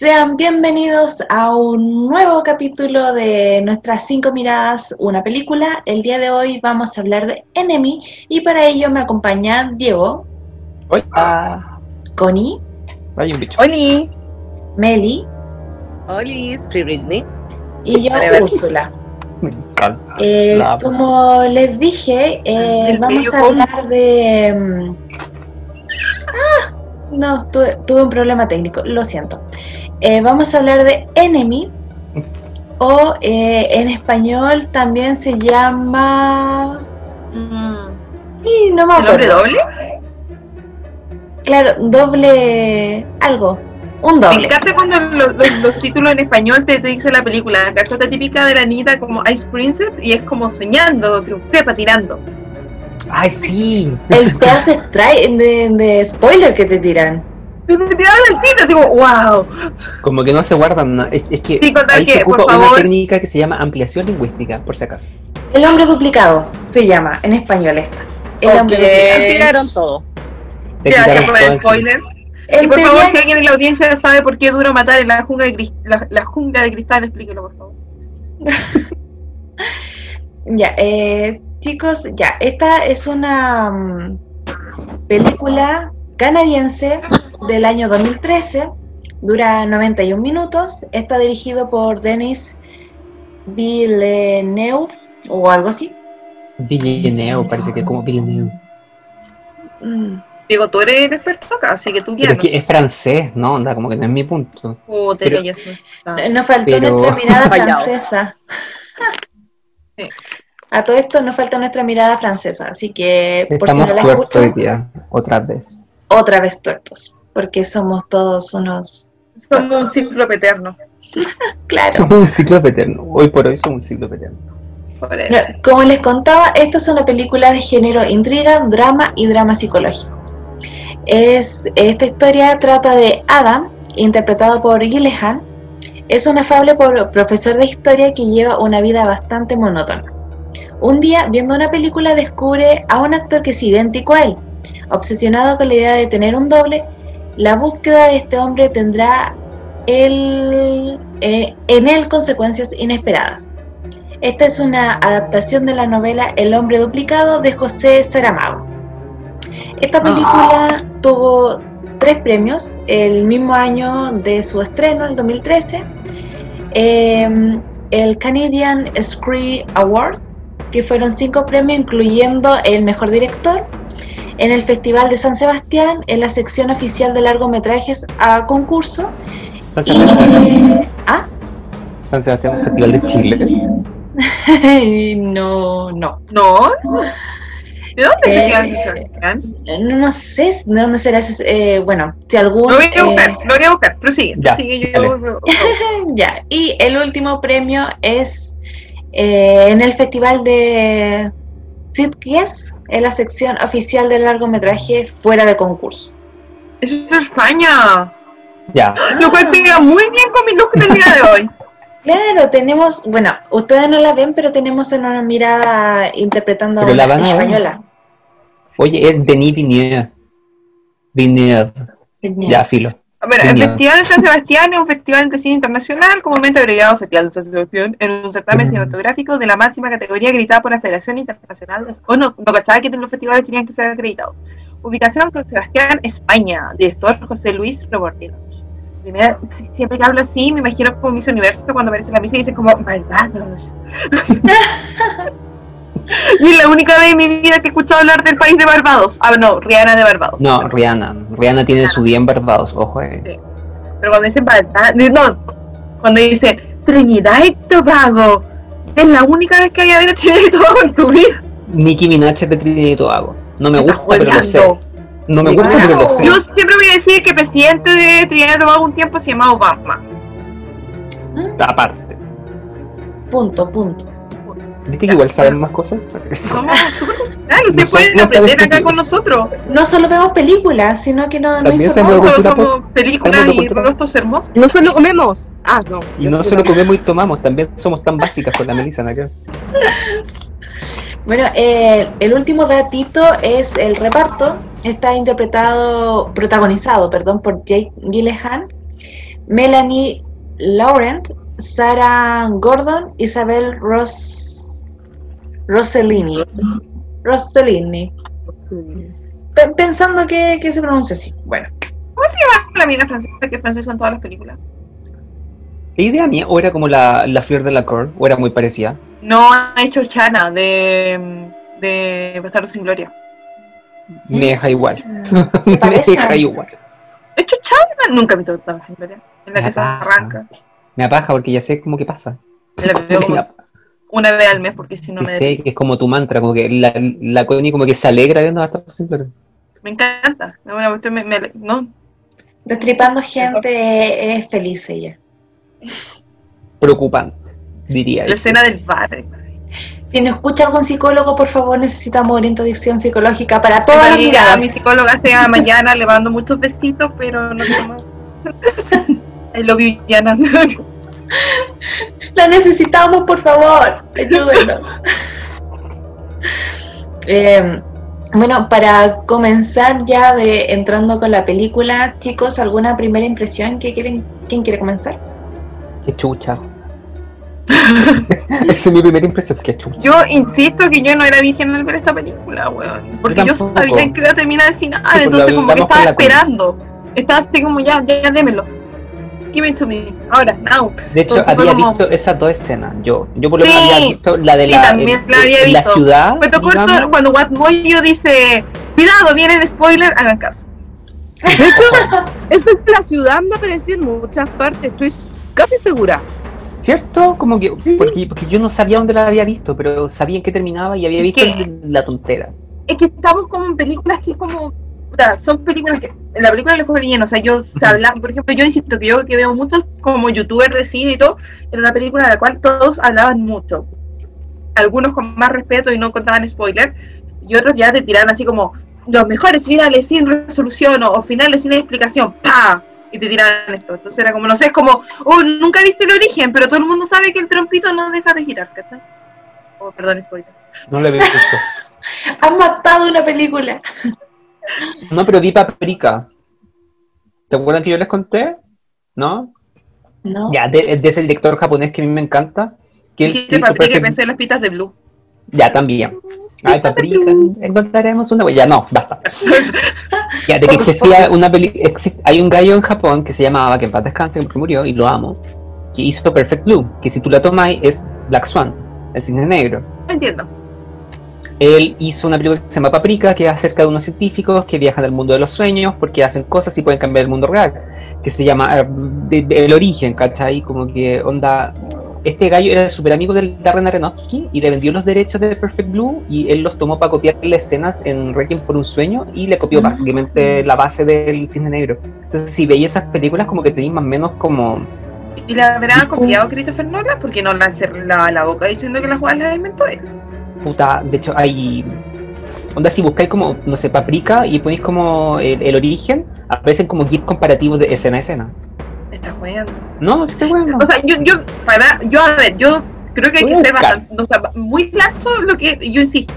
Sean bienvenidos a un nuevo capítulo de nuestras cinco miradas, una película. El día de hoy vamos a hablar de Enemy y para ello me acompaña Diego, Hola. Connie, Hay un bicho. Oli. Meli Oli, Free Britney. y yo. Úrsula. Eh, como les dije, eh, vamos a hablar de... mm, Ah, no, tuve, tuve un problema técnico, lo siento. Eh, vamos a hablar de Enemy, o eh, en español también se llama... Y no me ¿El acuerdo. doble? Claro, doble algo. Un Me doble. encanta cuando los, los- los títulos en español te, te dice la película. La carta típica de la niñita como Ice Princess y es como soñando, triunfé patinando. Ay, sí. El pedazo de, stri- de, de spoiler que te tiran. Me tiraban el cine así como, wow. Como que no se guardan nada. Es, es que Sí, contar ahí que, se ocupa por una favor. técnica que se llama ampliación lingüística, por si acaso. El hombre duplicado se llama en español esta. El hombre duplicado. tiraron todo. Gracias por el spoiler. Y por favor, si alguien en la audiencia sabe por qué es duro matar en la jungla de, cris- la, la jungla de cristal, explíquelo, por favor. Ya, eh, chicos, ya, esta es una mm, película canadiense del año 2013, dura 91 minutos, está dirigido por Denis Villeneuve o algo así. Villeneuve, parece que es como Villeneuve. Mm, Digo, tú eres el experto acá, así que tú Pero es guíanos. que es francés, no, onda, como que no es mi punto. Oh, te pero-. Nos faltó Pero- nuestra mirada francesa. Sí. A todo esto nos falta nuestra mirada francesa, así que por si Estamos no la hoy escuchan, día, otra vez. otra vez tuertos, porque somos todos unos... Somos un ciclo eterno. Claro. Somos un ciclo eterno. Hoy por hoy somos un ciclo eterno. No, Como les contaba, esta es una película de género intriga, drama y drama psicológico. Es, esta historia trata de Adam, interpretado por Gillehan. Es un afable por- profesor de historia que lleva una vida bastante monótona. Un día, viendo una película, descubre a un actor que es idéntico a él. Obsesionado con la idea de tener un doble, la búsqueda de este hombre tendrá el- eh, en él consecuencias inesperadas. Esta es una adaptación de la novela El hombre duplicado de José Saramago. Esta película tuvo tres premios el mismo año de su estreno, el 2013. Eh, el Canadian Screen Award, que fueron cinco premios, incluyendo el mejor director. En el Festival de San Sebastián, en la sección oficial de largometrajes a concurso. San Y, Sebastián, ah, San Sebastián Festival de Chile. no, no. ¿No? ¿De dónde se Eh, queda ese Sebastián? No, sé de dónde será ese. eh, bueno, si algún. Lo voy a buscar, eh, lo voy a buscar, prosigue. Ya, prosigue, dale. yo, ya, y el último premio es eh, en el Festival de Sitges, en la sección oficial del largometraje fuera de concurso. Eso es de España. Ya. Lo cual pega muy bien con mi look del día de hoy. Claro, tenemos, bueno, ustedes no la ven, pero tenemos una mirada interpretando a Pero una a española. Oye, es Denis Villeneuve. Villeneuve. Ya, filo. Bueno, el. Festival de San Sebastián es un festival de cine internacional, comúnmente abreviado Festival de San Sebastián, en un certamen Mm. cinematográfico de la máxima categoría acreditada por la Federación Internacional de... O no, no cachaba que los festivales tenían que ser acreditados. Ubicación San Sebastián, España. Director José Luis Rebordinos. Primera, si- siempre que hablo así, me imagino como Miss Universo cuando aparece la misa y dice como Barbados. y es la única vez en mi vida que he escuchado hablar del país de Barbados. Ah, no, Rihanna de Barbados. No, Rihanna. Rihanna tiene su día en Barbados, ojo. eh. Pero cuando dicen Barbados, no, cuando dicen Trinidad y Tobago, es la única vez que hay a ver a Trinidad y Tobago en tu vida. Nicki Minaj es de Trinidad y Tobago. No me Me gusta, pero lo sé. No me gusta, pero lo sé. Yo siempre voy a decir que el presidente de Trinidad y Tobago un tiempo se llamaba Obama. Aparte. Punto, punto. ¿Viste que igual saben más cosas? Somos Claro, ustedes No pueden aprender acá con nosotros. No solo vemos películas, sino que no, no informamos. Somos, películas y rostros hermosos. No solo comemos. Ah, no. Y no solo comemos y tomamos, también somos tan básicas con la Melissa acá. Bueno, eh, el último datito es el reparto. Está interpretado, protagonizado, perdón, por Jake Gyllenhaal. Melanie Laurent, Sarah Gordon, Isabel Ros Rossellini. Rossellini. Pe- Pensando que, que se pronuncia así. Bueno, ¿Cómo se llama la mina francesa que es francesa en todas las películas? ¿Qué idea mía? ¿O era como la, la flor de la cor? ¿O era muy parecida? No ha hecho Chana de, de Bastardo sin Gloria. Me deja igual. se Me deja igual. ¿Ha hecho Chana? Nunca he visto Bastardo sin Gloria. En la que se Ah. arranca. Me apaja porque ya sé cómo que pasa. Me la veo como una vez al mes porque si no Sí me sé que es como tu mantra, como que la, la Connie como que se alegra viendo hasta siempre. Me encanta. Me, me, me, me- no, Destripando gente es feliz ella. Preocupante, diría la yo. escena del bar. Si nos escucha algún psicólogo, por favor, necesitamos orientación psicológica para todas Toda las miradas. mi psicóloga sea mañana, le mando muchos besitos, pero no. I love you, Diana. La necesitamos, por favor. Ayúdenos. Eh, bueno, para comenzar ya de entrando con la película, chicos, ¿alguna primera impresión que quieren? ¿Quién quiere comenzar? Qué chucha. Esa es mi primera impresión, qué chucha. Yo insisto que yo no era virgen al ver esta película, weón. Porque yo, tampoco. sabía que iba a terminar al final, Sí, pues, entonces como que estaba esperando. Estaba así como ya, ya, démelo. Give it to me. Ahora, now. De hecho, Entonces había como- visto esas dos escenas. Yo, yo por lo Sí, menos había visto la de sí, la, también en- la la visto. ciudad. Me tocó esto cuando Watmoyo dice, cuidado, viene el spoiler, hagan caso. Esa es la ciudad me apareció en muchas partes, estoy casi segura. ¿Cierto? Como que, porque, porque yo no sabía dónde la había visto, pero sabía en qué terminaba y había visto ¿Qué? la tontera. Es que estamos como en películas que es como... Son películas que en la película le fue bien, o sea, yo se habla, por ejemplo, yo insisto que yo que veo muchos como youtubers de cine y todo, era una película de la cual todos hablaban mucho. Algunos con más respeto y no contaban spoiler, y otros ya te tiraban así como los mejores finales sin resolución o, o finales sin explicación, ¡pa! Y te tiraban esto. Entonces era como, no sé, es como, oh, nunca viste el origen, pero todo el mundo sabe que el trompito no deja de girar, ¿cachai? Oh, perdón, spoiler. No la había visto. Han matado una película. No, pero vi Paprika. ¿Te acuerdan que yo les conté? ¿No? ¿No? Ya, de, de ese director japonés que a mí me encanta. Que él Dijiste hizo Paprika y pensé en las pitas de Blue. Ya, también. Ay, Paprika, encontraremos una. Ya, no, basta. Ya, de que existía una exist- hay un gallo en Japón que se llamaba, que en paz descanse, porque murió y lo amo, que hizo Perfect Blue, que si tú la tomas es Black Swan, el cine negro. Entiendo. Él hizo una película que se llama Paprika, que es acerca de unos científicos que viajan al mundo de los sueños porque hacen cosas y pueden cambiar el mundo real. Que se llama eh, de- de- El Origen, ¿cachai? Como que onda. Este gallo era súper amigo del Darren Aronofsky y le vendió los derechos de Perfect Blue y él los tomó para copiarle escenas en Requiem por un sueño y le copió Mm. básicamente la base del cine negro. Entonces, si veis esas películas, como que tenéis más o menos como. ¿Y la habrá copiado Christopher Nolan? Porque no la cerró la, la boca diciendo que las jugadas las inventó él. Puta, de hecho hay. Onda, si buscáis como, no sé, paprika y ponéis como el, el origen, aparecen como kits comparativos de escena a escena. Me estás jugando. No, qué bueno. O sea, yo, yo, para, yo, a ver, yo creo que hay que ser bastante, o sea, muy laxo lo que yo insisto.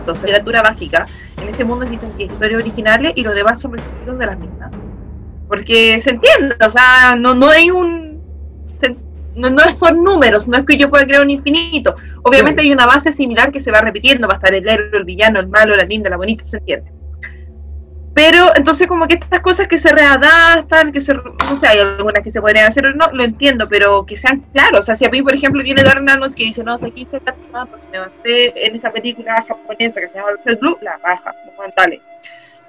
Entonces, literatura básica. En este mundo existen historias originales y los demás son referidos de las mismas. Porque se entiende, o sea, no, no hay un. No, no son números, no es que yo pueda crear un infinito. Obviamente hay una base similar que se va repitiendo, va a estar el héroe, el villano, el malo, la linda, la bonita, se entiende. Pero entonces como que estas cosas que se readaptan, que se, no sé, hay algunas que se podrían hacer o no, lo entiendo, pero que sean claros. O sea, si a mí, por ejemplo, viene Darren Aronofsky que dice, no, sé, aquí se trata porque me basé en esta película japonesa que se llama Blue, la baja, no dale.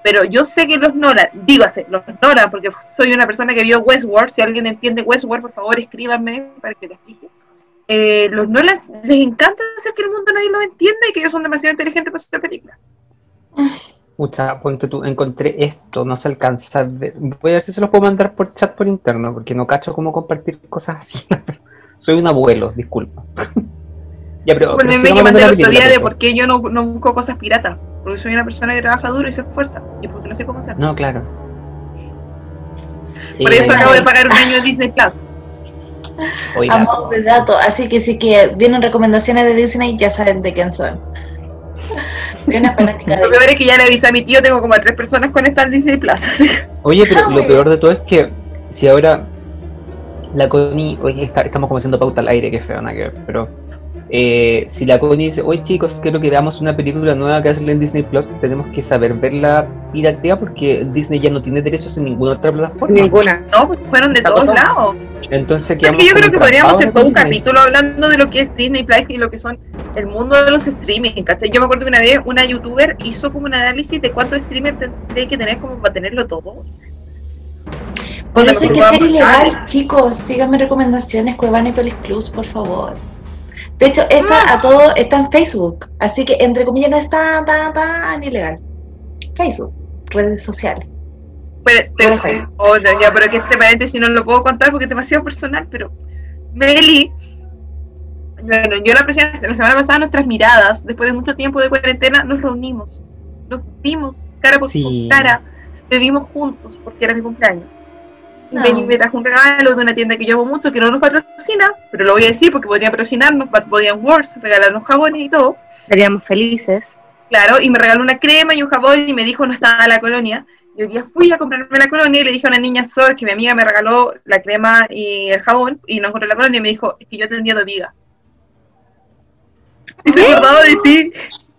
Pero yo sé que los Nolan, dígase, los Nolan, porque soy una persona que vio Westworld, si alguien entiende Westworld, por favor escríbanme para que lo explique. Eh, los Nolan les encanta hacer que el mundo nadie lo entiende y que ellos son demasiado inteligentes para hacer películas. Pucha, ponte tú, encontré esto, no se alcanza a ver. Voy a ver si se los puedo mandar por chat por interno, porque no cacho cómo compartir cosas así. Soy un abuelo, disculpa. ya, pero, me hablando el otro día de película, por qué yo no, no busco cosas piratas. Porque soy una persona que trabaja duro y se esfuerza. Y porque no sé cómo hacerlo. No, claro. Por eso Eh, acabo de pagar un año de Disney Plus. oiga, A modo de dato, así que si que vienen recomendaciones de Disney, ya saben de quién son. Soy una fanática Lo peor es que ya le avisé a mi tío, tengo como a tres personas conectadas en Disney Plus. así Oye, pero Ah, lo peor de todo es que si ahora la Connie, hoy está- estamos como haciendo pauta al aire, que feo, nada que ver, pero eh, si la Connie dice, oye chicos, quiero que veamos una película nueva que hacer en Disney Plus, tenemos que saber verla piratea porque Disney ya no tiene derechos en ninguna otra plataforma. Ninguna. No, pues fueron de todos todo. lados. Entonces que yo creo que podríamos hacer todo un Disney. capítulo hablando de lo que es Disney Plus y lo que son el mundo de los streaming, ¿cachai? Yo me acuerdo que una vez una youtuber hizo como un análisis de cuántos streamers tendría que tener como para tenerlo todo. Por eso hay que ser ilegal, chicos. Síganme recomendaciones, Cuevana y Pelis Plus, por favor. De hecho, esta Ah. a todo está en Facebook, así que entre comillas no es tan, tan, tan ilegal. Facebook, redes sociales. Pero, oh, no, ya, pero que este paréntesis no lo puedo contar porque es demasiado personal, pero Meli, bueno, yo la, presidencia- la semana pasada nuestras miradas, después de mucho tiempo de cuarentena, nos reunimos, nos vimos cara por Sí. cara, bebimos juntos porque era mi cumpleaños. No. Meli me trajo un regalo de una tienda que yo amo mucho, que no nos patrocina, pero lo voy a decir porque podría patrocinarnos, podían Words, regalarnos jabones y todo. Estaríamos felices. Claro, y me regaló una crema y un jabón y me dijo no estaba la colonia. Y hoy día fui a comprarme la colonia y le dije a una niña Sol que mi amiga me regaló la crema y el jabón y no encontré la colonia y me dijo, es que yo atendía a tu amiga. Y se acordaba de ti.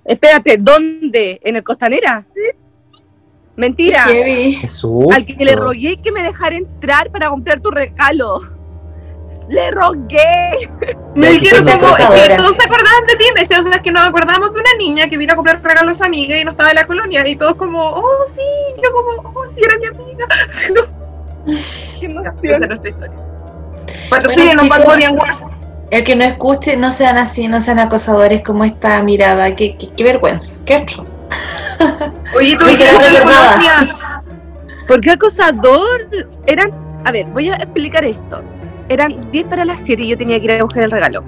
Espérate, ¿dónde? ¿En el Costanera? Mentira. Jesús. Al que le rogué que me dejara entrar para comprar tu regalo. Le rogué. Me dijeron qué como, que todos se acordaban de ti, me decían, o sea, es que nos acordamos de una niña que vino a comprar regalos a su amiga y no estaba en la colonia y todos como, oh sí, yo como, oh sí, era mi amiga. No. Ya, esa es nuestra historia. And Wars. El que no escuche, no sean así, no sean acosadores como esta mirada. Qué, qué, qué vergüenza. Qué asco. Oye, tú. ¿Por qué acosador? Eran. A ver, voy a explicar esto. Eran 10 para las 7 y yo tenía que ir a buscar el regalo.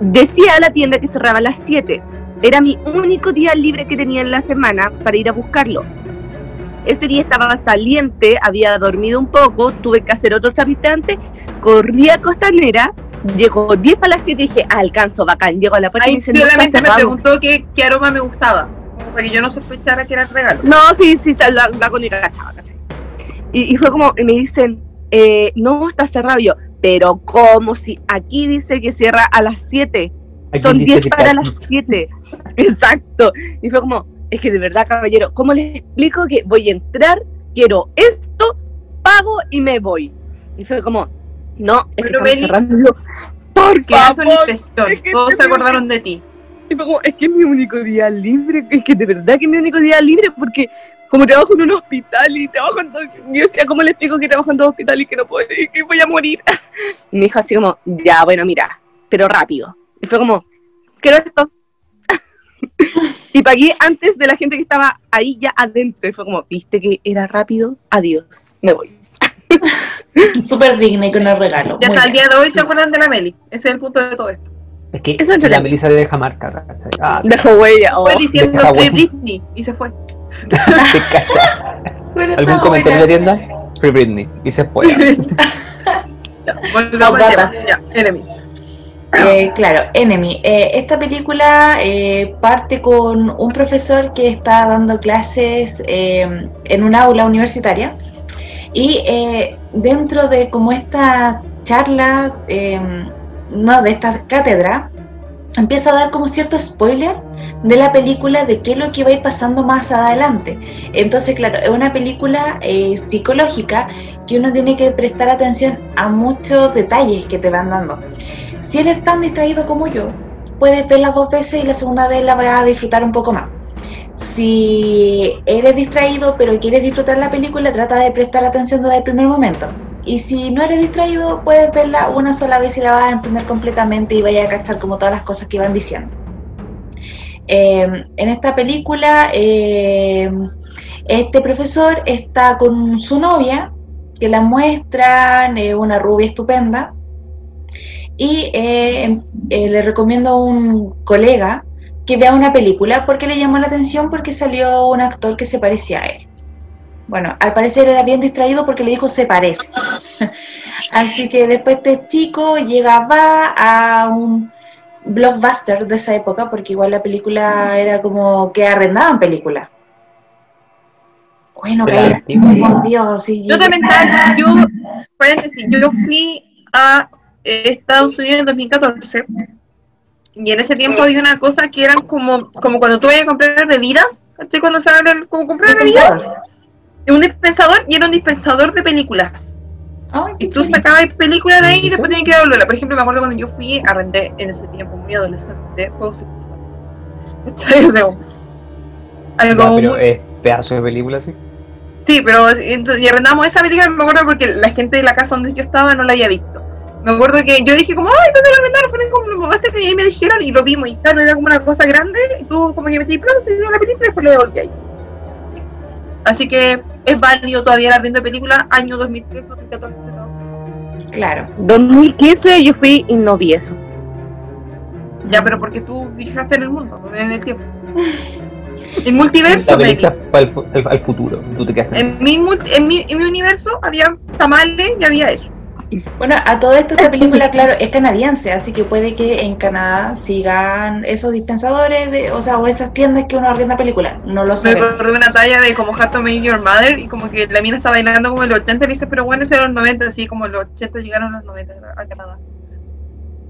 Decía a la tienda que cerraba a las 7. Era mi único día libre que tenía en la semana para ir a buscarlo. Ese día estaba saliente, había dormido un poco, tuve que hacer otro tramitante, corrí a Costanera, llegó 10 para las 7 y dije, "Ah, alcanzo, bacán. Llego a la puerta y me Ahí dicen, "No, solamente me cerrado". preguntó qué, qué aroma me gustaba. Para que yo no sospechara que era el regalo. No, sí, sí, la, la Connie cachaba, ¿cachai? Y, y fue como, y me dicen, eh, no, está cerrado. Yo, pero ¿cómo si aquí dice que cierra a las 7? Aquí Son dice 10 que para las 7. Exacto. Y fue como, es que de verdad, caballero, ¿cómo les explico que voy a entrar, quiero esto, pago y me voy? Y fue como, no, es que Pero, estamos Beli, cerrando. Por Que eso es una favor. impresión. es que Todos se acordaron de ti. Y fue como, es que es mi único día libre, es que de verdad que es mi único día libre, porque como trabajo en un hospital y trabajo en todo, yo decía, ¿cómo le explico que trabajo en dos hospitales y que no puedo, y que voy a morir? Y me dijo así como, ya, bueno, mira, pero rápido. Y fue como, quiero esto. y pagué antes de la gente que estaba ahí ya adentro. Y fue como, viste que era rápido, adiós, me voy. Súper digna y con el regalo. Y hasta el día de hoy se acuerdan de la Meli. Ese es el punto de todo esto. Es que Eso es la. Melissa deja marca, ¿cachai? Ah, Dejó huella. oh. Fue diciendo deja bueno. Britney y se fue. ¿Algún comentario de la tienda? Free Britney. Y se fue. Ya, volvamos al tema. Ya, enemy. Eh, claro, Enemy. Eh, esta película eh, parte con un profesor que está dando clases eh, en un aula universitaria y eh, dentro de como esta charla, no, de esta cátedra, empieza a dar como cierto spoiler de la película de qué es lo que va a ir pasando más adelante. Entonces, claro, es una película eh, psicológica que uno tiene que prestar atención a muchos detalles que te van dando. Si eres tan distraído como yo, puedes verla dos veces y la segunda vez la vas a disfrutar un poco más. Si eres distraído pero quieres disfrutar la película, trata de prestar atención desde el primer momento. Y si no eres distraído, puedes verla una sola vez y la vas a entender completamente y vaya a cachar como todas las cosas que van diciendo. Eh, en esta película, eh, este profesor está con su novia, que la muestran, eh, una rubia estupenda, y eh, eh, le recomiendo a un colega que vea una película porque le llamó la atención porque salió un actor que se parecía a él. Bueno, al parecer era bien distraído porque le dijo se parece. Así que después este chico llega, va a un blockbuster de esa época, porque igual la película era como que arrendaban películas. Bueno, que por Dios, sí, Yo también estaba, yo, paréntesis, yo fui a Estados Unidos en 2014. Y en ese tiempo había una cosa que eran como, como cuando tú vayas a comprar bebidas, ¿cachai? Cuando se el, como comprar bebidas, un dispensador y era un dispensador de películas. Ay, Y tú sacabas películas de ahí y después tenías que devolverla. Por ejemplo, me acuerdo cuando yo fui, arrendé en ese tiempo, muy adolescente, juegos algo Ya, pero muy- es pedazo de película, sí. Sí, pero entonces, y arrendamos esa película, me acuerdo porque la gente de la casa donde yo estaba no la había visto. Me acuerdo que yo dije como, ay, ¿dónde la arrendaron? Fue como lo mamaste y ahí me dijeron y lo vimos. Y claro, era como una cosa grande y tú como que metí plata, se dio la película y después le devolví ahí. Así que es válido todavía la arriendo de película, año 2013, 2014, no. Claro. 2015 yo fui y no vi eso. Ya, pero porque tú fijaste en el mundo, en el tiempo. El multiverso, el- al futuro. Tú te En mi, en, mi, en mi universo había tamales y había eso. Bueno, a todo esto esta película, claro, es canadiense, así que puede que en Canadá sigan esos dispensadores, de, o sea, o esas tiendas que uno arrienda películas. No lo Me sabemos. acordé de una talla de como How to Make Your Mother y como que la mina está bailando como en los 80 y dice, pero bueno, ese era los 90, así como los 80 llegaron los 90 a Canadá.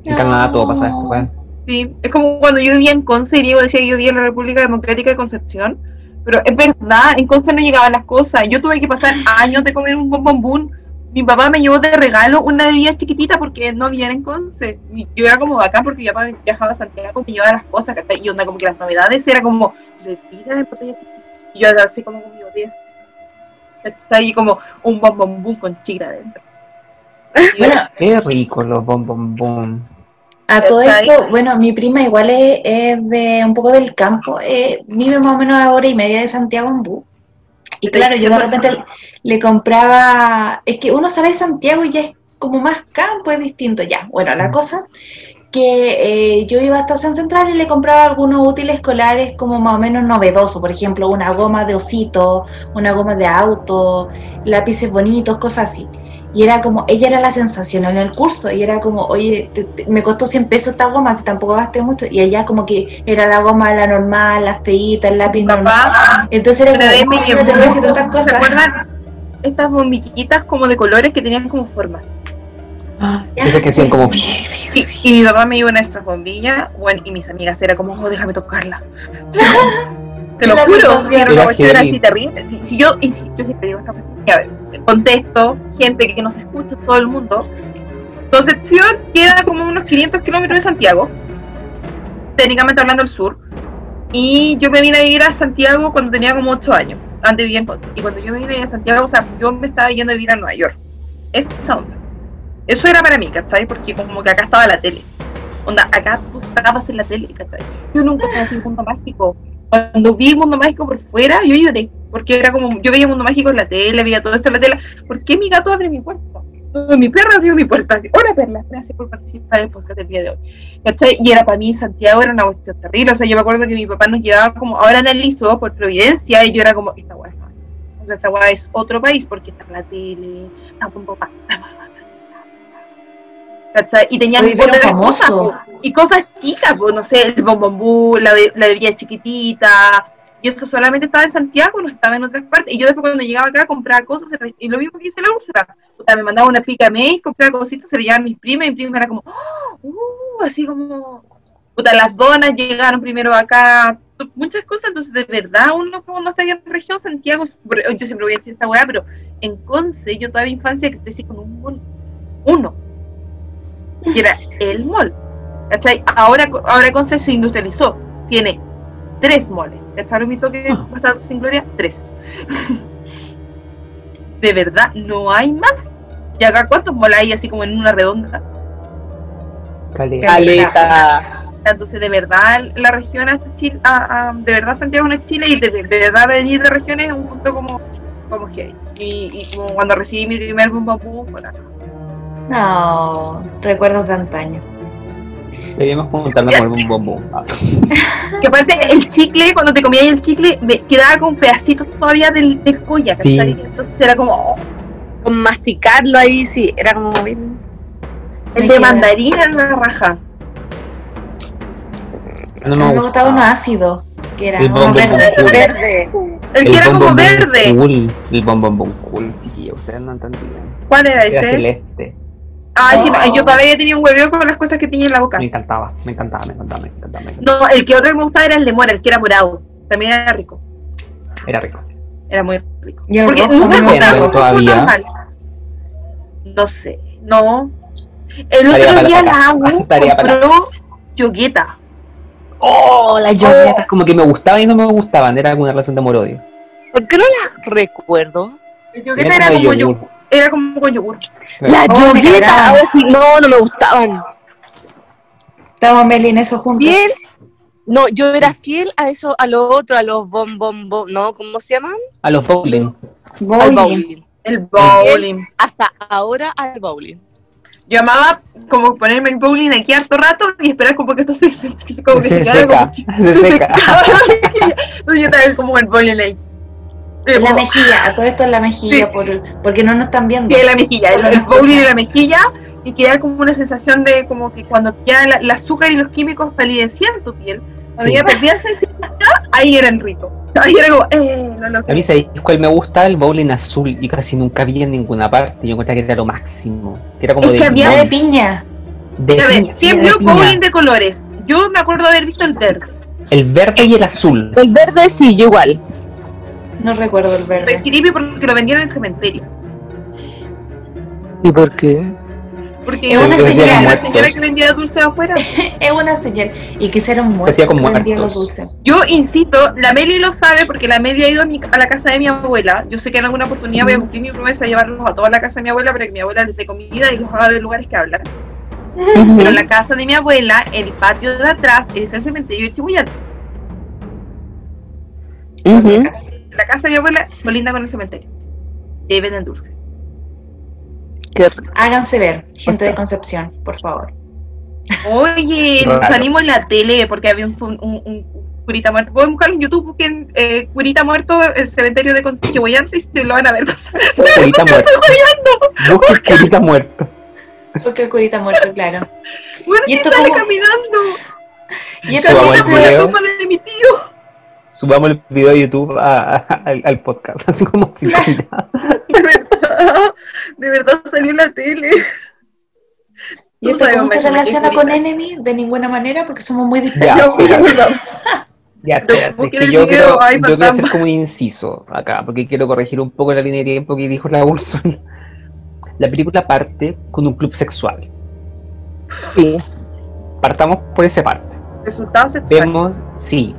En Canadá todo pasa después. weón. Sí, es como cuando yo vivía en Conce y Diego decía que yo vivía en la República Democrática de Concepción, pero es verdad, en Conce no llegaban las cosas. Yo tuve que pasar años de comer un bombombún. Mi papá me llevó de regalo una bebida chiquitita porque no había en Conce. Yo era como acá porque mi papá viajaba a Santiago y me llevaba las cosas, ¿cachai? Y onda como que las novedades era como bebida de botella chiquitita. Y yo así como con mi botella. Está ahí como un bombombún con chigra adentro. Bueno, Qué rico los bom bom bom. a todo esto, bueno, mi prima igual es, es de un poco del campo, eh, vive más o menos a hora y media de Santiago en bus. Y claro, yo de repente le compraba, es que uno sale de Santiago y ya es como más campo, es distinto ya. Bueno, la cosa que eh, yo iba a Estación Central y le compraba algunos útiles escolares como más o menos novedosos, por ejemplo, una goma de osito, una goma de auto, lápices bonitos, cosas así. Y era como, ella era la sensación en el curso, y era como, oye, te- te- me costó 100 pesos esta goma, si tampoco gasté mucho, y ella como que era la goma, la normal, la feita, el lápiz Mi normal. papá Entonces era como, me "Ay, llevó, no te traje tantas ¿se cosas. acuerdan? Estas bombillitas como de colores que tenían como formas. Esas que hacían como. Y, y mi papá me dio una de estas bombillas, bueno, y mis amigas era como, oh, déjame tocarla. Te lo juro, si era una cuestión así terrible. Si, si yo, y si, yo siempre digo esta cuestión, y a ver, contesto, gente que nos escucha, todo el mundo. Concepción queda como unos 500 kilómetros de Santiago, técnicamente hablando del sur. Y yo me vine a vivir a Santiago cuando tenía como 8 años. Antes vivía en Conce. Y cuando yo me vine a Santiago, o sea, yo me estaba yendo a vivir a Nueva York. Esa onda. Eso era para mí, ¿cachai? Porque como que acá estaba la tele. Onda, acá tú estabas en la tele, ¿cachai? Yo nunca conocí el mundo mágico. Cuando vi el mundo mágico por fuera, yo lloré. Porque era como, yo veía el mundo mágico en la tele, veía todo esto en la tele. ¿Por qué mi gato abre mi puerta? Mi perro abrió mi puerta. Hola, Perla. Gracias por participar en el podcast del día de hoy. ¿Cachai? Y era para mí Santiago era una cuestión terrible. O sea, yo me acuerdo que mi papá nos llevaba como, ahora analizó por Providencia, y yo era como, esta mal. O sea, esta weá es otro país porque está en la tele, está con papá, mamá, ¿Cachai? Y pero otras famoso. cosas. Y cosas chicas, pues, no sé, el bombombú, la, la bebida chiquitita, y eso solamente estaba en Santiago, no estaba en otras partes. Y yo después cuando llegaba acá compraba cosas, y lo mismo que hice la Úrsula, Puta, me mandaba una pica mail, compraba cositas, se le llevaban mis primas, y mi prima era como, ¡Oh! uh, así como, puta, las donas llegaron primero acá, muchas cosas, entonces de verdad uno cuando está allá en región, Santiago, yo siempre voy a decir esta weá, pero en Conce, yo toda mi infancia crecí con un mall, uno, que era el mall, ¿cachai? Ahora, ahora Conce se industrializó, tiene tres moles, ¿cachai? Lo mismo que Ah. Bastardos sin Gloria, tres. de verdad, no hay más. Y acá, ¿cuántos moles hay así como en una redonda? Caleta. Caleta. Entonces, de verdad, la región es Chile, a- a- de verdad Santiago no es Chile y de, de verdad venir de regiones es un punto como, como que y, y como cuando recibí mi primer boom, fue. No, recuerdos de antaño. Debíamos juntarnos con algún bom bom. Ah, Que aparte el chicle, cuando te comías el chicle, me quedaba con pedacitos todavía del, del colla, Sí. Entonces era como, oh, Con masticarlo ahí, sí, era como bien. el de queda. mandarina en la raja. No me me gusta. gustaba uno ácido, que era El como verde. cool. Verde. El que era como verde. Cool. El bom bom bom cool, chiquillo. Ustedes no entendían. ¿Cuál era Era ese? Que No. no, yo todavía tenía un hueveo con las cosas que tenía en la boca. Me encantaba, me encantaba, me encantaba, me encantaba. me encantaba. No, el que otro que me gustaba era el de mora, el que era morado. También era rico. Era rico. Era muy rico. Y el Porque rojo no me gustaba todavía. No sé, no. El otro día la. AU compró yogueta. Oh, las yoguetas como que me gustaban y no me gustaban, era alguna relación de amor-odio. ¿Por qué no las recuerdo? El yogueta era, como de como yogur. yogur. Era como con yogur. Las Oh, yoguetas, a ver si no, no me gustaban. Estamos Meli en eso juntos. Fiel, no, yo era fiel a eso, a lo otro, a los bom bom bom, ¿no? ¿Cómo se llaman? A los bowling. Al Bowling. El bowling. Hasta ahora al bowling. Yo amaba como ponerme el bowling aquí harto rato y esperar como que esto se, como que se, Se seca, como se seca. Entonces yo estaba como el bowling ahí. En la mejilla, a todo esto en la mejilla, Sí. por, porque no nos están viendo. Sí, en la mejilla, el, el bowling en la mejilla y queda como una sensación de como que cuando ya el azúcar y los químicos palidecían tu piel, cuando Sí. ya perdías sensibilidad, ahí eran ricos. Ahí era como, eh, no lo A mí, ¿sabéis cuál me gusta? El bowling azul y casi nunca vi en ninguna parte. Yo encontré que era lo máximo. Que era como Es de que había de piña. de A ver, sí, siempre piña. bowling de colores. Yo me acuerdo haber visto el verde. El verde y el azul. El verde sí, yo igual. No recuerdo el verde. creepy porque lo vendían en el cementerio. ¿Y por qué? Porque Es una la señal. señora, la señora que vendía dulces afuera. Es una señal. Y que hicieron muertos. hacía con que vendían muertos. los dulces. Yo insisto, la Meli lo sabe porque la Meli ha ido a, mi- a la casa de mi abuela. Yo sé que en alguna oportunidad voy a cumplir mi promesa de llevarlos a toda la casa de mi abuela para que mi abuela les dé comida y los haga ver lugares que hablan. Pero la casa de mi abuela, el patio de atrás, es el cementerio de si Ujú. acaso. La casa de mi abuela colinda con el cementerio. Y ahí venden dulces. Háganse ver, gente de Concepción, por favor. Oye, Raro. salimos en la tele porque había un, un, un curita muerto. Pueden buscarlo en YouTube, busquen eh, curita muerto, el cementerio de Chihuayante y se lo van a ver pasar. Curita muerto. Busca el curita muerto. Porque el curita muerto, claro. Bueno, ¿Y sí esto sale cómo? caminando. Y esto se Como la de mi tío. Subamos el video de YouTube a- a- al, al podcast. Así como si fuera. De verdad, de verdad salió en la tele. ¿Y esto cómo se relaciona con. Enemy? De ninguna manera, porque somos muy Ya, dispersos. Ya, espérate, es que yo video, quiero, ay, yo quiero hacer como un inciso acá, porque quiero corregir un poco la línea de tiempo que dijo la Úrsula. La película parte con un club sexual. Sí. Partamos Partamos por esa parte. Resultados sexuales. Vemos, sí,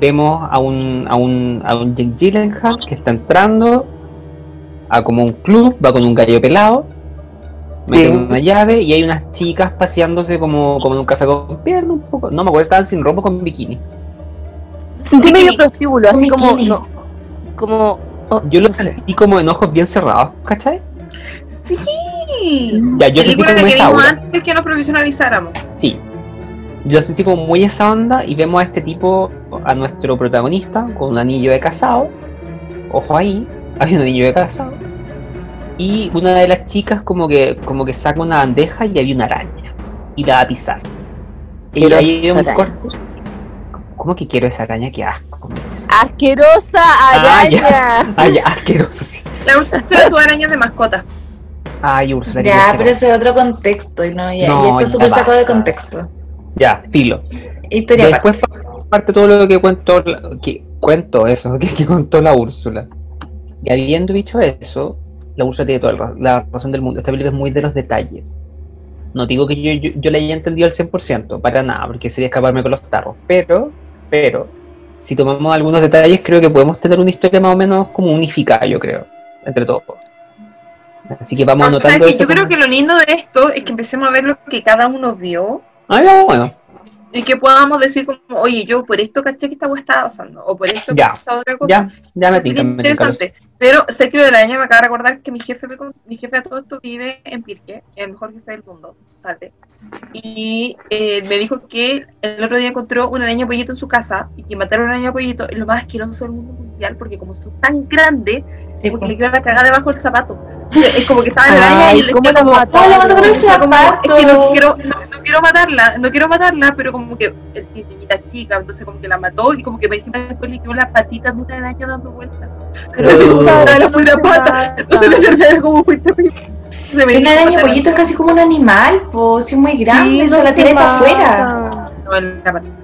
vemos a un, a un, a un Jake Gyllenhaal que está entrando a como un club, va con un gallo pelado, mete Sí. una llave y hay unas chicas paseándose como, como en un café con pierna un poco. No me acuerdo, estaban sin ropa con bikini. Sentí medio prostíbulo, así como. No, como. oh, Yo lo no sé. sentí como en ojos bien cerrados, ¿cachai? Sí. Ya, yo sentí Película como que esa vimos aura. antes que nos profesionalizáramos. Sí. Yo sentí como muy esa onda y vemos a este tipo, a nuestro protagonista, con un anillo de casado. Ojo ahí, hay un anillo de casado. Y una de las chicas como que, como que saca una bandeja y había una araña. Y la va a pisar. Y ahí hay un araña. corte. ¿Cómo que quiero esa araña? Qué asco. ¡Asquerosa Ah, ya. araña! Ya, asqueroso. sí. La Úrsula tuvo arañas de mascota. Ay, Úrsula. Ya, pero eso es otro contexto. Y, no, ya, No, y esto es súper sacado de contexto. Ya, filo. Historia. Después pa- parte todo lo que cuento, que cuento eso, que, que contó la Úrsula. Y habiendo dicho eso, la Úrsula tiene toda la ra- la razón del mundo. Esta película es muy de los detalles. No digo que yo, yo, yo la haya entendido al 100%, para nada, porque sería escaparme con los tarros. Pero, pero, si tomamos algunos detalles, creo que podemos tener una historia más o menos como unificada, yo creo, entre todos. Así que vamos O sea, es anotando que eso yo creo como- que lo lindo de esto es que empecemos a ver lo que cada uno vio Ah, ya, bueno, y que podamos decir como, oye, yo por esto caché que esta wea estaba pasando, o por esto Ya, esta otra cosa. ya, ya me tinca, me interesante. Pero Sergio de la Aña me acaba de recordar que mi jefe, me mi jefe a todo esto vive en Pirque, el mejor jefe del mundo, ¿sabes? Y eh, me dijo que el otro día encontró una araña pollito en su casa y que matar a una araña pollito es lo más asqueroso del mundo. mundial. porque como son tan grandes, Sí, como po. que le quedó la cagada debajo del zapato. Es como que estaba en la y le ¿cómo la como? ¡Oh, la mató con el zapato! es que no quiero, no, no quiero matarla, no quiero matarla, pero como que el niñita chica, entonces como que la mató y como que encima después le quedó las patitas de una araña dando vueltas. Entonces, sabes que la pura no pata, cerré como muy terrible. Una araña pollito es casi como un animal, pues, es muy grande, Sí, no la tiré para afuera. No, en la pata.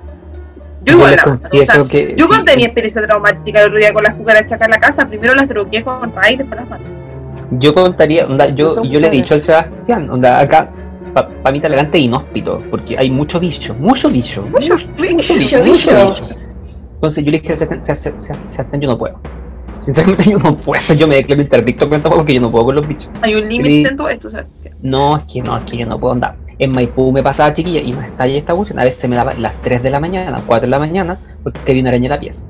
Yo Yo igual les la mato, o confieso sea, que. Yo sí, conté mi experiencia traumática el otro día con las cucarachas acá en la casa. Primero las drogué con raíz, después las maté. Yo contaría, onda, yo, yo le he dicho al Sebastián, onda, acá, para mí Talagante es inhóspito, porque hay mucho bicho, mucho bicho, mucho, mucho, bicho, bicho, bicho. mucho bicho. Entonces yo le dije al Sebastián, Sebastián, Sebastián, Sebastián, yo no puedo. Sinceramente yo no puedo, yo me declaro interdicto con esta porque yo no puedo con los bichos. Hay un límite en todo esto, ¿sabes? No, es que no, es que yo no puedo andar. En Maipú me pasaba chiquilla y me estalla esta cuestión. A veces se me daba las 3 de la mañana, 4 de la mañana, porque había una araña en la pieza.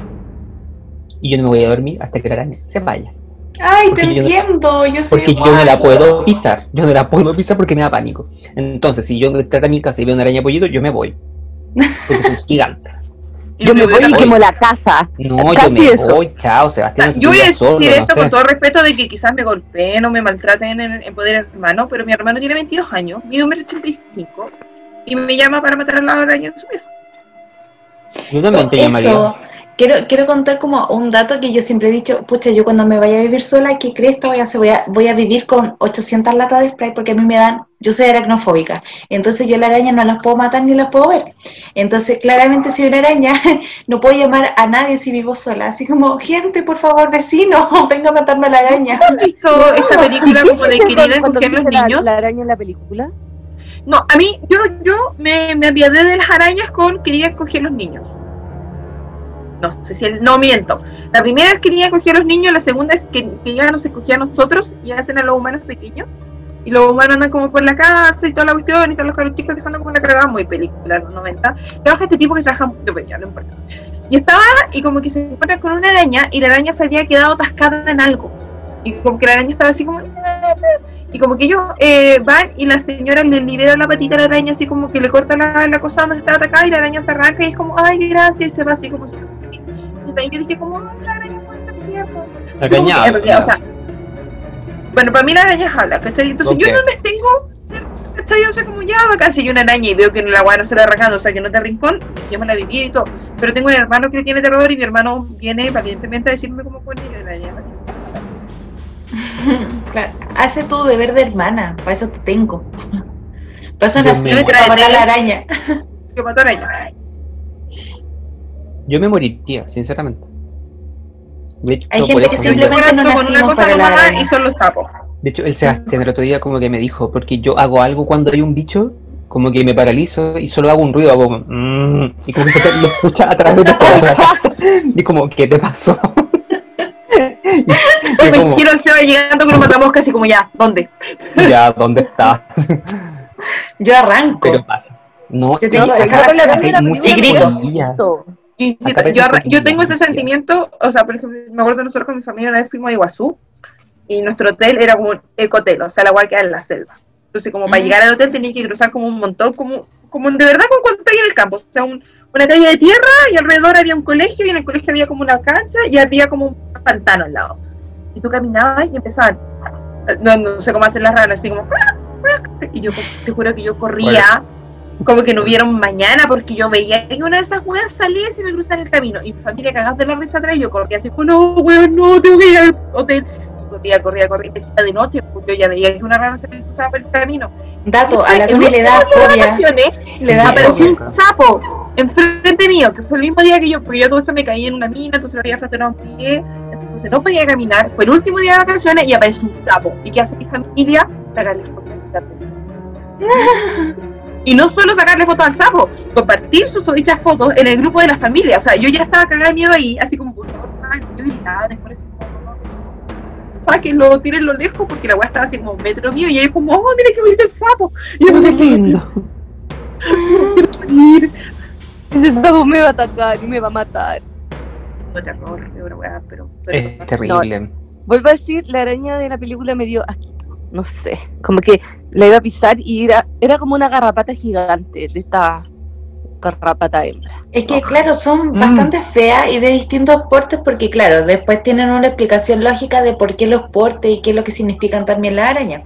Y yo no me voy a dormir hasta que la araña se vaya. Ay, Porque te yo no- entiendo, yo soy Porque yo no la puedo pisar. Yo no la puedo pisar porque me da pánico. Entonces, si yo entro a mi casa y veo una araña pollito, yo me voy. Porque son gigantes. Yo me voy y quemo la casa. No, Casi yo me eso. voy, chao, Sebastián. se Yo voy a decir solo, no esto sé. con todo respeto de que quizás me golpeen o me maltraten en, en poder hermano, pero mi hermano tiene 22 años, mide 1,85 y me llama para matar a la araña en su mesa. Yo también te Eso, llamaría. Quiero, quiero contar como un dato que yo siempre he dicho, pucha, yo cuando me vaya a vivir sola, ¿qué cresta voy a hacer? Voy a, voy a vivir con 800 latas de spray porque a mí me dan, yo soy aracnofóbica, entonces yo la araña no las puedo matar ni las puedo ver. Entonces, claramente si hay una araña, no puedo llamar a nadie si vivo sola, así como, gente, por favor, vecino, venga a matarme a la araña. ¿Has visto esta película como de cuando escoger los viste la- niños? La araña en la película? No, a mí, yo, yo me, me apiadé de las arañas con quería escoger los niños. No sé si el, no miento. La primera es quería escoger a los niños, la segunda es que, que ya nos escogía a nosotros y hacen a los humanos pequeños. Y los humanos andan como por la casa y toda la cuestión, y están los caros chicos dejando como la cagada, muy película, los 90. Trabaja este tipo que trabaja mucho, pero ya no importa. Y estaba y como que se encuentra con una araña y la araña se había quedado atascada en algo. Y como que la araña estaba así como... Y como que ellos eh, van y la señora le libera la patita a la araña, así como que le corta la, la cosa donde está atacada y la araña se arranca y es como, ay, gracias, y se va así como... Y yo dije como, ay, la araña puede ser tierna. La araña realidad, o sea, bueno, para mí la araña habla, ¿cachai? Entonces yo no les tengo, ¿cachai? O sea, como ya, bacán, si hay una araña y veo que la agua no se la arrancando, o sea, que no de rincón, dejémosla vivir y todo. Pero tengo un hermano que tiene terror y mi hermano viene valientemente a decirme cómo pone la araña. la araña está. Claro, hace tu deber de hermana, para eso te tengo. Para eso nací, para matar a la araña. Yo mato arañas. Yo me moriría, sinceramente. De hecho, Hay gente que simplemente no con una nacimos cosa para la nomás y son los sapos. De hecho, el Sebastián el otro día como que me dijo, porque yo hago algo cuando hay un bicho, como que me paralizo y solo hago un ruido, hago como, "Mm", y como que se te- lo escucha a través de toda la casa. Y como, ¿qué te pasó? y, y Me como, quiero el Seba llegando con un matamosca así como ya, ¿dónde? ya, ¿dónde estás? Yo arranco. Pero pasa. No, Yo te es digo, que acá acá la hay araña mucha y grito. Y si- yo, que yo tengo ese sentimiento, o sea, por ejemplo, me acuerdo nosotros con mi familia una vez fuimos a Iguazú y nuestro hotel era como un ecotel, o sea, la agua queda en la selva. Entonces, como para llegar al hotel tenía que cruzar como un montón, como, como de verdad con cuando estáis en el campo, o sea, un- una calle de tierra y alrededor había un colegio y en el colegio había como una cancha y había como un pantano al lado. Y tú caminabas y empezaban, no, no sé cómo hacen las ranas, así como, y yo te juro que yo corría como que no hubieron mañana porque yo veía que una de esas weas salía y se me cruzaba el camino. Y mi familia cagada de la risa atrás y yo corría así no weón no tengo que ir al hotel y corría corría corría de noche porque yo ya veía que una rana se me cruzaba por el camino. Dato, a la El Tuni le da fobia. vacaciones Le da apareció un sapo enfrente mío que fue el mismo día que yo porque yo todo esto me caí en una mina entonces me había fracturado un pie entonces no podía caminar. Fue el último día de vacaciones y apareció un sapo. Y qué hace mi familia al sapo y no solo sacarle fotos al sapo, compartir sus dichas fotos en el grupo de la familia. O sea, yo ya estaba cagada de miedo ahí, así como, por favor, yo gritaba después sáquenlo, tírenlo lejos, porque la weá estaba así como un metro mío, y ellos como, oh, mira qué bonito el sapo. Y yo como, lindo. ir. Ese sapo me va a atacar y me va a matar. Terror, fue una weá, pero, pero Es terrible. Vuelvo a decir, la araña de la película me dio asquito. No sé, como que la iba a pisar y era, era como una garrapata gigante de esta garrapata hembra. Es que, claro, son Mm. bastante feas y de distintos portes porque, claro, después tienen una explicación lógica de por qué los portes y qué es lo que significan también las arañas.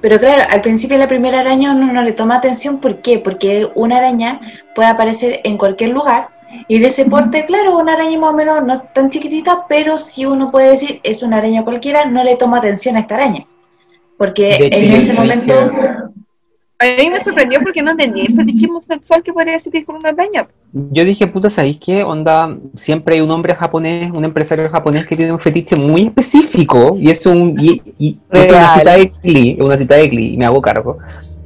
Pero claro, al principio de la primera araña uno no le toma atención. ¿Por qué? Porque una araña puede aparecer en cualquier lugar y de ese porte, claro, una araña más o menos no tan chiquitita, pero si uno puede decir es una araña cualquiera, no le toma atención a esta araña. Porque De en ese momento... A mí me sorprendió porque no entendí el fetichismo sexual que podría existir con una araña. Yo dije, puta, ¿sabéis qué? Onda, siempre hay un hombre japonés, un empresario japonés que tiene un fetiche muy específico, y es un. Y, y- es una cita de Glee, es una cita de Glee, y me hago cargo.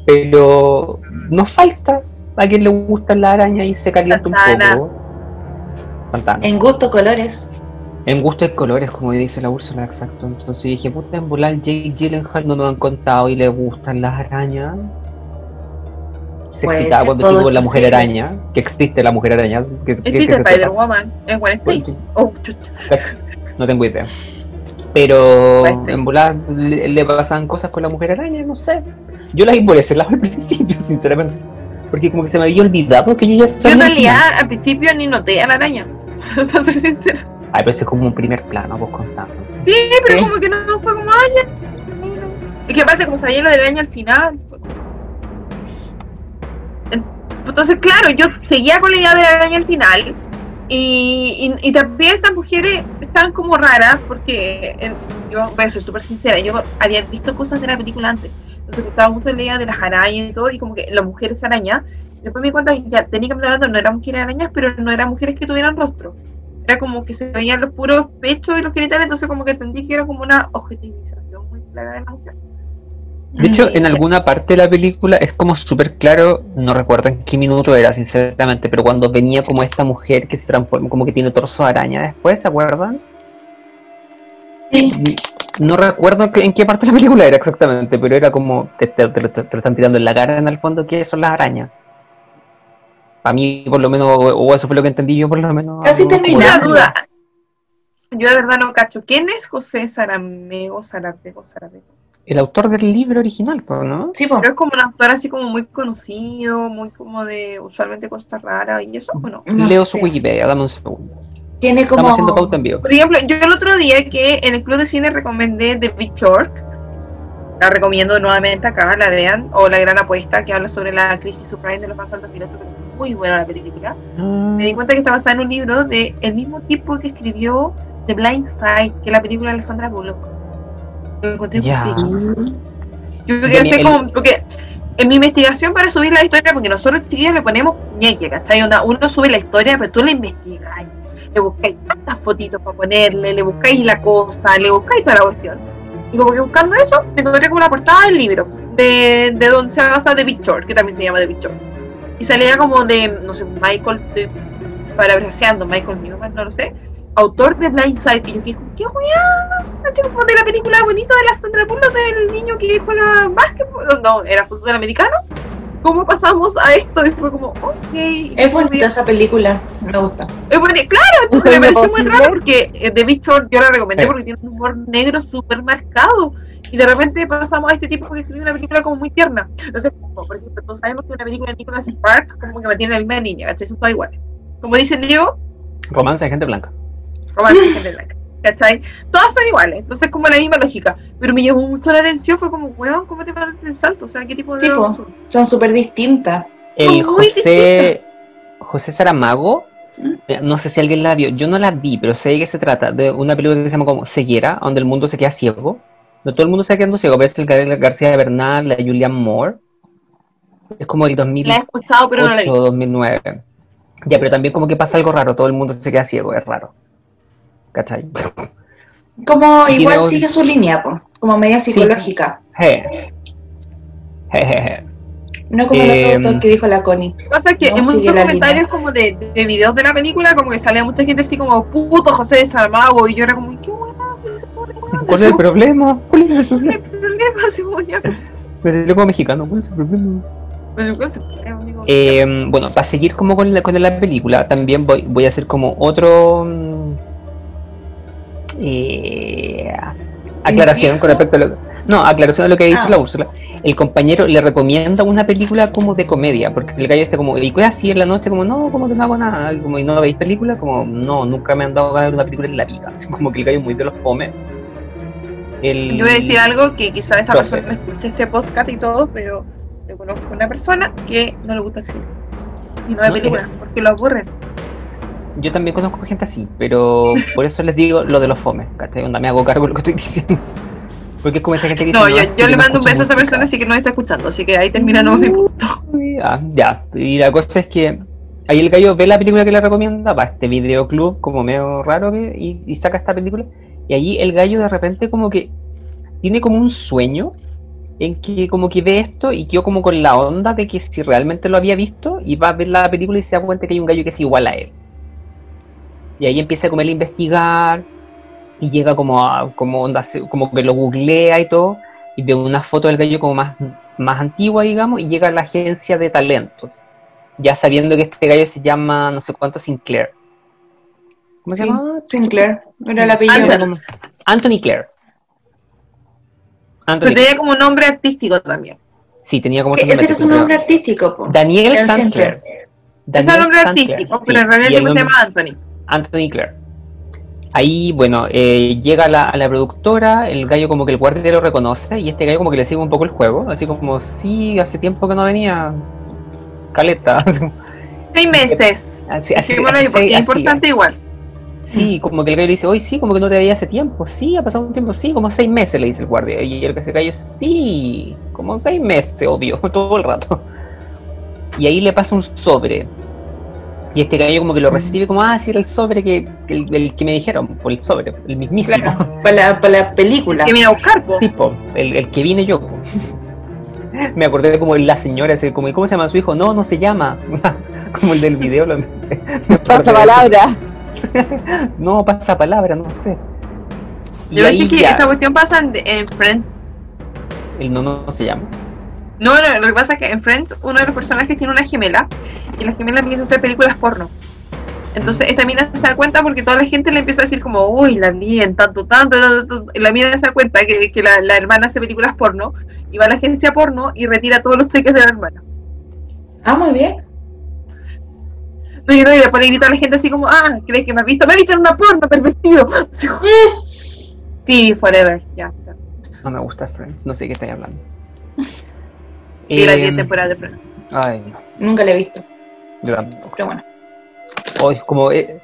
Pero nos falta a quien le gustan las arañas y se calienta un poco. Santana. En gusto, colores. En gusto de colores, como dice la Úrsula, exacto. Entonces dije, puta, en volar Jake Gyllenhaal no nos han contado y le gustan las arañas. Se excitaba ser, cuando estuvo es la mujer araña, que existe la mujer araña. Que, que- que Existe. Spider-Woman, es Gwen Stacy. Oh, chucha. No tengo idea. Pero en volar le, le pasaban cosas con la mujer araña, no sé. Yo la vi por ese lado al principio, sinceramente. Porque como que se me había olvidado que yo ya Yo sabía. en el realidad al principio ni noté a la araña. Para ser sincera. Ay, pero eso es como un primer plano, vos contando. Sí, pero ¿Qué? como que no fue como araña. Es que aparte como sabía lo de la araña al final. En- Entonces, claro, yo seguía con la idea de la araña al final. Y, y, y también estas mujeres estaban como raras porque en- yo voy a ser súper sincera, yo había visto cosas de la película antes. Entonces me gustaba mucho la idea de las arañas y todo, y como que las mujeres arañas. Después me di cuenta que ya técnicamente hablando no eran mujeres arañas, pero no eran mujeres que tuvieran rostro. Era como que se veían los puros pechos y los genitales, entonces como que entendí que era como una objetivización muy clara de la mujer. De hecho, Mm. en alguna parte de la película es como súper claro, no recuerdo en qué minuto era, sinceramente, pero cuando venía como esta mujer que se transforma, como que tiene torso de araña después, ¿se acuerdan? Sí. No recuerdo que- en qué parte de la película era exactamente, pero era como te, te- te- lo están tirando en la cara en el fondo que son las arañas. A mí, por lo menos, o, o eso fue lo que entendí yo, por lo menos. Casi acuerdo. una duda. Yo de verdad no cacho. ¿Quién es José Saramego, Sarapego, Sarapego? El autor del libro original, pues, ¿no? Sí. Pero es como un autor así como muy conocido, muy como de usualmente cosas raras y eso, ¿o no? No Leo sé. su Wikipedia, dame un segundo. Tiene Estamos como... haciendo pauta en vivo. Por ejemplo, yo el otro día que en el club de cine recomendé The Big Short, la recomiendo nuevamente acá, la vean, o La Gran Apuesta, que habla sobre la crisis subprime de los bancos del 2008, pero es muy buena la película. Me di cuenta que está basada en un libro de el mismo tipo que escribió The Blind Side, que es la película de Alessandra Bullock. Lo encontré muy Ya. freaky. Yo Tenía quería hacer como, porque en mi investigación para subir la historia, porque nosotros chiquillos le ponemos ñeque, ¿cachai? Onda, uno sube la historia, pero tú la investigáis, le buscáis tantas fotitos para ponerle, le buscáis la cosa, le buscáis toda la cuestión. Y como que buscando eso, me encontré como la portada del libro, de, de donde se basa The Short, que también se llama The Short. Y salía como de, no sé, Michael, de, parafraseando, Michael Newman, no lo sé, autor de Blindside. Y yo dije, ¿qué weá? Así como de la película bonita de la Sandra Bullock del niño que juega básquetbol. No, era fútbol americano. ¿Cómo pasamos a esto? Y fue como, ok. Es bonita esa película, me gusta. Es bueno, claro, entonces ¿Es me pareció muy raro porque eh, The Short yo la recomendé porque tiene un humor negro súper marcado. Y de repente pasamos a este tipo que escribe una película como muy tierna. Entonces, como, por ejemplo, todos sabemos que una película de Nicholas Spark como que mantiene la misma línea, ¿cachai? Son todas iguales. Como dice Diego, Romance de gente blanca. romance y gente blanca, ¿cachai? Todas son iguales, entonces como la misma lógica. Pero me llamó mucho la atención, fue como, weón, ¿cómo te mandaste el salto? O sea, ¿qué tipo de Sí, po. drogas son? Súper distintas. El Muy José. José Saramago. Eh, No sé si alguien la vio. Yo no la vi, pero sé de qué se trata. De una película que se llama como Ceguera, donde el mundo se queda ciego. No todo el mundo se queda quedando ciego. Aparece el Gabriel García Bernal, la Julianne Moore. Es como el 2008, La he escuchado, pero no la he visto. 2009. Ya, pero también como que pasa algo raro. Todo el mundo se queda ciego, es raro. ¿Cachai? Como Y igual sigue su línea, po, como media psicológica. Je. Je, je, je. No como el Eh, otro autor que dijo la Connie. Lo que pasa es que No en muchos comentarios como de, de videos de la película, como que salía mucha gente así como, puto José de Saramago, y yo era como, qué buena, weón, ¿Cuál es el problema? ¿Cuál es el problema? ¿qué problema? Así como ya. Me salió como mexicano. ¿Cuál es el problema? ¿cuál es el problema? Eh, bueno, para seguir como con la, con la película, también voy, voy a hacer como otro eh, aclaración con respecto a lo No, aclaración de lo que dice Ah. la Úrsula. El compañero le recomienda una película como de comedia, porque el gallo está como, ¿y qué así en la noche? Como, no, como que no hago nada. Y como, ¿y no veis película? Como, no, nunca me han dado ganas de una película en la vida. Así como que el gallo muy de los fome. El... Yo voy a decir algo que quizás esta Profe. persona escuche este podcast y todo, pero yo conozco una persona que no le gusta el cine. Y no ve No, películas, porque lo aburren. Yo también conozco gente así, pero por eso les digo lo de los fomes, ¿cachai? Onda, me hago cargo de lo que estoy diciendo. Porque es como esa gente que dice, No, yo, le mando un beso a esa música". persona, así que no está escuchando. Así que ahí termina no mi punto. Ah, ya. Y la cosa es que ahí el gallo ve la película que le recomienda, va a este videoclub como medio raro que, y, y saca esta película. Y allí el gallo de repente como que tiene como un sueño en que como que ve esto y quedó como con la onda de que si realmente lo había visto y va a ver la película y se da cuenta que hay un gallo que es igual a él. Y ahí empieza como él a investigar y llega como a, como onda, como que lo googlea y todo y ve una foto del gallo como más, más antigua, digamos, y llega a la agencia de talentos, ya sabiendo que este gallo se llama no sé cuánto Sinclair. ¿Cómo se Sí, llama? Sinclair, era el apellido. Anthony. Anthony Clare. Anthony Pero tenía como un nombre artístico también. Sí, tenía como Que ese era su nombre artístico, po. Daniel Sinclair. Ese es Daniel el nombre Sinclair, artístico, sí, pero en realidad el se llama Anthony. Anthony Clare. Ahí, bueno, eh, llega la, a la productora, el gallo como que el guardia lo reconoce y este gallo como que le sigue un poco el juego, así como, sí, hace tiempo que no venía. Caleta. Seis meses. Así, así, Sí, bueno, así- porque es así- importante igual. Sí, como que el gallo le dice, hoy sí, como que no te veía hace tiempo. Sí, ha pasado un tiempo, sí, como seis meses, le dice el guardia. Y el gallo, sí, como seis meses, obvio, todo el rato. Y ahí le pasa un sobre. Y este gallo como que lo recibe como, ah, sí, era el sobre que el, el que me dijeron, por el sobre, el mismísimo. Claro, para la, para la película. Que viene a buscar, po. Tipo, el, el que vine yo. po. Me acordé de como la señora, como, ¿cómo se llama su hijo? No, no se llama. como el del video. lo- Pasa palabra. No, pasa palabra, no sé. Yo voy a ahí decir que ya, esa cuestión pasa en, en Friends. el no, no, no se llama. No, no, lo que pasa es que en Friends uno de los personajes tiene una gemela y la gemela empieza a hacer películas porno. Entonces esta mina se da cuenta porque toda la gente le empieza a decir como, uy, la mía en tanto, tanto, tanto, tanto". Y la mina se da cuenta que, que la, la hermana hace películas porno y va a la agencia porno y retira todos los cheques de la hermana. Ah, muy bien. No, y, no, y después le grita a la gente así como, ah, ¿crees que me has visto? Me he visto en una porno, pervertido. Como, Phoebe forever, ya. ya. No me gusta Friends, no sé qué estáis hablando. Vi las Eh, 10 temporadas de Friends. Ay, no, Nunca la he visto, yo tampoco. pero bueno. Oh, es como, eh,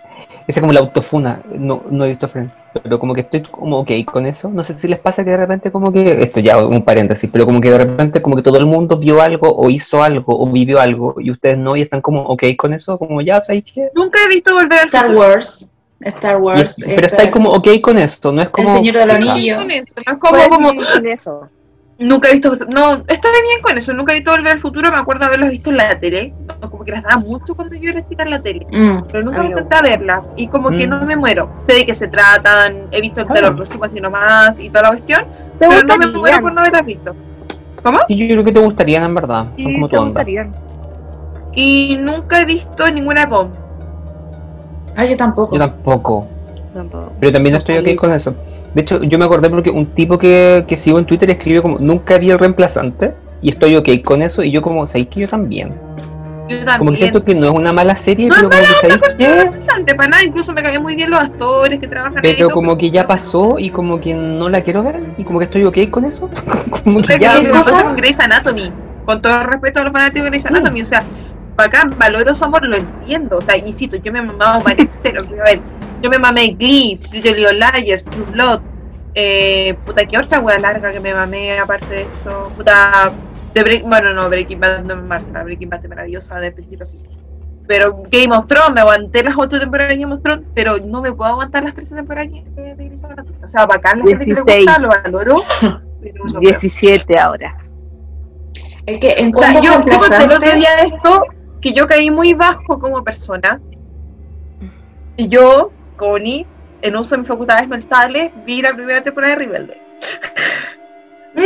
como la autofuna. No, no he visto Friends, pero como que estoy como ok con eso. No sé si les pasa que de repente como que, esto ya un paréntesis, pero como que de repente como que todo el mundo vio algo o hizo algo o vivió algo y ustedes no y están como ok con eso, como ya sabéis que... Nunca he visto volver al Star. Wars. Star Wars. es- pero estáis como ok con esto, no es como... Señor de los Anillos. Con no es como, como sin eso. Nunca he visto. No, estoy bien con eso. Nunca he visto Volver al Futuro. Me acuerdo haberlas visto en la tele. ¿no? Como que las daba mucho cuando yo era chica en la tele. Mm. Pero nunca me senté a verlas. Y como que Mm. no me muero. Sé de qué se tratan. He visto el de los próximos así nomás. Y toda la cuestión. ¿Te Pero no me muero por no haberlas visto. ¿Cómo? Sí, yo creo que te gustarían en verdad, son como te tu onda. gustarían. Y nunca he visto ninguna bomb. Ah, yo tampoco. Yo tampoco. Tampoco. Pero también estoy ok con eso. De hecho, yo me acordé porque un tipo que, que sigo en Twitter escribió como, nunca vi el reemplazante y estoy ok con eso y yo como, ¿sabéis que yo también? Yo Como también. que siento que no es una mala serie, No pero como que ¿sabéis qué? interesante para nada. Incluso me caían muy bien los actores que trabajan ahí. Pero todo, como que ya pasó y como que no la quiero ver y como que estoy ok con eso. como que Pero ya... que pasa con Grey's Anatomy. Con todo el respeto a los fanáticos de Grey's Anatomy. O sea, bacán, valoro su amor, lo entiendo. O sea, insisto, yo me he mamado varios ceros. A ver, yo me mamé Glee, Little Liars, True Blood. Eh, puta, ¿qué otra wea larga que me mamé aparte de eso? Puta, de Break- bueno, no, Breaking Bad no me marcha, Breaking Bad es maravillosa de principio a fin. Pero Game of Thrones, me aguanté las ocho temporadas de Game of Thrones, pero no me puedo aguantar las 13 temporadas de de Grey's Anatomy. O sea, bacán la gente que le 16. gusta, lo valoro, pero no puedo. 17 ahora. Es que en O sea, yo conté el otro día esto, que yo caí muy bajo como persona. Y yo, Connie, en uso de mis facultades mentales, vi la primera temporada de Riverdale. y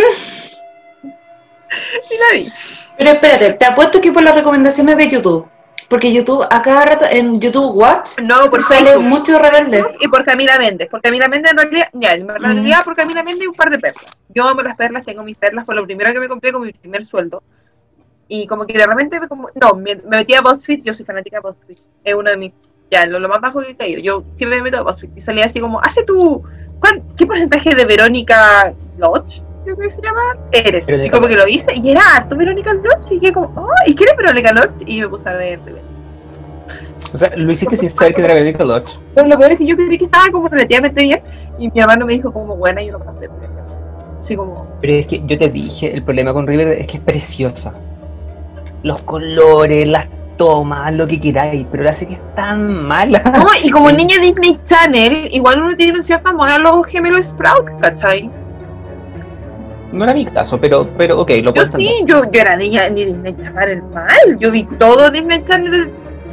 la vi. Pero espérate, te apuesto que por las recomendaciones de YouTube. Porque YouTube, a cada rato en YouTube Watch No, por sale Facebook. mucho rebelde. y por Camila Méndez. Por Camila Méndez en realidad, ya, en realidad por Camila Méndez y un par de perlas. Yo amo las perlas, tengo mis perlas, fue lo primero que me compré con mi primer sueldo. Y como que de repente me como, no, me, me metí a BuzzFeed, yo soy fanática de BuzzFeed. Es uno de mis, ya, lo, lo más bajo que he caído. Yo siempre me meto a BuzzFeed y salía así como, hace tú, ¿cuán- ¿qué porcentaje de Verónica Lodge? Creo que se llama, eres. Verónica y como que lo hice, y era harto Verónica Lodge, y que como, oh, ¿y quién es Verónica Lodge? Y me puse a ver. O sea, lo hiciste sin saber que era Verónica Lodge. Pero lo peor es que yo creí que estaba como relativamente bien y mi hermano me dijo como buena y yo lo pasé. Así como... Pero es que yo te dije, el problema con River es que es preciosa. Los colores, las tomas, lo que queráis, pero la serie es tan mala. No, y como niña Disney Channel, igual uno tiene un cierto amor a los gemelos Sprout, ¿cachai? No era mi caso, pero, pero ok, lo Yo puedo sí, entender. yo, yo era niña de Disney Channel mal. Yo vi todo Disney Channel,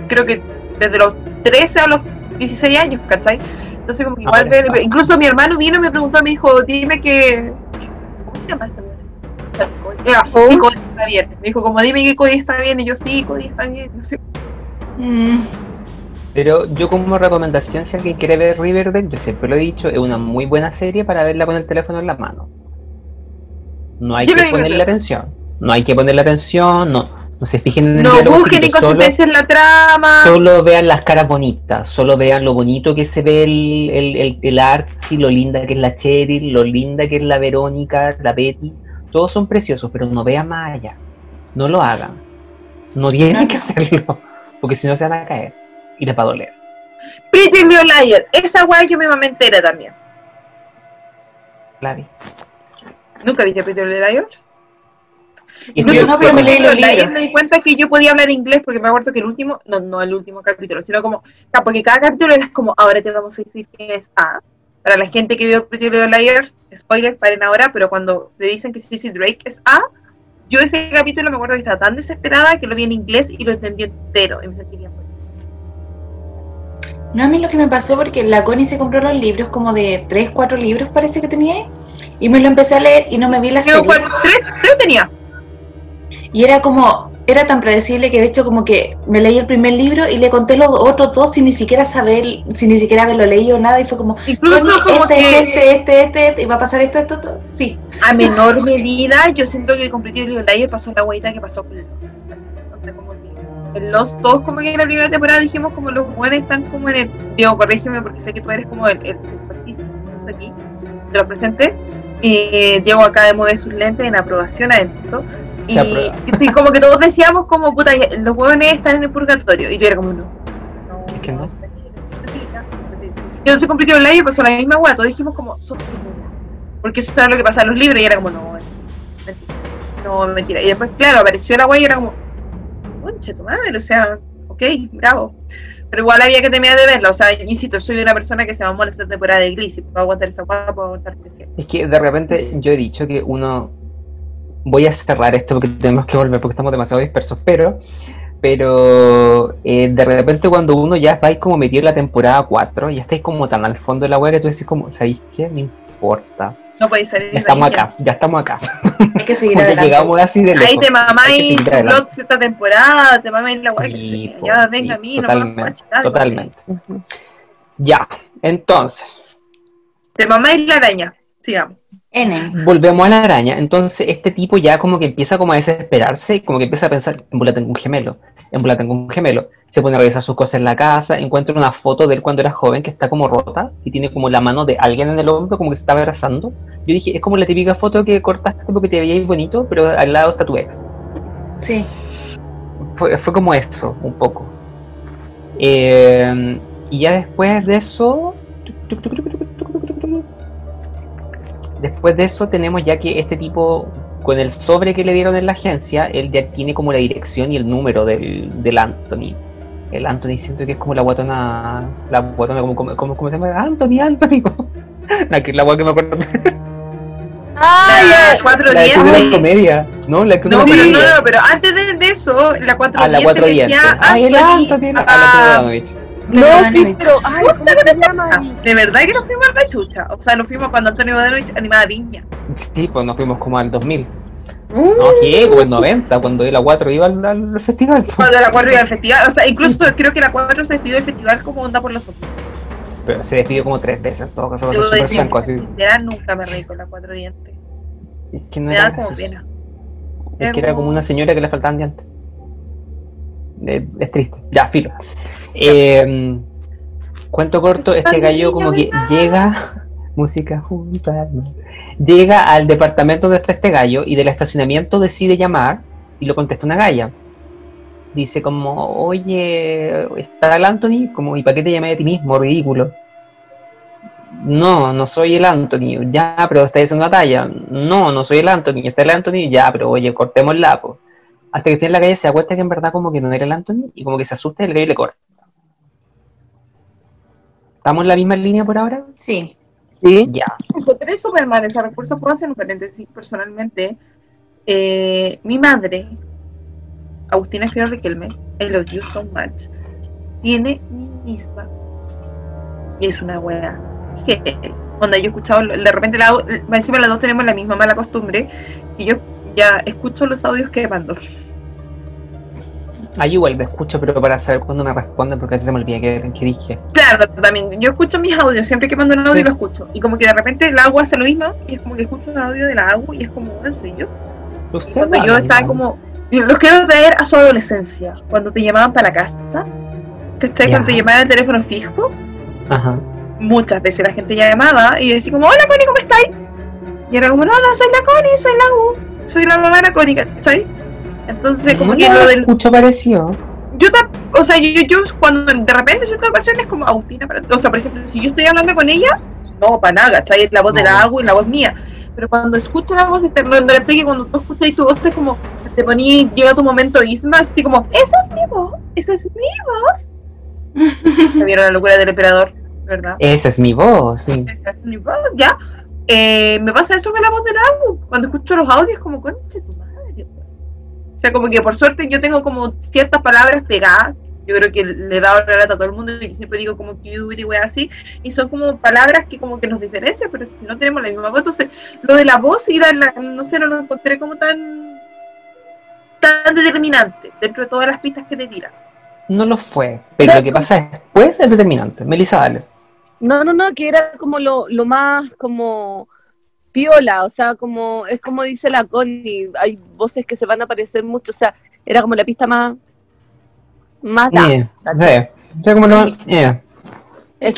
creo que desde los 13 a los 16 años, ¿cachai? Entonces como que igual, Ah, ver- incluso mi hermano vino y me preguntó, me dijo, dime que... ¿Cómo se llama esta. Y Cody está bien. Me dijo, como dime que Cody está bien. Y yo, sí, Cody está bien. No sé. Mm, Pero yo como recomendación, si alguien quiere ver Riverdale, yo siempre lo he dicho, es una muy buena serie para verla con el teléfono en la mano. No hay Yo que ponerle que- atención. No hay que ponerle atención, no, no se fijen en el No busquen chiquillos, solo, inconsistencia en la trama. solo vean las caras bonitas, solo vean lo bonito que se ve el, el, el, el Archie, lo linda que es la Cheryl, lo linda que es la Verónica, la Betty. Todos son preciosos, pero no vean más allá. No lo hagan. No tienen que hacerlo, porque si no se van a caer y les va a doler. Pretty Little Liar. Esa guay yo me mamé entera también. La vi. ¿Nunca viste Pretty Little Liar? No, no, pero me leí los libros. me di cuenta que yo podía hablar inglés porque me acuerdo que el último, no, no el último capítulo, sino como, porque cada capítulo era como, ahora te vamos a decir que es A. Para la gente que vio Pretty Little Liars, spoiler, paren ahora, pero cuando le dicen que Sissy Drake es A, yo ese capítulo me acuerdo que estaba tan desesperada que lo vi en inglés y lo entendí entero y me sentí bien. No, a mí lo que me pasó porque la Connie se compró los libros, como de 3, 4 libros parece que tenía, y me lo empecé a leer y no me vi la serie. ¿cuál- tres, tres tenía. Y era como, era tan predecible que de hecho como que me leí el primer libro y le conté los otros dos sin ni siquiera saber, sin ni siquiera haberlo leído nada y fue como, Incluso como este, que este, este, este, este, y va a pasar esto, esto, esto, sí. a menor medida, yo siento que con Pretty Little Liars pasó la guaita que pasó con que en Lost todos como que en la primera temporada dijimos como los buenos están como en el... Diego, corrígeme porque sé que tú eres como el, el no sé aquí, de los presentes. Eh, Diego acá de mover sus lentes en aprobación a esto. Y, y como que todos decíamos como, puta, los huevones están en el purgatorio. Y yo era como, no. no Es que no. Y entonces con Pretty Little Liars pasó la misma hueá, todos dijimos como, son. Porque eso era lo que pasaba en los libros y era como, no, mentira. No, mentira. Y después, claro, apareció la guay y era como, concha tu madre, o sea, ok, bravo. Pero igual había que terminar de verla, o sea, insisto, soy una persona que se mamó la temporada de Glee, si puedo aguantar esa guapa, puedo aguantar que sea. Es que de repente yo he dicho que uno. Voy a cerrar esto porque tenemos que volver porque estamos demasiado dispersos, pero. Pero eh, de repente cuando uno ya vais como metido en la temporada 4, ya estáis como tan al fondo de la web que tú decís como, ¿sabéis qué? No importa. No podéis salir Ya estamos ahí, acá, ya estamos acá. Hay que seguir adelante. llegamos así de lejos. Ahí te mamáis esta temporada, te mamáis la que Sí, po, Ya sí, venga a mí, no totalmente, totalmente. Ya, entonces, Te mamáis la araña, sigamos. N. volvemos a la araña. Entonces, este tipo ya como que empieza como a desesperarse y como que empieza a pensar, en bola tengo un gemelo, en bola tengo un gemelo. Se pone a revisar sus cosas en la casa, encuentra una foto de él cuando era joven que está como rota y tiene como la mano de alguien en el hombro, como que se está abrazando. Yo dije, es como la típica foto que cortaste porque te veías bonito, pero al lado está tu ex. Sí. Fue, fue como eso, un poco. Eh, y ya después de eso. Después de eso tenemos ya que este tipo, con el sobre que le dieron en la agencia, él ya tiene como la dirección y el número del, del Anthony. El Anthony siento que es como la guatona, la guatona como, como, como, ¿cómo se llama? Anthony, Anthony. la que la guay que me acuerdo. ¡Ay! La ay, 410. La que de- comedia, ¿no? La que No, pero comedia. no, pero antes de, de eso, la 410 Ah, la cuatro decía dientes. Ah, el Anthony. Ah, ah, la Anthony No, sí, pero. Ay, ¿cómo se llama? de verdad que nos fuimos a la chucha. O sea, nos fuimos cuando Antonio Bodanovich animaba Viña. Sí, pues nos fuimos como al 2000. Uh, No, ¿qué? Como en 90, cuando la 4 iba al, al festival. pues. Cuando la 4 iba al festival, o sea, incluso creo que la 4 se despidió del festival como onda por los ojos. Pero se despidió como tres veces, en todo caso, para ser Yo súper franco. Así. sincera, nunca me reí con la 4 dientes. Es que no Me era da como pena. Es que era como una señora que le faltaban dientes. Es triste. Ya, filo. Eh, cuento corto, este gallo como que llega, música mar. llega al departamento donde está este gallo y del estacionamiento decide llamar y lo contesta una galla. Dice como, oye, ¿está el Anthony? Como, ¿y para qué te llamé a ti mismo? Ridículo. No, no soy el Anthony. Ya, pero está diciendo una talla. No, no soy el Anthony. Está el Anthony. Ya, pero oye, cortemos el lapo. Hasta que tiene la calle se da cuenta que en verdad como que no era el Anthony y como que se asusta y el gallo le corta. ¿Estamos en la misma línea por ahora? Sí. Sí. Ya. Encontré súper mal ese recurso. Puedo hacer un paréntesis personalmente. Eh, mi madre, Agustina Fierro Riquelme, I love you so much, tiene mi misma voz. Y es una wea. Onda, yo he escuchado, de repente la, encima las dos tenemos la misma mala costumbre, y yo ya escucho los audios que mando. Ahí igual me escucho, pero para saber cuándo me responden, porque a veces se me olvida que, que dije. Claro, también, yo escucho mis audios, siempre que mando un audio Sí. lo escucho. Y como que de repente la agua hace lo mismo, y es como que escucho un audio de la agua y es como, ¿en soy yo? Usted Cuando yo estaba como. Los quiero traer a su adolescencia. Cuando te llamaban para la casa. ¿Cachai? Ya. Cuando te llamaban al teléfono fijo. Ajá. Muchas veces la gente llamaba y decía como, hola Connie, ¿cómo estáis? Y era como, no, no, soy la Connie, soy la U. Soy la mamá de la Connie, ¿cachai? Entonces como que No, lo del... escucho parecido. Yo, o sea, yo, yo, cuando de repente en ciertas ocasiones como Agustina, para- o sea, por ejemplo, si yo estoy hablando con ella, no, para nada, ¿cachai? Es la voz de la No. agua y la voz mía. Pero cuando escucho la voz externa, que cuando tú escuchas tu voz es como, te poní, llega tu momento Isma, así como, esa es mi voz, esa es mi voz. ¿Se vieron la locura del emperador? ¿Verdad? Esa es mi voz, sí. Esa es mi voz, ya. Eh, me pasa eso con la voz del agua. Cuando escucho los audios, como, concha tu madre. O sea, como que por suerte yo tengo como ciertas palabras pegadas. Yo creo que le he dado la lata a todo el mundo y siempre digo como cute y wea así. Y son como palabras que como que nos diferencian, pero si no tenemos la misma voz. Entonces, lo de la voz y la, la- no sé, no lo encontré como tan tan determinante dentro de todas las pistas que le tiran. No lo fue. Pero lo que pasa después es determinante. Melissa, dale. No, no, no, que era como lo, lo más como piola, o sea, como es como dice la Connie, hay voces que se van a aparecer mucho, o sea, era como la pista más más. O sea, como no.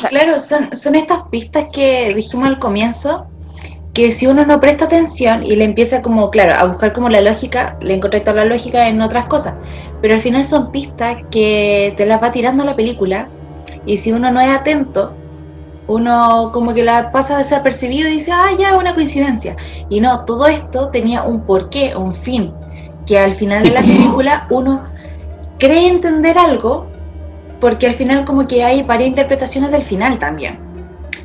Claro, son, son estas pistas que dijimos al comienzo, que si uno no presta atención y le empieza como, claro, a buscar como la lógica, le encontré toda la lógica en otras cosas, pero al final son pistas que te las va tirando la película y si uno no es atento, uno como que la pasa desapercibido y dice, ah, ya, una coincidencia. Y no, todo esto tenía un porqué, un fin, que al final de la película uno cree entender algo, porque al final como que hay varias interpretaciones del final también.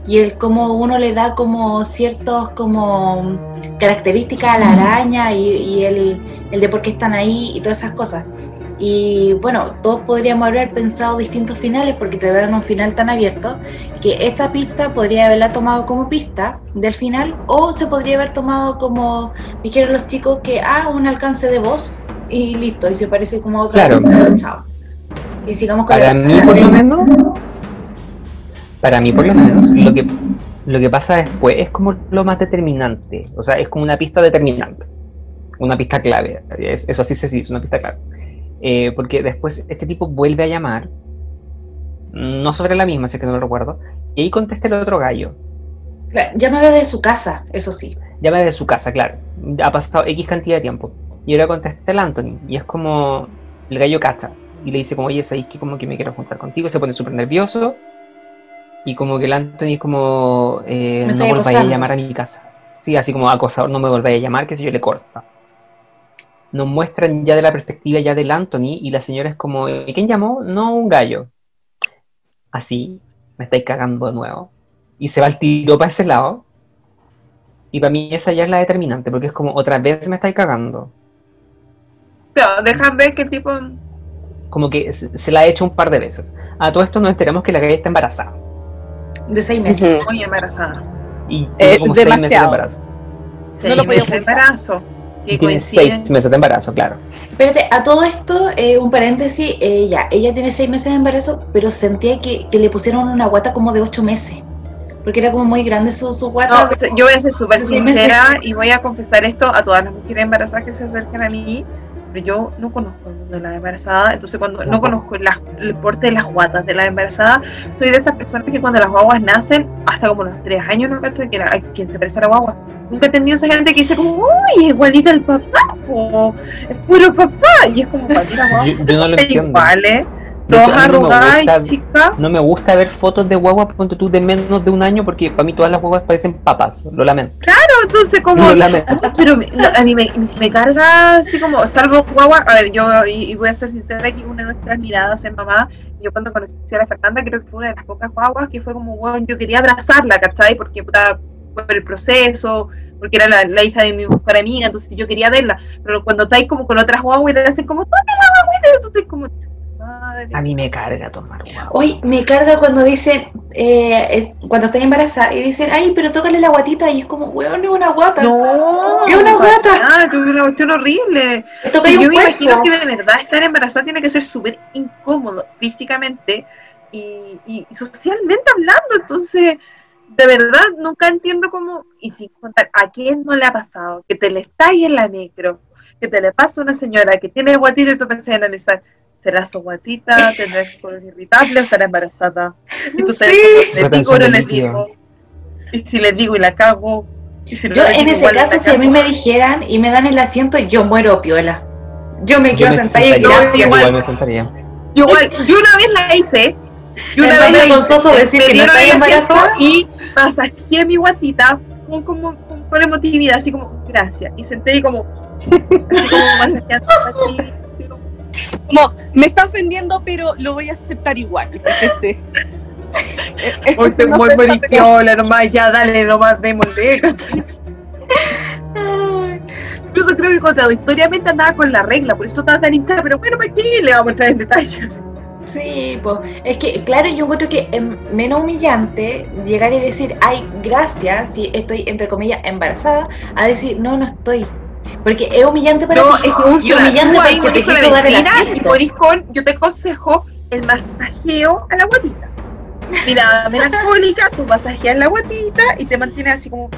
Y el cómo uno le da como ciertos como características a la araña y, y el, el de por qué están ahí y todas esas cosas. Y bueno, todos podríamos haber pensado distintos finales porque te dan un final tan abierto que esta pista podría haberla tomado como pista del final o se podría haber tomado como dijeron los chicos que ah, un alcance de voz y listo, y se parece como a otra Claro. película, chao. Y sigamos con Para la- mí, por lo menos. Para mí, por lo menos, lo que, lo que pasa después es como lo más determinante. O sea, es como una pista determinante. Una pista clave. Es- Eso sí se dice, una pista clave. Eh, porque después este tipo vuelve a llamar. No sobre la misma, sé que no lo recuerdo. Y ahí contesta el otro gallo. Claro, Llámame de su casa, eso sí. Llama de su casa, claro. Ha pasado X cantidad de tiempo. Y ahora contesta el Anthony. Y es como el gallo cacha. Y le dice como, oye, ¿sabéis que como que me quiero juntar contigo? Se pone súper nervioso. Y como que el Anthony es como, eh, Me no volváis a llamar a mi casa. Sí, así como acosador, no me volváis a llamar, que si yo le corta. Nos muestran ya de la perspectiva ya del Anthony y la señora es como, "¿Y ¿quién llamó? No, un gallo. Así, me estáis cagando de nuevo. Y se va el tiro para ese lado. Y para mí esa ya es la determinante, porque es como, otra vez me estáis cagando. Pero dejan ver que el tipo. Como que se, la ha hecho un par de veces. A todo esto nos enteramos que la calle está embarazada. De seis meses. Muy embarazada. Y Eh, como seis meses de demasiado. embarazo. Seis lo podía meses de embarazo. Que Y tiene seis meses de embarazo, claro. Espérate, a todo esto, eh, un paréntesis, eh, ya, ella tiene seis meses de embarazo, pero sentía que, que le pusieron una guata como de ocho meses. Porque era como muy grande su, su guata. No, yo voy a ser súper sincera y voy a confesar esto a todas las mujeres embarazadas que se acercan a mí. Pero yo no conozco el mundo de las embarazadas, entonces cuando no conozco el porte de las guatas de las embarazadas, soy de esas personas que cuando las guaguas nacen, hasta como los tres años no cacho que quien se parece a la guagua. Nunca he entendido esa gente que dice como, uy, es igualita el papá, o es puro papá, y es como, las guaguas Yo, yo no lo entiendo. iguales, De hecho, a no me gusta- y chicas. No me gusta ver fotos de guaguas, ponte tú, de menos de un año, porque para mí todas las guaguas parecen papas. Lo lamento. Entonces, como, Lo lamento. Pero me- no, a mí me, me carga así como, salvo guagua, a ver, yo, y, y voy a ser sincera aquí, una de nuestras miradas en mamá, yo cuando conocí a la Fernanda, creo que fue una de las pocas guaguas que fue como, bueno, yo quería abrazarla, ¿cachai? Porque puta, por el proceso, porque era la, la hija de mi mejor amiga, entonces yo quería verla, pero cuando estáis como con otras guaguas y te hacen como, ¡Toca la guaguita! Entonces como, madre. A mí me carga tomar guagua. Hoy me carga cuando dicen, eh, eh, cuando estás embarazada y dicen, ay, pero tócale la guatita y es como, weón, es una guata. No, Es una guata. Ah, tuve una cuestión horrible. Yo me cuerpo. imagino que de verdad estar embarazada tiene que ser súper incómodo físicamente y, y- y socialmente hablando. Entonces, de verdad, nunca entiendo cómo, y sin contar, ¿a quién no le ha pasado? Que te le estáis en la micro, que te le pasa a una señora que tiene guatita y tú pensás en analizar. ¿Será su guatita? ¿Tendrá el colon irritable o estará embarazada? Y tú sabes, Sí. ¿les digo o no les digo? Y si les digo y la cago. Y si no Yo en digo, ese caso, si a mí me dijeran y me dan el asiento, yo muero piola. Yo me quedo sentada y sentaría, gracias. igual me sentaría. Yo, igual- yo una vez la hice. Yo una vez la hice. decir que no asiento embarazada. Y masajeé mi guatita con, como, con, con emotividad, así como, gracias. Y senté ahí como, así como masajeando aquí. Como- me está ofendiendo, pero lo voy a aceptar igual. fíjese. Eh, es Hoy que te muy piola, nomás, ya dale, nomás, démosle, Incluso creo que contradictoriamente andaba con la regla, por eso estaba tan hinchada, pero bueno, ¿para qué le vamos a entrar en detalles? Sí, pues es que, claro, yo encuentro que es menos humillante llegar y decir, ay, gracias, si estoy, entre comillas, embarazada, a decir, no, no estoy. Porque es humillante para No, ti. es que un y humillante tú ahí porque te quiso la dar el y morís con, yo te aconsejo el masajeo a la guatita. Mira, melancólica, tú masajeas la guatita y te mantienes así como,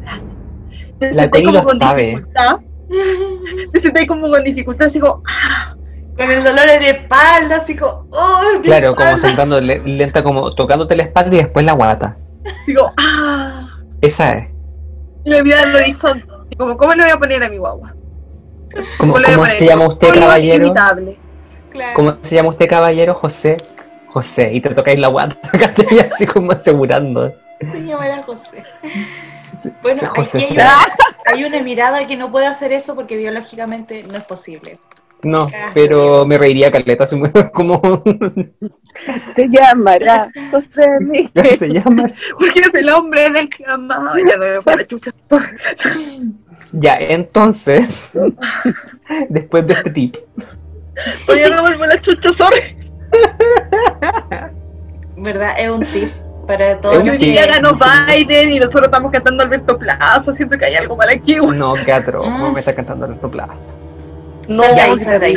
gracias. Te La Connie como lo con sabe. dificultad, te sentáis como con dificultad, así como, ah, Con el dolor en la espalda, así como, ¡oh! Claro, como sentando le- lenta, como tocándote la espalda y después la guata. digo, ah, Esa es. y me mira al horizonte, y como, ¿cómo le voy a poner a mi guagua? ¿Cómo, le voy a cómo poner? se llama usted, caballero? Claro. ¿Cómo se llama usted, caballero? José. José, y te tocáis la guata, ¿cachai? así como asegurando. Se llamará José. Bueno, José, aquí hay una mirada que no puede hacer eso porque biológicamente no es posible. No, pero me reiría caleta, así como Se llamará José Miguel. se llama. Porque es el hombre del que amaba. Ya no me fue la chucha. Ya, entonces, después de este tip, Oye, no me fue la chucha, sorry. ¿Verdad? Es un tip para todos un los Hoy tip. día ganó Biden y nosotros estamos cantando Alberto Plaza. Siento que hay algo mal aquí, güey. no, qué atroz, Mm. ¿cómo me está cantando Alberto Plaza? No, Sal de ahí.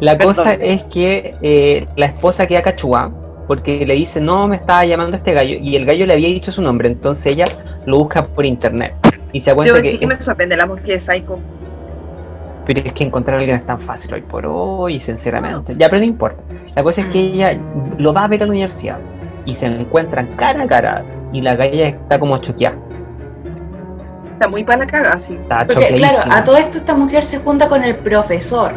La Perdón. cosa es que eh, la esposa queda cachúa porque le dice, no, me estaba llamando este gallo, y el gallo le había dicho su nombre, entonces ella lo busca por internet y se da Debo cuenta decir que, que me sorprende la mujer de Psycho. pero es que encontrar a alguien es tan fácil hoy por hoy, sinceramente. Ya, pero no importa. La cosa es que ella lo va a ver a la universidad y se encuentran cara a cara y la galla está como choqueada, Está muy para la caga, sí. está Porque, claro, a todo esto esta mujer se junta con el profesor.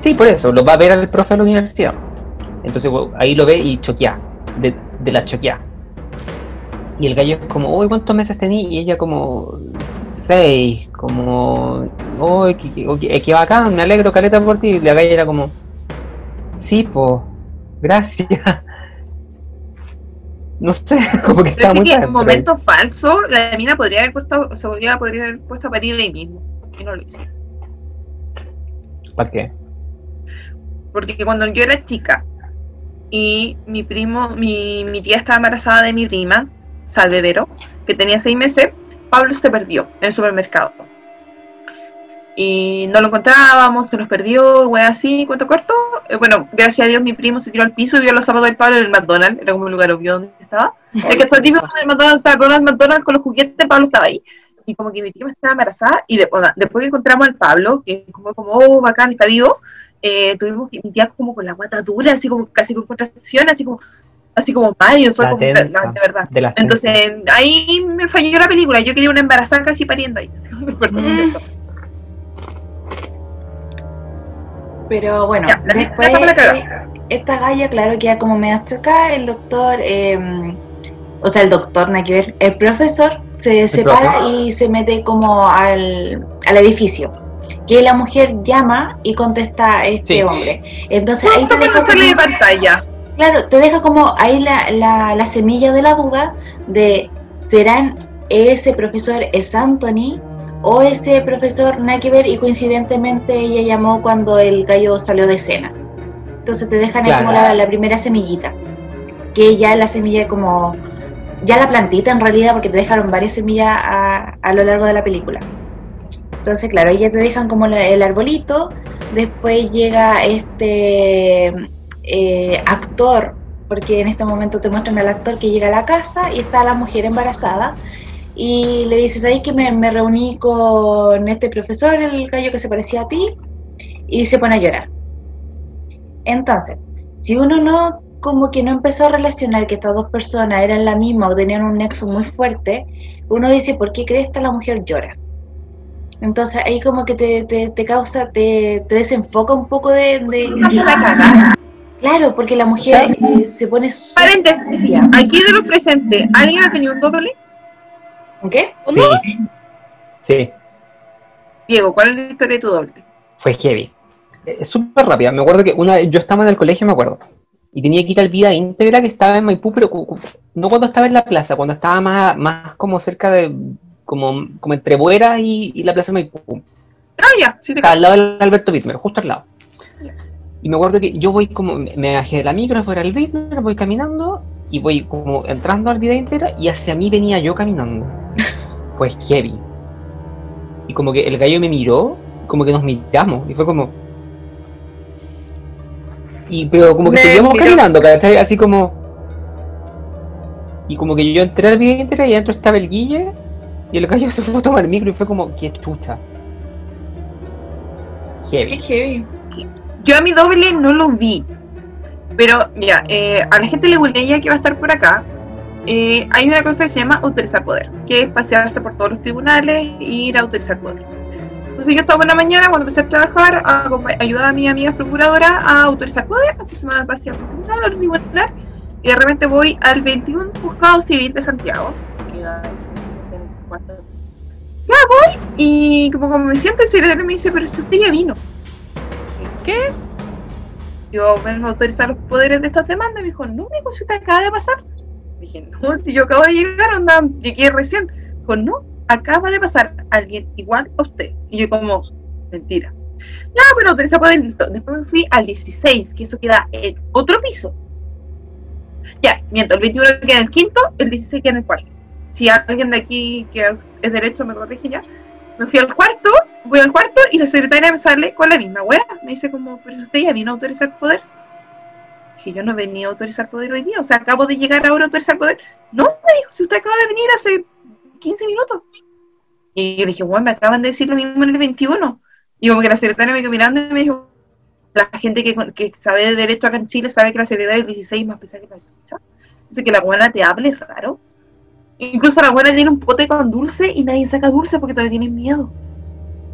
Sí, por eso, lo va a ver al profe de la universidad. Entonces ahí lo ve y choquea, de, de la choquea. Y el gallo es como, uy, ¿cuántos meses tení? Y ella como, seis, como, uy, qué, qué- qué- qué bacán, me alegro, caleta por ti. Y la galla era como, sí, po, gracias. No sé, como que Pero está sí muy que en un momento falso, la mina podría haber puesto, se podría, podría haber puesto a parir ahí mismo. Y no lo hizo. ¿Para qué? Porque cuando yo era chica y mi primo, mi, mi tía estaba embarazada de mi prima, Salve Vero, que tenía seis meses, Pablo se perdió en el supermercado. Y no lo encontrábamos, se nos perdió, wey así, cuento corto. Eh, bueno, gracias a Dios mi primo se tiró al piso y vio los zapatos del Pablo en el McDonald's, era como un lugar obvio donde estaba. Es que estoy típico del McDonald's, estaba Ronald McDonald's con los juguetes, Pablo estaba ahí. Y como que mi prima estaba embarazada y de- o sea, después que encontramos al Pablo, que fue como, oh, bacán, está vivo, eh, tuvimos que mi tía como con la guata dura, así como casi con contracción, así como, así como mal, y nosotros La como, tensa, no, de verdad. de Entonces, ahí me falló la película. Yo quería una embarazada casi pariendo ahí. Así acuerdo Mm. Pero bueno, Ya, la- después la eh, esta galla, claro, queda como medio chocada. El doctor, eh, o sea, el doctor, nada que ver, el profesor se separa y se mete como al, al edificio. Que la mujer llama y contesta a este Sí. hombre. Entonces ahí te deja sale de como- pantalla. Claro, te deja como ahí la, la, la semilla de la duda de ¿serán ese profesor es Anthony o ese profesor nada que ver y coincidentemente ella llamó cuando el gallo salió de escena? Entonces te dejan ahí como la, la primera semillita, que ya la semilla como, ya la plantita en realidad porque te dejaron varias semillas a, a lo largo de la película. Entonces, claro, ahí ya te dejan como la- el arbolito, después llega este eh, actor, porque en este momento te muestran al actor que llega a la casa y está la mujer embarazada y le dices ahí que me, me reuní con este profesor, el gallo que se parecía a ti, y se pone a llorar. Entonces, si uno no, como que no empezó a relacionar que estas dos personas eran la misma o tenían un nexo muy fuerte, uno dice, ¿por qué crees que la mujer llora? Entonces ahí como que te, te, te causa, te, te desenfoca un poco de... de- La. Claro, porque la mujer eh, se pone... Paréntesis. Aquí de lo presente, ¿alguien ha tenido un doble? ¿Qué? Sí. Sí, Diego, ¿cuál es la historia de tu doble? fue heavy. Eh, Es súper rápida. Me acuerdo que una vez yo estaba en el colegio, me acuerdo. Y tenía que ir al Vida Íntegra que estaba en Maipú, pero no cuando estaba en la plaza, cuando estaba más, más como cerca de. como, como entre Buera y, y la plaza de Maipú. Ah, ya, sí te al lado del Alberto Wittmer, justo al lado. Y me acuerdo que yo voy como, me bajé de la micro fuera al Wittmer, voy caminando y voy como entrando al Vida Íntegra y hacia mí venía yo caminando. Fue heavy. Y como que el gallo me miró, como que nos miramos y fue como... Y pero como que Me seguíamos miró. caminando, ¿cachai? Así como... Y como que yo entré al Vida Íntegra y adentro estaba el Guille y el gallo se fue a tomar micro y fue como, qué chucha. Heavy. heavy. Yo a mi doble no lo vi. Pero ya, eh, a la gente le ya que va a estar por acá. eh, hay una cosa que se llama autorizar poder, que es pasearse por todos los tribunales e ir a autorizar poder. Entonces yo estaba en la mañana cuando empecé a trabajar, a ayudaba a mis amigas procuradoras a autorizar poder, entonces me paseaba por un lado, al tribunal, y de repente voy al 21 Juzgado Civil de Santiago. Ya voy, y como, como me siento, el secretario me dice, pero usted ya vino. ¿Qué? Yo vengo a autorizar los poderes de estas demandas. Me dijo, no, me si usted acaba de pasar. Dije, no, si yo acabo de llegar, onda, llegué recién. Dijo, no, acaba de pasar alguien igual a usted. Y yo como, mentira. Ya, pero autorizar poderes, listo. Después me fui al 16, que eso queda en otro piso. Ya, miento, el 21 queda en el quinto, el 16 queda en el cuarto. Si alguien de aquí que es derecho me corrige ya. Fui al cuarto, voy al cuarto y la secretaria me sale con la misma wea. Me dice como, pero usted ya vino a autorizar poder. Que yo no venía a autorizar poder hoy día, o sea, acabo de llegar ahora a autorizar poder. No, me dijo, si usted acaba de venir hace 15 minutos. Y yo le dije, bueno, me acaban de decir lo mismo en el 21. Y como que la secretaria me quedó mirando y me dijo, la gente que, que sabe de derecho acá en Chile sabe que la secretaria del 16 es más pesada que la chucha. Entonces que la buena te hable es raro. Incluso la buena tiene un pote con dulce y nadie saca dulce porque todavía tienen miedo.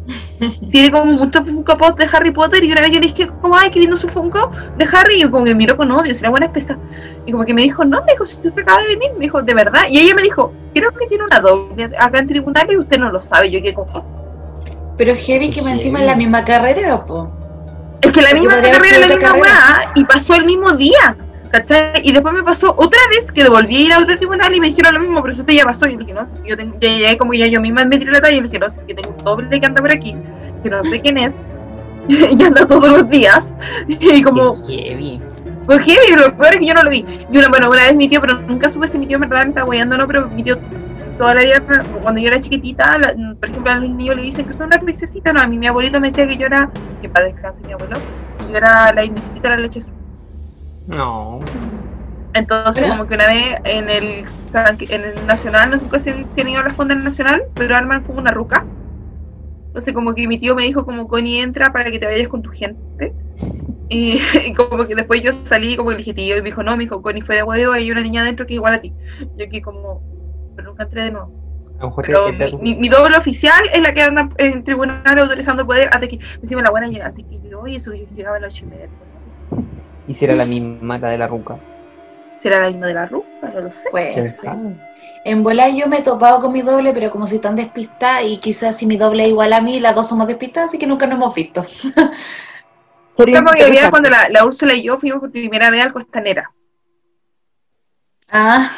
tiene como muchos Funko Pop de Harry Potter y una vez yo le dije como, ay, qué lindo su Funko de Harry y como que me miró con odio, si la buena es pesada. Y como que me dijo, no, me dijo, si usted acaba de venir, me dijo, de verdad. Y ella me dijo, creo que tiene una doble acá en tribunales y usted no lo sabe. Yo que como, Pero heavy que me encima en la misma carrera, po. Es que la misma carrera la misma weá y pasó el mismo día, ¿cachai? Y después me pasó otra vez que volví a ir a otro tribunal y me dijeron lo mismo, pero eso te ya pasó. Y dije, no, yo tengo, ya, ya, como ya yo misma me tiré la talla y dije, no, si que tengo un doble que anda por aquí, que no sé quién es, y anda todos los días. Y como, Qué heavy. ¿por qué? Y lo peor es que yo no lo vi. Y una, bueno, una vez mi tío, pero nunca supe si mi tío en verdad me estaba weyando o no, pero mi tío toda la vida, cuando yo era chiquitita, la- por ejemplo, a los niños le dicen que son una princesita, no, a mí mi abuelito me decía que yo era, que para descansar mi abuelo, que yo era la indicita de la leche azul. No. Entonces, Mira. como que una vez en el, en el Nacional, no sé si se han ido a la fonda del Nacional, pero arman como una ruca. Entonces, como que mi tío me dijo, como Connie, entra para que te vayas con tu gente. Y, y como que después yo salí, como que le dije tío, y me dijo, no, me dijo, Connie fue de huevo, hay una niña adentro que es igual a ti. Yo aquí como, pero nunca entré de nuevo. A lo mejor Pero mi, mi- mi doble oficial es la que anda en tribunal autorizando poder antes que, encima la buena llega antes que yo, y eso que yo llegaba a las ocho y media. Hiciera la misma la de la ruca. ¿Será la misma de la ruca? No lo sé. Pues. En bola yo me he topado con mi doble, pero como soy tan despistada y quizás si mi doble es igual a mí, las dos somos despistadas, así que nunca nos hemos visto. Como que cuando la, la Úrsula y yo fuimos por primera vez al Costanera. Ah,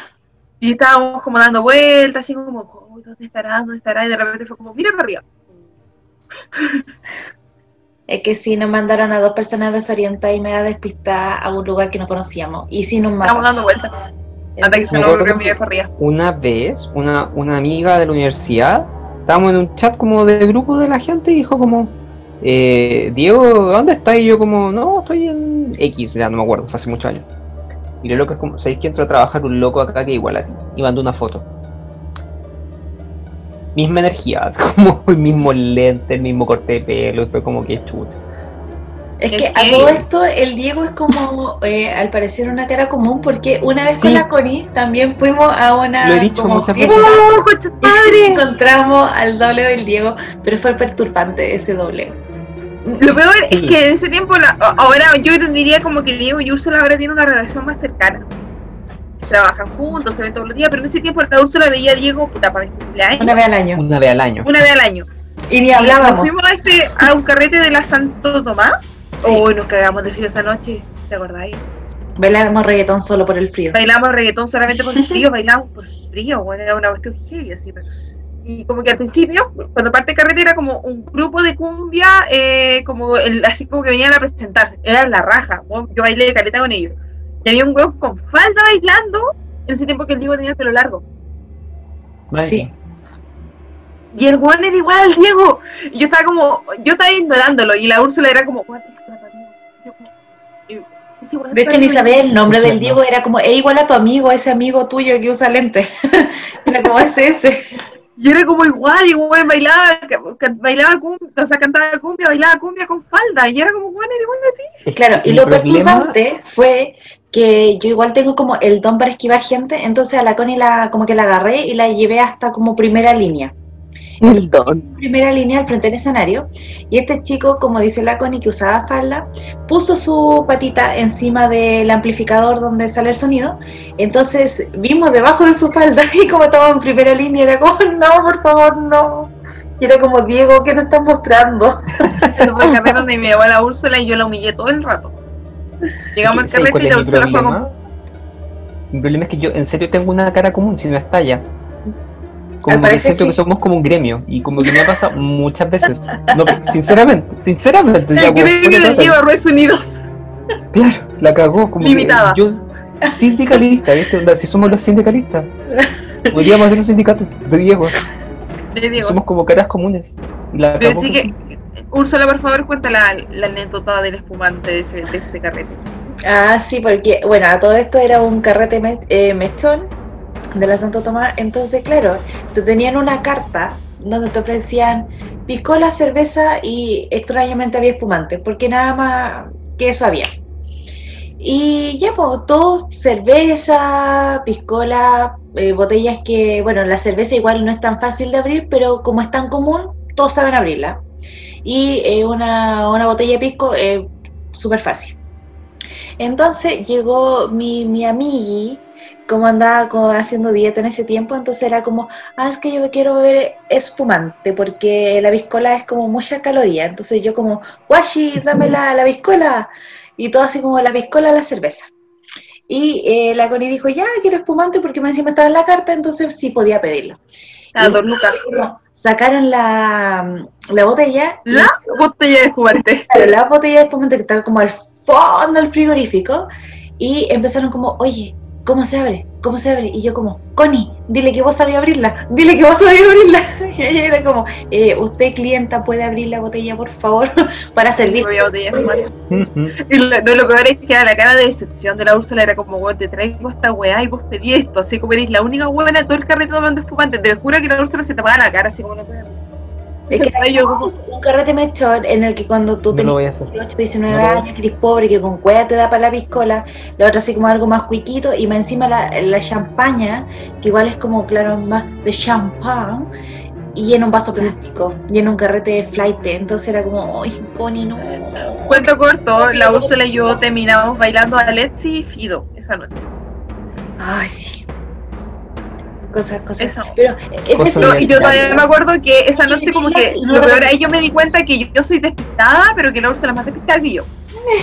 Y estábamos como dando vueltas, así como, "Oh, ¿dónde estará? ¿Dónde estará? Y de repente fue como, mira para arriba. Es que sí nos mandaron a dos personas desorientadas y me da despistada a un lugar que no conocíamos. Y sin un mapa. dando vueltas. Hasta que se Me nos acuerdo ocurrió que- mirar para arriba. Una vez, una, una amiga de la universidad, estábamos en un chat como de grupo de la gente y dijo como, eh, Diego, ¿dónde estás? Y yo como, no, estoy en X, ya no me acuerdo, fue hace muchos años. Y lo loco es como, ¿sabéis que entró a trabajar un loco acá que igual a ti? Y mandó una foto. Misma energía, es como el mismo lente, el mismo corte de pelo, fue como que chuta. Es que a todo esto el Diego es como, eh, al parecer, una cara común, porque una vez con la Connie también fuimos a una Lo he dicho como muchas veces. ¡Oh, y encontramos al doble del Diego, pero fue perturbante ese doble. Lo peor Sí. es que en ese tiempo, la- ahora yo diría como que Diego y Úrsula ahora tienen una relación más cercana. Trabajan juntos, se ven todos los días, pero en ese tiempo la Úrsula veía a Diego puta para mi cumpleaños, Una vez al año. Una vez al año. una vez al año. Y ni Y nos hablábamos. fuimos a, este, a un carrete de la Santo Tomás. Sí. Oh, nos cagamos de frío esa noche, ¿te acordáis? Bailamos reggaetón solo por el frío. Bailamos reggaetón solamente por el frío, bailamos por el frío, bueno, era una cuestión heavy así. pero- Y como que al principio, cuando parte de carrete era como un grupo de cumbia, eh, como el, así como que venían a presentarse, era la raja, yo bailé de caleta con ellos. Y había un weón con falda bailando, en ese tiempo que el Diego tenía el pelo largo. Sí. Y el weón era igual al Diego. Y yo estaba como, yo estaba ignorándolo, y la Úrsula era como, "Weón, ese weón es tu amigo". Yo como, "Eh, ese weón es De hecho, ni amigo". sabía el nombre del. Diego, era como, es igual a tu amigo, ese amigo tuyo que usa lentes. era como ese, ese. Y era como igual, igual bailaba, bailaba cumbia, o sea, cantaba cumbia, bailaba cumbia con falda, y era como, bueno, era igual a ti. Es Claro, y el lo problema- perturbante fue que yo igual tengo como el don para esquivar gente, entonces a la Connie la, como que la agarré y la llevé hasta como primera línea. El don. Primera línea al frente del escenario. Y este chico, como dice la Connie, que usaba falda, puso su patita encima del amplificador donde sale el sonido. Entonces vimos debajo de su falda y como estaba en primera línea, era como, no, por favor, no. Y era como, Diego, ¿qué nos estás mostrando? Eso fue el donde me llevó a la Úrsula y yo la humillé todo el rato. Llegamos al ¿Sabes cuál carrete y la Úrsula fue Mi problema es que yo en serio tengo una cara común, si no es talla. Como que siento sí. que somos como un gremio y como que me ha pasado muchas veces. No, sinceramente, sinceramente. ya, el como gremio fuera de de Diego Ruiz Unidos. Claro, la cagó. Como Limitada. yo, sindicalista, ¿viste? Onda, si somos los sindicalistas, podríamos hacer un sindicato de Diego. De Diego. Somos como caras comunes. La Pero sí que, Úrsula, por favor, cuenta la, anécdota del espumante de ese, carrete. Ah, sí, porque, bueno, a todo esto era un carrete eh, mechón de la Santo Tomás. Entonces, claro, te tenían una carta donde te ofrecían piscola, cerveza y extrañamente había espumante, porque nada más que eso había. Y ya, pues, todo, cerveza, piscola, eh, botellas que, bueno, la cerveza igual no es tan fácil de abrir, pero como es tan común, todos saben abrirla. Y eh, una, una botella de pisco es súper fácil. Entonces llegó mi, mi amigui, como andaba co- haciendo dieta en ese tiempo, entonces era como, ah, es que yo quiero beber espumante, porque la piscola es como mucha caloría. Entonces yo como, guashi, dame la, la piscola. Y todo así como la piscola, la cerveza. Y eh, la Connie dijo, ya, quiero espumante porque me encima estaba en la carta, entonces sí podía pedirlo. A Y dos lucas. como Sacaron la, la botella. y- La botella de espumante. Claro, la botella de espumante que estaba como al fondo del frigorífico y empezaron como, oye, ¿cómo se abre? ¿Cómo se abre? Y yo como, Connie, dile que vos sabías abrirla, dile que vos sabías abrirla. Y ella era como, eh, usted clienta puede abrir la botella, por favor, para servir. Y lo, no, lo peor es que a la cara de decepción de la Úrsula era como, weón, te traigo esta weá y vos pedí esto, así como eres la única weá en todo el carrete tomando espumante. Te juro que la Úrsula se tapaba la cara, así como no te Es que yo un carrete mechón en el que cuando tú No tenías lo voy a hacer. 18, 19 No lo voy a años, que eres pobre, que con cueva te da para la piscola, la otra así como algo más cuiquito, y más encima la, la champaña, que igual es como, claro, más de champán, y en un vaso plástico, y en un carrete de flight, entonces era como, ¡ay, Connie, no! Cuento corto, la Úrsula y yo terminamos bailando a Letzi y Fido esa noche. Ay, sí. Cosas, cosas. Esa. Pero, es Cosas No, y yo todavía me acuerdo que esa noche como que lo peor ahí yo me di cuenta que yo, yo soy despistada, pero que la Úrsula es más despistada que yo.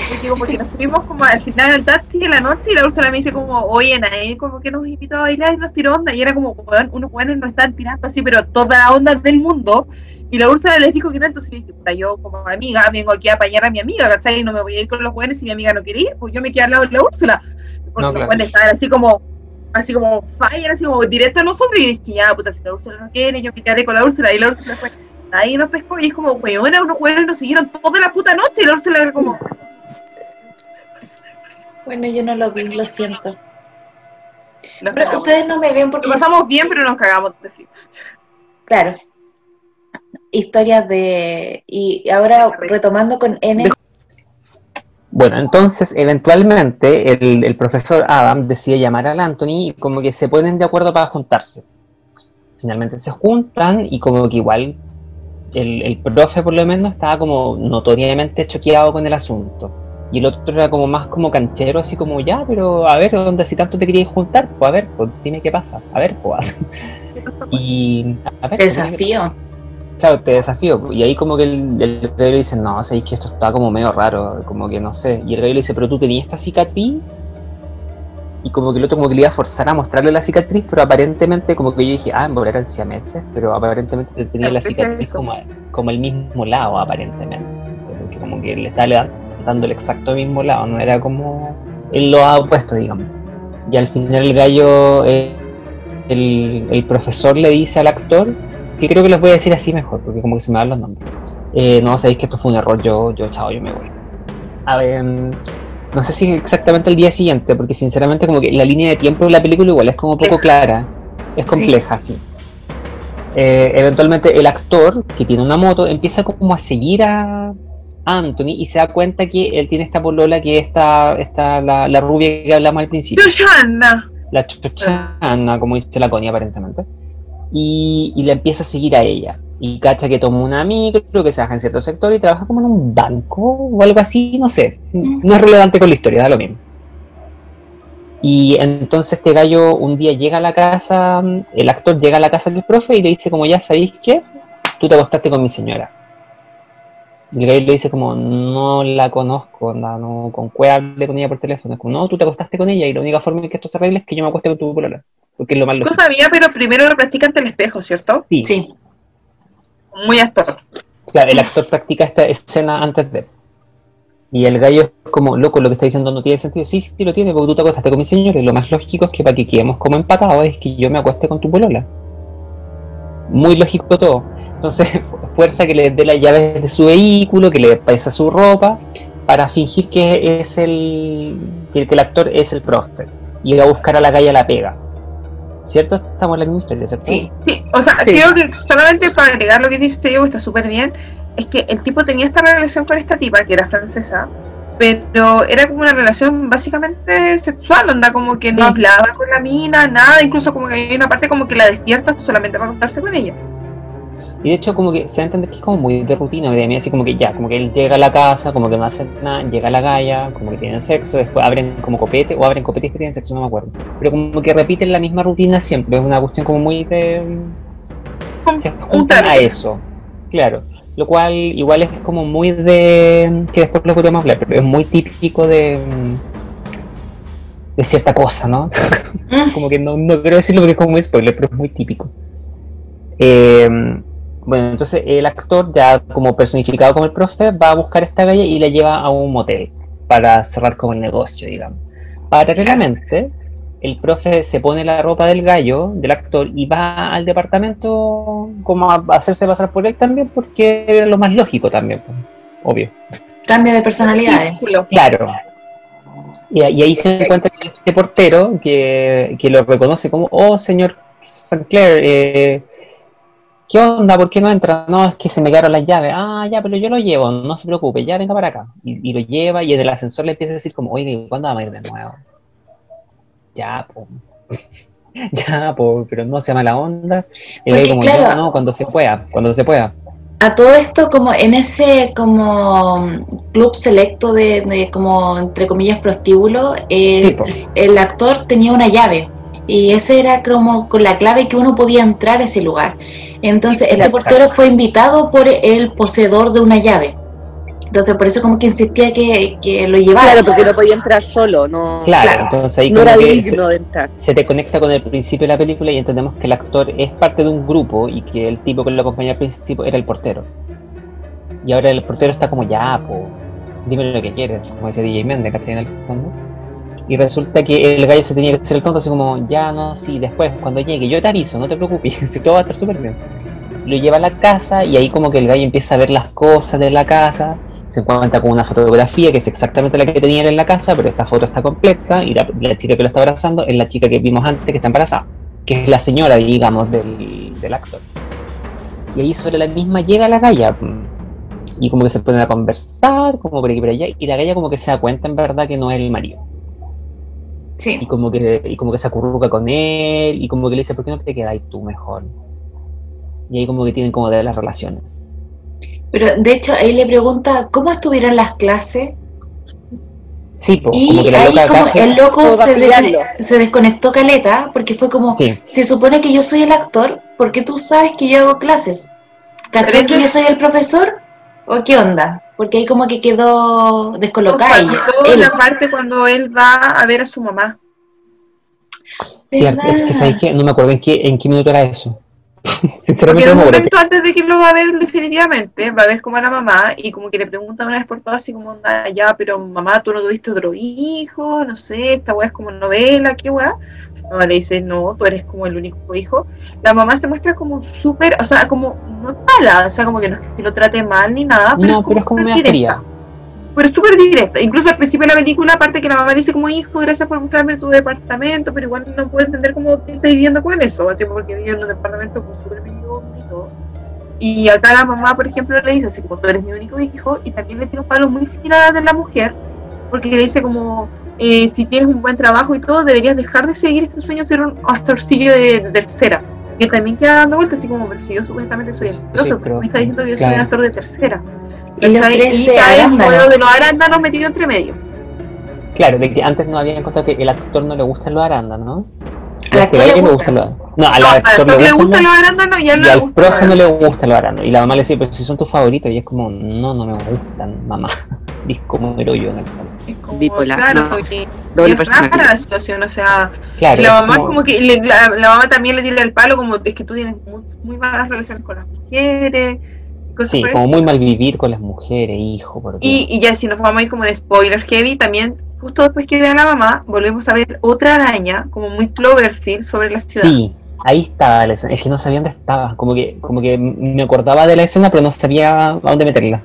Porque como que nos subimos como al final del taxi en la noche y la Úrsula me dice como, oye, nadie como que nos invitó a bailar y nos tiró onda. Y era como, weón, unos weones nos están tirando así, pero toda la onda del mundo. Y la Úrsula les dijo que no, entonces dije, puta, yo como amiga vengo aquí a apañar a mi amiga, ¿cachai? Y no me voy a ir con los weones si mi amiga no quiere ir, pues yo me quedé al lado de la Úrsula. Porque No, los claro. estaban así como, así como fire, así como directo a nosotros. Y dije, ya, puta, si la Úrsula no quiere, yo me quedaré con la Úrsula. Y la Úrsula fue, ahí nos pescó y es como, weona, unos weones nos siguieron toda la puta noche. Y la Úrsula era como, Bueno, yo no lo vi, lo siento. nos Pero cagamos. ustedes no me ven porque... Lo pasamos bien, pero nos cagamos de frío. Claro. Historias de... Y ahora retomando con N... Bueno, entonces eventualmente el, el profesor Adam decide llamar al Anthony y como que se ponen de acuerdo para juntarse. Finalmente se juntan y como que igual el, el profe por lo menos estaba como notoriamente choqueado con el asunto. Y el otro era como más como canchero, así como ya, pero a ver, ¿dónde si tanto te querías juntar? Pues a ver, pues dime qué pasa, a ver, pues. Y a ver, pues, Desafío. Claro, te desafío. Y ahí como que el, el gallo le dice, no, sabéis que esto está como medio raro, como que no sé. Y el gallo le dice, pero tú tenías esta cicatriz. Y como que el otro como que le iba a forzar a mostrarle la cicatriz, pero aparentemente como que yo dije, ah, en volar eran siameses, pero aparentemente tenía la ¿Qué es cicatriz como, como el mismo lado, aparentemente. Porque como que le estaba levantando el exacto mismo lado, no era como el lo opuesto, digamos. Y al final el gallo, eh, el, el profesor le dice al actor, que creo que les voy a decir así mejor, porque como que se me dan los nombres. Eh, no, sabéis que esto fue un error, yo, yo, chao, yo me voy. A ver, mm, no sé si exactamente el día siguiente, porque sinceramente como que la línea de tiempo de la película igual es como poco clara, es compleja, sí. Eh, eventualmente el actor, que tiene una moto, empieza como a seguir a Anthony y se da cuenta que él tiene esta polola que es esta, la, la rubia que hablamos al principio Joshana. la chochana, como dice la Connie aparentemente, y, y la empieza a seguir a ella. Y cacha que toma una micro, que se baja en cierto sector y trabaja como en un banco o algo así, no sé. No es relevante con la historia, da lo mismo. Y entonces este gallo un día llega a la casa, el actor llega a la casa del profe y le dice como ya sabéis que tú te acostaste con mi señora. Y el gallo le dice como no la conozco, no, no con cuál hablé con ella por teléfono. Es como no, tú te acostaste con ella y la única forma en que esto se arregle es que yo me acueste con tu polola. Porque es lo más Lo lógico. sabía, pero primero lo practica ante el espejo, ¿cierto? Sí, Sí. Muy actor. Claro, el actor practica esta escena antes de. Y el gallo es como, loco, lo que está diciendo no tiene sentido. Sí, sí lo tiene, porque tú te acostaste con mi señor. Y lo más lógico es que para que quedemos como empatados es que yo me acueste con tu polola. Muy lógico todo. Entonces, fuerza que le dé las llaves de su vehículo, que le pesa su ropa, para fingir que es el. que el actor es el profe. Y va a buscar a la calle a la pega. ¿Cierto? Estamos en la misma historia, ¿cierto? Sí. Sí, o sea, Sí. creo que solamente para agregar lo que dice Diego, está súper bien, es que el tipo tenía esta relación con esta tipa, que era francesa, pero era como una relación básicamente sexual, onda como que Sí. no hablaba con la mina, nada, incluso como que hay una parte como que la despierta solamente para acostarse con ella. Y de hecho como que se entender que es como muy de rutina de mí, así como que ya, como que él llega a la casa, como que no hace nada, llega a la galla, como que tienen sexo, después abren como copete, o abren copete y después tienen sexo, no me acuerdo. Pero como que repiten la misma rutina siempre, es una cuestión como muy de... Se un juntan a eso, claro. Lo cual igual es como muy de... que después lo podríamos hablar, pero es muy típico de... de cierta cosa, ¿no? como que no, no quiero decirlo porque es como muy spoiler, pero es muy típico. Eh, bueno, entonces el actor, ya como personificado como el profe, va a buscar a esta galla y la lleva a un motel para cerrar como el negocio, digamos. Paralelamente, el profe se pone la ropa del gallo, del actor, y va al departamento como a hacerse pasar por él también, porque era lo más lógico también, pues, obvio. Cambio de personalidades. Claro. Y, y ahí se encuentra con este portero que, que lo reconoce como, oh, señor St. Clair, eh, ¿qué onda? ¿Por qué no entra? No, es que se me quedaron las llaves. Ah, ya, pero yo lo llevo, no se preocupe, ya venga para acá. Y, y lo lleva y en el ascensor le empieza a decir como, oye, ¿cuándo vamos a ir de nuevo? Ya, po. ya, po, pero no se llama la onda. Y Porque, luego como, claro. "Ya, no, cuando se pueda, cuando se pueda. A todo esto, como en ese como club selecto de, de como entre comillas prostíbulo, Sí, po. el actor tenía una llave y ese era como con la clave que uno podía entrar a ese lugar. Entonces este portero fue invitado por el poseedor de una llave. Entonces por eso como que insistía que, que lo llevara. Claro, porque no podía entrar solo, no, Claro, Claro. entonces ahí no como era que se- digno de entrar. se te conecta con el principio de la película y entendemos que el actor es parte de un grupo y que el tipo que lo acompañó al principio era el portero. Y ahora el portero está como, ya, po, dime lo que quieres, como dice DJ Méndez, ¿cachai? En el fondo. Y resulta que el gallo se tenía que hacer el tonto, así como, ya, no, sí, después, cuando llegue, yo te aviso, no te preocupes, si todo va a estar súper bien. Lo lleva a la casa y ahí como que el gallo empieza a ver las cosas de la casa, se encuentra con una fotografía que es exactamente la que tenía en la casa, pero esta foto está completa y la, chica que lo está abrazando es la chica que vimos antes que está embarazada, que es la señora, digamos, del, del actor. Y ahí sobre la misma llega la galla y como que se ponen a conversar, como por aquí por allá, y la galla como que se da cuenta en verdad que no es el marido. Sí. Y como que, y como que se acurruca con él, y como que le dice, ¿por qué no te quedáis tú mejor? Y ahí como que tienen como de las relaciones. Pero de hecho ahí le pregunta cómo estuvieron las clases Sí, po, como y que la ahí loca como el loco Como se, des- se desconectó caleta porque fue como Sí, se supone que yo soy el actor porque tú sabes que yo hago clases ¿cachai que yo soy el profesor? ¿o qué onda? Porque ahí como que quedó descolocada ella Faltó él. la parte cuando él va a ver a su mamá. cierto, es que sabéis que no me acuerdo en qué, en qué minuto era eso. Porque Sinceramente en no un me acuerdo. momento antes de que lo va a ver definitivamente, va a ver como a la mamá y como que le pregunta una vez por todas así como, onda, ya, pero mamá, tú no tuviste otro hijo, no sé, esta weá es como novela, qué weá. La mamá le dice, no, tú eres como el único hijo. La mamá se muestra como súper, o sea, como no es mala, o sea, como que no es que lo trate mal ni nada, pero No, es como pero es como súper directa. Pero súper directa. Incluso al principio de la película, aparte que la mamá dice como hijo, gracias por mostrarme tu departamento, pero igual no puedo entender cómo te estás viviendo con eso, así porque vive en un departamento como súper mediocre y acá la mamá, por ejemplo, le dice así como tú eres mi único hijo, y también le tiene un palo muy similar de la mujer, porque le dice como eh, si tienes un buen trabajo y todo, deberías dejar de seguir este sueño de ser un astorcillo de, de tercera. Y él también queda dando vueltas así como, pero si yo supuestamente soy ¿por qué pero- me está diciendo que yo soy un actor de tercera. Y ¿Cachai? ofrece y cae el juego de los arándanos metido entre medio. Claro, de que antes no había encontrado que el actor no le gustan los arándanos, ¿no? A este le gustan. los No, al No, al actor actor le le gustan gustan los arándanos y a él y no le al profe no le gustan los arándanos. Y la mamá le dice, pero si son tus favoritos, y es como, no, no me gustan, mamá. Y es como el hoyo en el fondo. Es como, Bipolar, Claro, no, Doble es rara la situación, o sea, Claro, y la mamá como- como que, le- la, la mamá también le tira el palo como, es que tú tienes muy, muy malas relaciones con las mujeres, Sí, como muy mal vivir con las mujeres, hijo, porque... Y, y ya si nos vamos a ir como en spoiler heavy, también justo después que ve a la mamá, volvemos a ver otra araña, como muy Cloverfield, sobre la ciudad. Sí, ahí estaba la escena. Es que no sabía dónde estaba. Como que, como que me acordaba de la escena, pero no sabía a dónde meterla.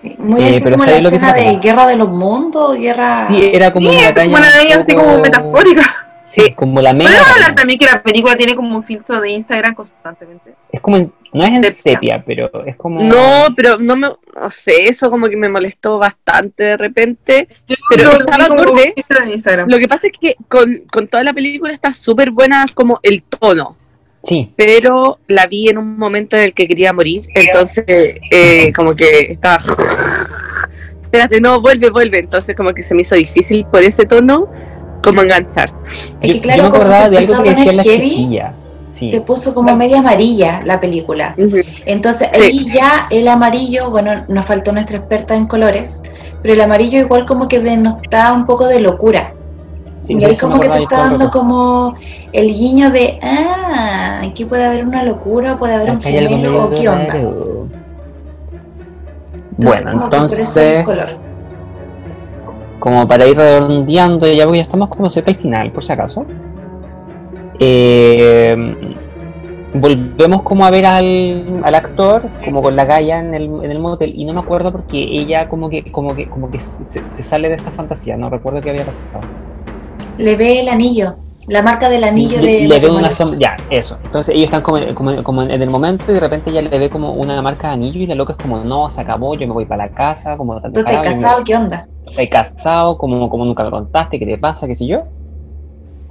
Sí, muy Eh, así pero como la escena de. Guerra de los Mundos, Guerra... Sí, era como Sí, una como araña. una un araña así como metafórica. Sí, como la mega. Podemos hablar también que la película tiene como un filtro de Instagram constantemente. Es como, en- no es en Sepia. sepia, pero es como. No, pero no me, no sé, eso como que me molestó bastante de repente. Yo Pero lo estaba acorde. Lo que pasa es que con, con toda la película está súper buena como el tono, Sí, pero la vi en un momento en el que quería morir, entonces eh, como que estaba... Espérate, no, vuelve, vuelve, entonces como que se me hizo difícil por ese tono como enganchar. Es que yo, claro, yo me como acordaba se de empezó algo a que decía poner la heavy, chiquilla. Sí. se puso como media amarilla la película. Entonces Sí. ahí ya el amarillo, bueno, nos faltó nuestra experta en colores, pero el amarillo igual como que denota un poco de locura. Sí, y ahí como que te está dando como el guiño de, ah, aquí puede haber una locura, puede haber un Acá gemelo o qué onda. Entonces, Bueno, entonces, color. Como para ir redondeando, ya ya estamos como cerca del final, por si acaso. Eh, volvemos como a ver al, al actor como con la galla en el, en el motel y no me acuerdo porque ella como que como que como que se, se sale de esta fantasía no recuerdo qué había pasado Le ve el anillo, la marca del anillo le, de le ve una sombra ya eso entonces ellos están como, como, como en el momento y de repente ella le ve como una marca de anillo y la loca es como no se acabó yo me voy para la casa como ¿Tú estás casado? ¿Qué onda? estoy casado, como, como nunca me contaste, qué te pasa, qué sé yo.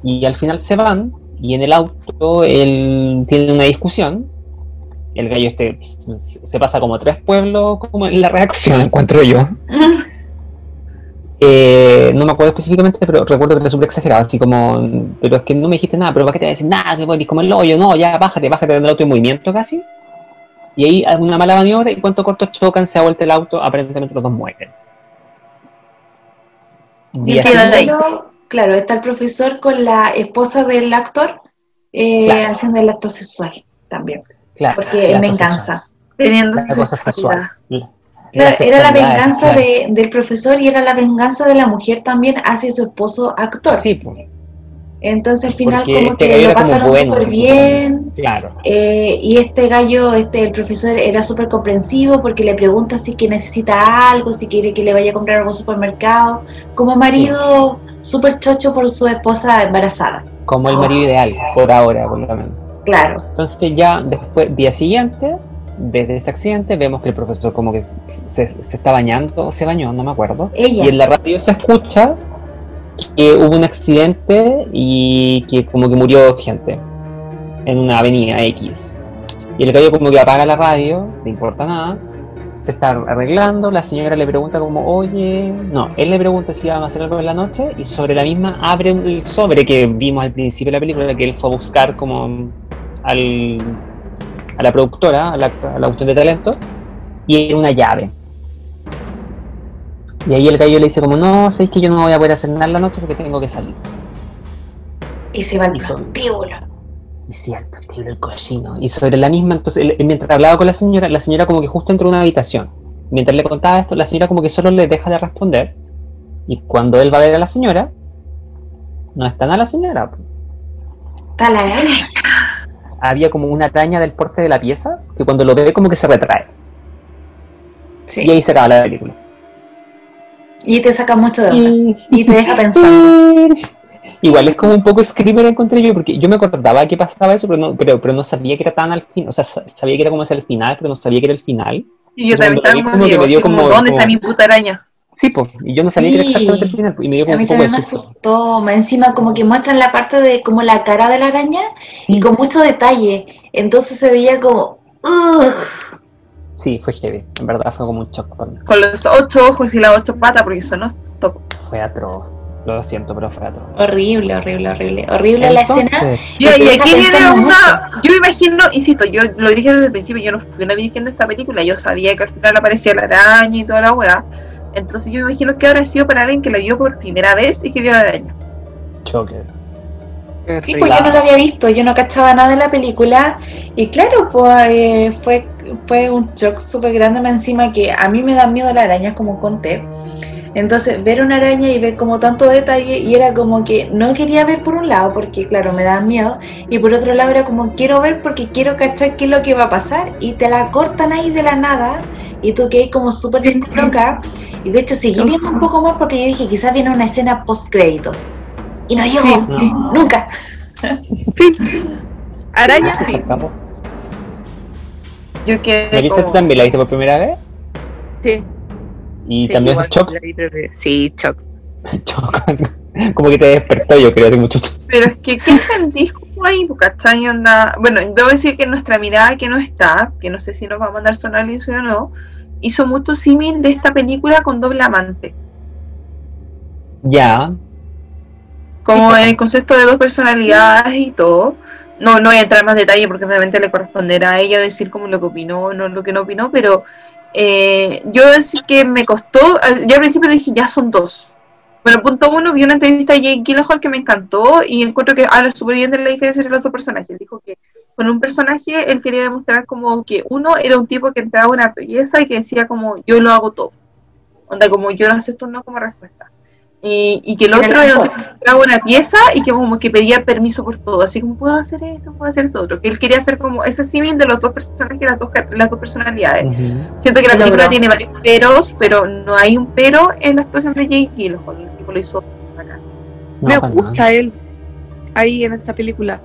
Y al final se van y en el auto él tiene una discusión. El gallo este se se pasa como tres pueblos como en la reacción, encuentro yo. Eh, no me acuerdo específicamente, pero recuerdo que era súper exagerado, así como, pero es que no me dijiste nada, pero ¿para qué te voy a decir nada? Se puede como el hoyo, no, ya bájate, bájate del auto en movimiento casi. Y ahí una mala maniobra y cuanto corto chocan, se ha vuelto el auto, aparentemente los dos mueren. Y ahí. primero, claro, está el profesor con la esposa del actor eh, Claro. haciendo el acto sexual también, claro, porque cosa venganza. Teniendo La cosa sexual. La- Claro, era la venganza claro. de- del profesor y era la venganza de la mujer también hacia su esposo actor. Sí, pues, Entonces al final porque como este que lo pasaron bueno, súper bien. Claro. eh, y este gallo, este el profesor era súper comprensivo porque le pregunta si que necesita algo, si quiere que le vaya a comprar algo al supermercado, como marido súper chocho por su esposa embarazada. Como el marido ideal, por ahora, por lo menos. Claro, Entonces ya después, día siguiente, desde este accidente, vemos que el profesor como que se, se- está bañando, o se bañó, no me acuerdo. ella. Y en la radio se escucha que hubo un accidente y que como que murió gente en una avenida X. Y el gallo como que apaga la radio, no importa nada, se está arreglando, la señora le pregunta como, oye, no, él le pregunta si iban a hacer algo en la noche y sobre la misma abre el sobre que vimos al principio de la película, que él fue a buscar como al, a la productora, a la, a la cuestión de talento, y era una llave. Y ahí el gallo le dice como, no, sé que yo no voy a poder hacer nada en la noche porque tengo que salir. Y se va al prostíbulo. Y cierto, el tío el cochino. Y sobre la misma, entonces, él- mientras hablaba con la señora, la señora como que justo entró en una habitación. Mientras le contaba esto, la señora como que solo le deja de responder. Y cuando él va a ver a la señora, no está nada la señora. Está la araña. Había como una araña del porte de la pieza que cuando lo ve como que se retrae. Y ahí se acaba la película. Y te saca mucho de onda. Y- te deja pensando. Igual es como un poco screamer encontré yo, porque yo me acordaba que pasaba eso, pero no, pero, pero no sabía que era tan al final. O sea, sa- sabía que era como hacia el final, pero no sabía que era el final. Y yo también estaba como digo, ¿dónde como- está mi puta araña? Sí, pues, y yo no sabía que era Sí. exactamente el final, y me dio A como mí un poco de me susto. asustó. Más encima como que muestran la parte de como la cara de la araña y Sí. con mucho detalle. Entonces se veía como... "Ugh". Sí, fue heavy, en verdad fue como un shock para mí. Con los ocho ojos y las ocho patas, porque son top. Fue atroz, lo siento, pero fue atroz. Horrible, horrible, horrible. Horrible la escena. Entonces, Y, y aquí viene una. Yo me imagino, insisto, yo lo dije desde el principio, yo no fui una virgen de esta película, yo sabía que al final aparecía la araña y toda la weá. Entonces yo me imagino que habrá sido para alguien que la vio por primera vez y que vio la araña. choque. Sí, pues yo no la había visto, yo no cachaba nada de la película y claro, pues eh, fue, fue un shock súper grande más encima que a mí me dan miedo las arañas como conté. Entonces ver una araña y ver como tanto detalle y era como que no quería ver por un lado porque claro me daban miedo y por otro lado era como quiero ver porque quiero cachar qué es lo que va a pasar y te la cortan ahí de la nada y tú que como súper descolocada y de hecho seguí viendo un poco más porque yo dije quizás viene una escena post crédito y no llegó No. nunca. Araña, sí. Yo quedé Melissa, ¿tú como, también la viste por primera vez? Sí, Y sí, también shock. Sí, shock. Shock, como que te despertó, yo creo, hace mucho Pero es que, ¿qué entendís como ahí? ¿cachai? Onda... Bueno, debo decir que nuestra mirada que no está, que no sé si nos va a mandar su análisis o no, hizo mucho símil de esta película con Doble Amante. Ya, Como Sí, el concepto de dos personalidades y todo. No, no voy a entrar en más detalle porque obviamente le corresponderá a ella decir como lo que opinó, no lo que no opinó, pero eh, yo decir que me costó, yo al principio dije ya son dos. Bueno, punto uno, vi una entrevista de Jake Gyllenhaal que me encantó y encuentro que habla súper bien de la diferencia entre los dos personajes. Dijo que con un personaje él quería demostrar como que uno era un tipo que entraba una belleza y que decía como yo lo hago todo. Onda como yo no acepto un no como respuesta. Y, y que el otro encontraba una pieza y que como que pedía permiso por todo, así como puedo hacer esto, puedo hacer esto otro. Que él quería hacer como ese símil de los dos personajes, las dos, las dos personalidades. Ujú. Siento que la película logró. tiene varios peros, pero no hay un pero en la actuación de Jake Gyllenhaal. El tipo lo hizo bacán. No, me gusta nada. él ahí en esa película.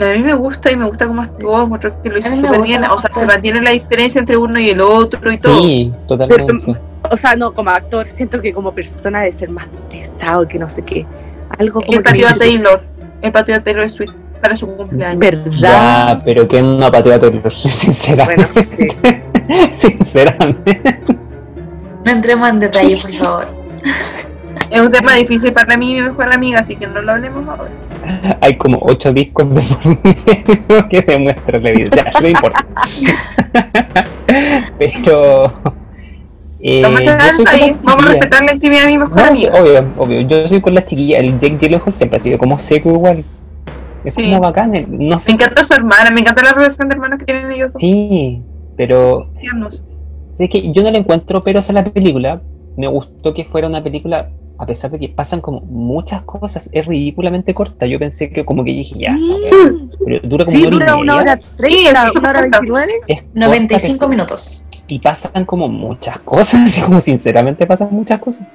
A mí me gusta y me gusta cómo actuó, mostró que lo hizo A súper bien. O sea, se mantiene la diferencia entre uno y el otro y todo. Sí, totalmente. O sea, no, como actor, siento que como persona debe ser más pesado que no sé qué. Algo como el que patio de Taylor. El patio de Taylor Swift para su cumpleaños. ¿Verdad? Ya, pero que no patea Taylor, Bueno, sinceramente. sí. sinceramente. No entremos en detalle, por favor. Es un tema difícil para mí y mi mejor amiga, así que no lo hablemos ahora. Hay como ocho discos de por medio que demuestran la evidencia. Ya, no importa. pero. eh, yo soy con vamos a respetar la intimidad de mi mejor No, obvio, obvio. Yo soy con la chiquilla. El Jake Gyllenhaal siempre ha sido como seco igual. Es Sí. como bacán. eh, Me encanta su hermana, me encanta la relación de hermanos que tienen ellos dos. Sí, pero es que yo no le encuentro peros a la película. Me gustó que fuera una película, a pesar de que pasan como muchas cosas, es ridículamente corta. Yo pensé que como que dije ya, Sí, pero dura como sí, una hora y dura una media. hora treinta, sí, una hora veintinueve. Corta, 95 pesa- minutos. Y pasan como muchas cosas, como sinceramente pasan muchas cosas.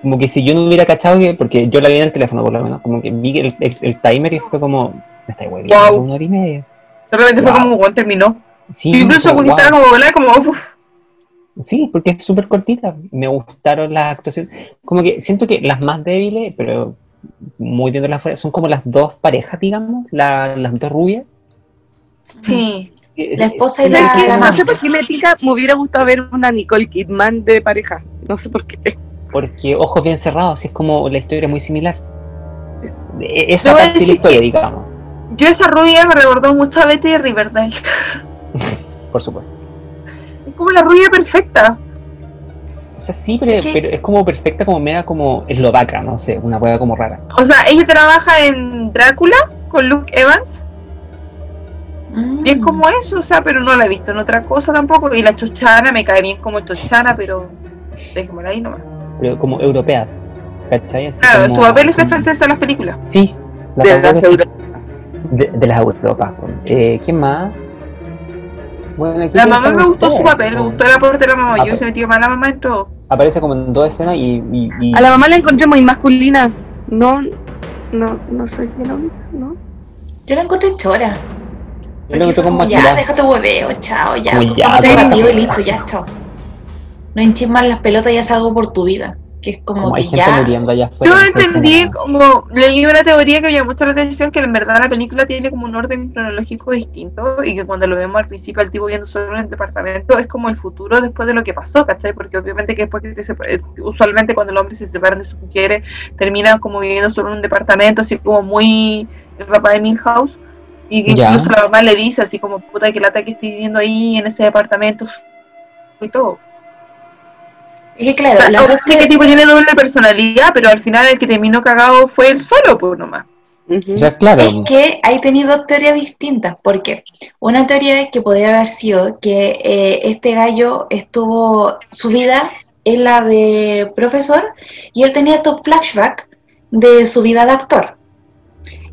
Como que si yo no hubiera cachado que, porque yo la vi en el teléfono por lo menos, como que vi el, el, el timer y fue como, me está hueviando Wow. una hora y media. De repente fue Wow. como cuando terminó. Sí, incluso como, wow. estaba como como uf, Sí, porque es súper cortita. Me gustaron las actuaciones. Como que siento que las más débiles, pero muy bien de las fuera, son como las dos parejas, digamos, la- las dos rubias. sí. La esposa y la- la No sé por qué me tica, me hubiera gustado ver una Nicole Kidman de pareja. No sé por qué. Porque ojos bien cerrados, es como la historia muy similar. E- Te Esa parte de la historia, digamos, Yo esa rubia me recordó mucho a Betty de Riverdale. por supuesto. Como la rubia perfecta. O sea, sí, pero, Es que- pero es como perfecta, como media como eslovaca, no sé, una hueá como rara. O sea, ella trabaja en Drácula con Luke Evans. Mm. Y es como eso, o sea, pero no la he visto en otra cosa tampoco. Y la chochana me cae bien como chochana, pero dejémosla ahí nomás. Pero como europeas, ¿cachai? Así Claro, como- su papel es el francés en las películas. Sí, la De las. Europas. De, de las Europas. Eh, ¿Quién más? Bueno, aquí La mamá me gustó su papel, me ¿no? gustó el aporte de la mamá. Yo se metió mal la mamá en todo. Aparece como en dos escenas y. y, y- A la mamá la encontré muy masculina. No, no, no soy biológica, ¿no? Yo la encontré chora. yo lo encontré como como, ya, déjate hueveo, chao, ya. Como ya, pues. contigo y listo, ya, chao. No hinches más las pelotas y haz algo por tu vida. Que es como, Como hay que gente ya. muriendo allá afuera. Yo entendí, no- como leí una teoría que me llamó mucho la atención, que en verdad la película tiene como un orden cronológico distinto y que cuando lo vemos al principio al tipo viendo solo en el departamento es como el futuro después de lo que pasó, ¿cachai? Porque obviamente que después que separ- eh, usualmente cuando los hombres se separan de sus mujeres terminan como viviendo solo en un departamento, así como muy el papá de Milhouse y que Ya. incluso la mamá le dice así como puta que lata que estoy viviendo ahí en ese departamento y todo. Es que claro, O sea, que tipo tiene doble personalidad, pero al final el que terminó cagado fue él solo, pues nomás. O sea, claro. Es que ahí tenéis dos teorías distintas, porque una teoría es que podría haber sido que eh, este gallo estuvo, su vida es la de profesor y él tenía estos flashbacks de su vida de actor.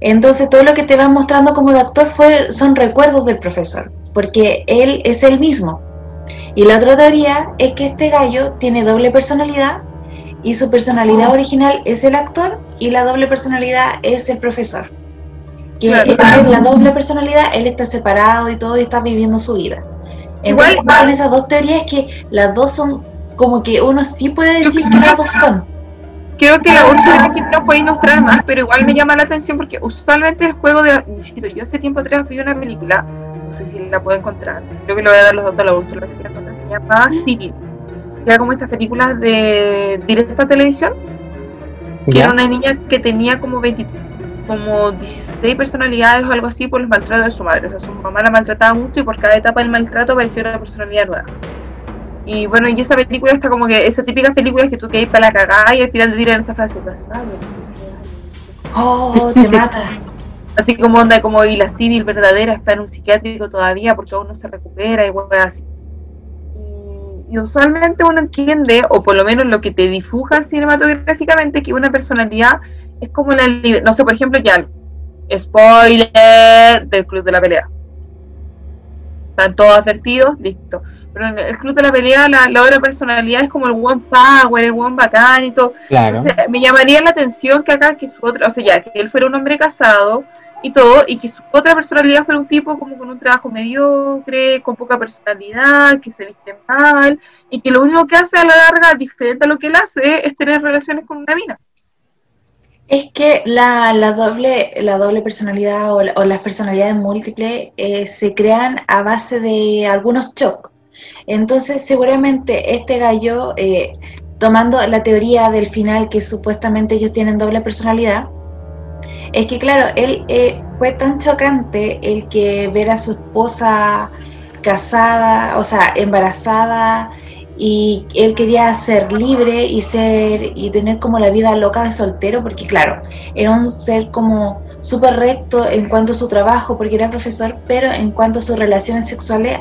Entonces todo lo que te van mostrando como de actor fue, son recuerdos del profesor, porque él es el mismo. Y la otra teoría es que este gallo tiene doble personalidad y su personalidad original es el actor y la doble personalidad es el profesor. Que Claro. es la doble personalidad, él está separado y todo y está viviendo su vida. Entonces, Igual- en esas dos teorías que las dos son como que uno sí puede decir que las dos son. Creo que la bolsa de nos puede ilustrar más, pero igual me llama la atención porque usualmente el juego de. Yo hace tiempo atrás vi una película, no sé si la puedo encontrar, creo que le voy a dar los datos a la Úrsula, si la se llama Civil. Que era como estas películas de directa televisión, que ¿Ya? era una niña que tenía como 20, como 16 personalidades o algo así por los maltratos de su madre. O sea, su mamá la maltrataba mucho y por cada etapa del maltrato apareció una personalidad nueva. Y bueno, y esa película está como que esas típicas películas que tú quedas para la cagada y al final te tiran esa frase, "Vas a ver, Oh, te mata. Así como onda, como y la civil verdadera está en un psiquiátrico todavía porque aún no se recupera y así. y usualmente uno entiende, o por lo menos lo que te dibujan cinematográficamente, que una personalidad es como la, no sé, por ejemplo, ya, spoiler del Club de la Pelea. Están todos advertidos, listo. Pero en el Club de la Pelea la, la otra personalidad es como el buen power, el buen bacán y todo. Claro. Entonces, me llamaría la atención que acá, que su otra, o sea, ya, que él fuera un hombre casado y todo, y que su otra personalidad fuera un tipo como con un trabajo mediocre, con poca personalidad, que se viste mal, y que lo único que hace a la larga, diferente a lo que él hace, es tener relaciones con una mina. Es que la, la doble, la doble personalidad o, la- o las personalidades múltiples eh, se crean a base de algunos shocks. Entonces, seguramente este gallo, eh, tomando la teoría del final que supuestamente ellos tienen doble personalidad, es que claro, él eh, fue tan chocante el que ver a su esposa casada, o sea, embarazada, y él quería ser libre y ser y tener como la vida loca de soltero, porque claro, era un ser como súper recto en cuanto a su trabajo, porque era profesor, pero en cuanto a sus relaciones sexuales,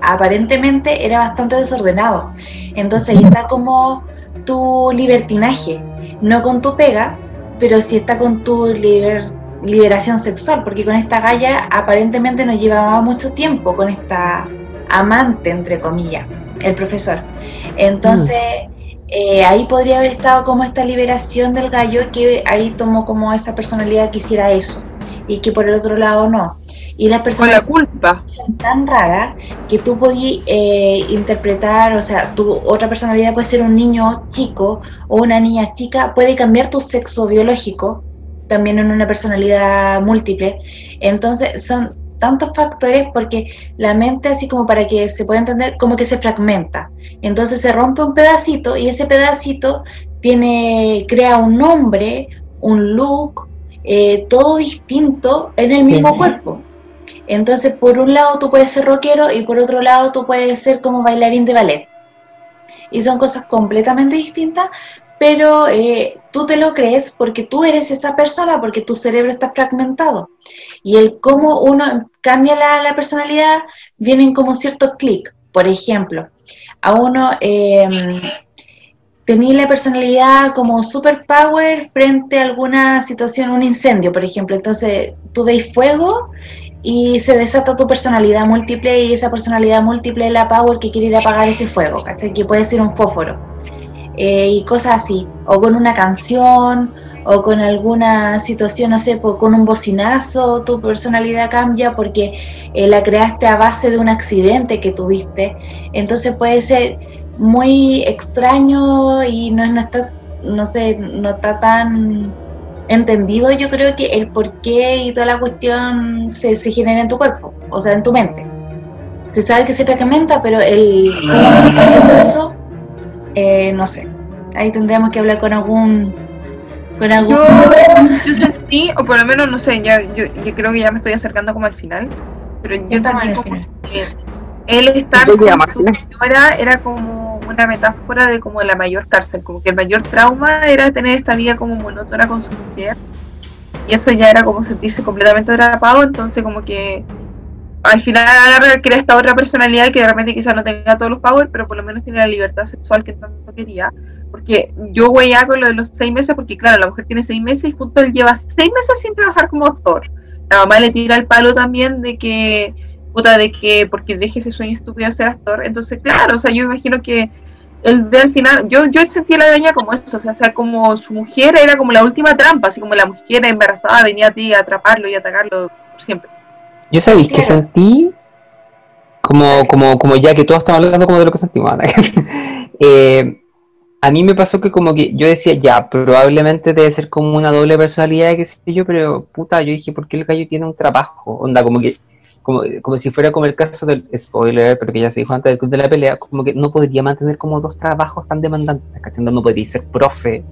aparentemente era bastante desordenado. Entonces ahí está como tu libertinaje, no con tu pega, pero sí está con tu liber- liberación sexual, porque con esta galla aparentemente no llevaba mucho tiempo con esta amante, entre comillas, el profesor. Entonces, eh, ahí podría haber estado como esta liberación del gallo que ahí tomó como esa personalidad que hiciera eso y que por el otro lado no. Y las Con personas la culpa. son tan raras que tú podías eh, interpretar, o sea, tu otra personalidad puede ser un niño chico o una niña chica, puede cambiar tu sexo biológico también en una personalidad múltiple. Entonces son tantos factores porque la mente, así como para que se pueda entender, como que se fragmenta. Entonces se rompe un pedacito y ese pedacito tiene, crea un nombre, un look, eh, todo distinto en el mismo Sí. cuerpo. Entonces, por un lado tú puedes ser rockero y por otro lado tú puedes ser como bailarín de ballet. Y son cosas completamente distintas, pero eh, tú te lo crees porque tú eres esa persona, porque tu cerebro está fragmentado. Y el cómo uno cambia la, personalidad, vienen como ciertos clics. Por ejemplo, a uno eh, tenía la personalidad como superpower frente a alguna situación, un incendio, por ejemplo. Entonces, tú veis fuego y se desata tu personalidad múltiple y esa personalidad múltiple es la power que quiere ir a apagar ese fuego. Que puede ser un fósforo. Eh, y cosas así, o con una canción, o con alguna situación, no sé, con un bocinazo, tu personalidad cambia porque eh, la creaste a base de un accidente que tuviste. Entonces puede ser muy extraño y no, es- no sé, no está tan entendido yo creo que el por qué y toda la cuestión se, se genera en tu cuerpo, o sea, en tu mente. Se sabe que se fragmenta, pero el haciendo eso, eh, no sé. Ahí tendríamos que hablar con algún con algún Yo, yo sentí, o por lo menos, no sé, ya, yo, yo creo que ya me estoy acercando como al final, pero yo sentí el como final. que él estar con su señora era como una metáfora de como la mayor cárcel, como que el mayor trauma era tener esta vida como monótona con su mujer, y eso ya era como sentirse completamente atrapado, entonces como que al final crea esta otra personalidad que de repente quizás no tenga todos los powers, pero por lo menos tiene la libertad sexual que tanto quería. Porque yo voy a con lo de los seis meses, porque claro, la mujer tiene seis meses y junto él lleva seis meses sin trabajar como actor. La mamá le tira el palo también de que, puta, de que, porque deje ese sueño estúpido de ser actor. Entonces, claro, o sea, yo imagino que él ve al final, yo, yo sentí a la araña como eso, o sea, o sea, como su mujer era como la última trampa, así como la mujer embarazada venía a ti a atraparlo y atacarlo por siempre. Yo sabéis que sentí como, como, como ya que todos estamos hablando como de lo que sentimos. ¿no? Eh, a mí me pasó que como que yo decía, ya, probablemente debe ser como una doble personalidad, qué sé yo, pero puta, yo dije, ¿por qué el gallo tiene un trabajo? Onda, como que, como, como si fuera como el caso del spoiler, pero que ya se dijo antes del club de la pelea, como que no podría mantener como dos trabajos tan demandantes, ¿cachai? Onda, No podría ser profe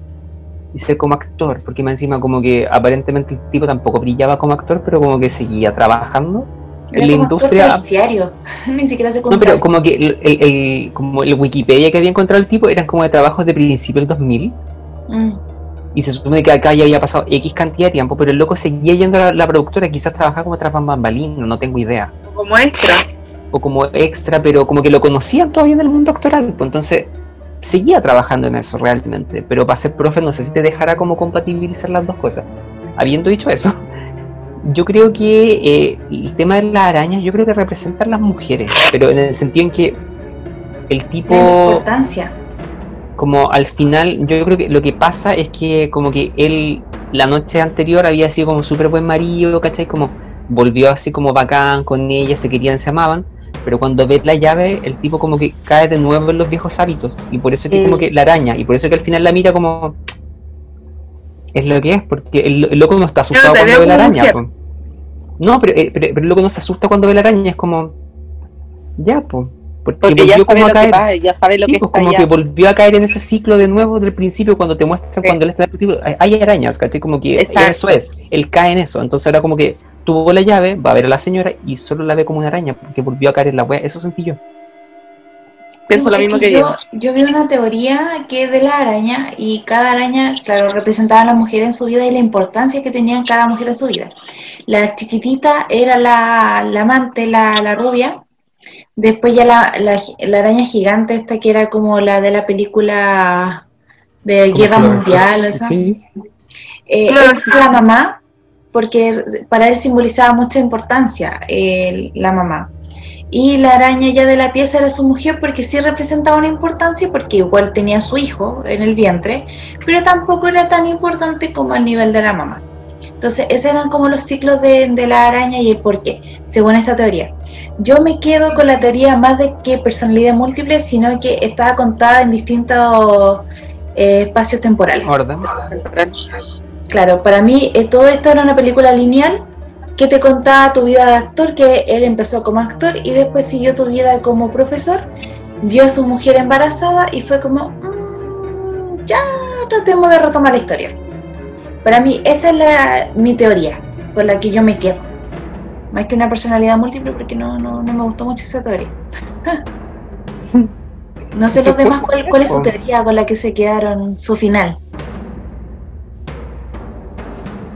y ser como actor, porque más encima como que aparentemente el tipo tampoco brillaba como actor, pero como que seguía trabajando Era en la industria terciario, ni siquiera no, secundario. pero como que el, el- el- como el Wikipedia que había encontrado el tipo eran como de trabajos de principio del 2000 Mm. Y se supone que acá ya había pasado X cantidad de tiempo, pero el loco seguía yendo a la, la productora, quizás trabajaba como tras bambalinas, no tengo idea. Como extra. o como extra, pero como que lo conocían todavía en el mundo actoral. Pues entonces seguía trabajando en eso realmente. Pero para ser profe no sé si te dejará como compatibilizar las dos cosas. Habiendo dicho eso, yo creo que eh, el tema de las arañas, yo creo que representan las mujeres, pero en el sentido en que el tipo... La importancia. Como al final, yo creo que lo que pasa es que como que él la noche anterior había sido como súper buen marido, ¿cachai? Como volvió así como bacán con ella, se querían, se amaban, pero cuando ve la llave, el tipo como que cae de nuevo en los viejos hábitos, y por eso que como que la araña, y por eso que al final la mira como... Es lo que es, porque el, el loco no está asustado cuando ve la araña. po. No, pero, eh, pero, pero el loco no se asusta cuando ve la araña, es como... Ya, pues. Porque, Porque ya volvió sabe como lo a que caer. pasa, ya sabe lo Sí, que pues está como allá. que volvió a caer en ese ciclo de nuevo del principio cuando te muestran cuando él está hay- arañas, ¿cachai? Como que Exacto. eso es, él cae en eso, entonces ahora como que tuvo la llave, va a ver a la señora y solo la ve como una araña porque volvió a caer en la wea, eso sentí yo. Pienso lo Es mismo que yo, yo. yo vi una teoría que es de la araña y cada araña, claro, representaba a la mujer en su vida y la importancia que tenía cada mujer en su vida. La chiquitita era la, la amante, la, la rubia. Después ya la, la, la araña gigante, esta que era como la de la película de Guerra Mundial, o esa. Sí. Eh, Claro, esa sí. era la mamá, porque para él simbolizaba mucha importancia eh, la mamá. Y la araña ya de la pieza era su mujer porque sí representaba una importancia, porque igual tenía su hijo en el vientre, pero tampoco era tan importante como al nivel de la mamá. Entonces, esos eran como los ciclos de, de la araña y el por qué, según esta teoría. Yo me quedo con la teoría más de que personalidad múltiple, sino que estaba contada en distintos eh, espacios temporales. Orden. Claro, para mí eh, todo esto era una película lineal que te contaba tu vida de actor, que él empezó como actor y después siguió tu vida como profesor, vio a su mujer embarazada y fue como, "Mm, ya tratemos de retomar la historia. Para mí esa es la, mi teoría, con la que yo me quedo. Más que una personalidad múltiple, porque no, no, no me gustó mucho esa teoría. No sé los demás cuál, cuál es su teoría con la que se quedaron, su final.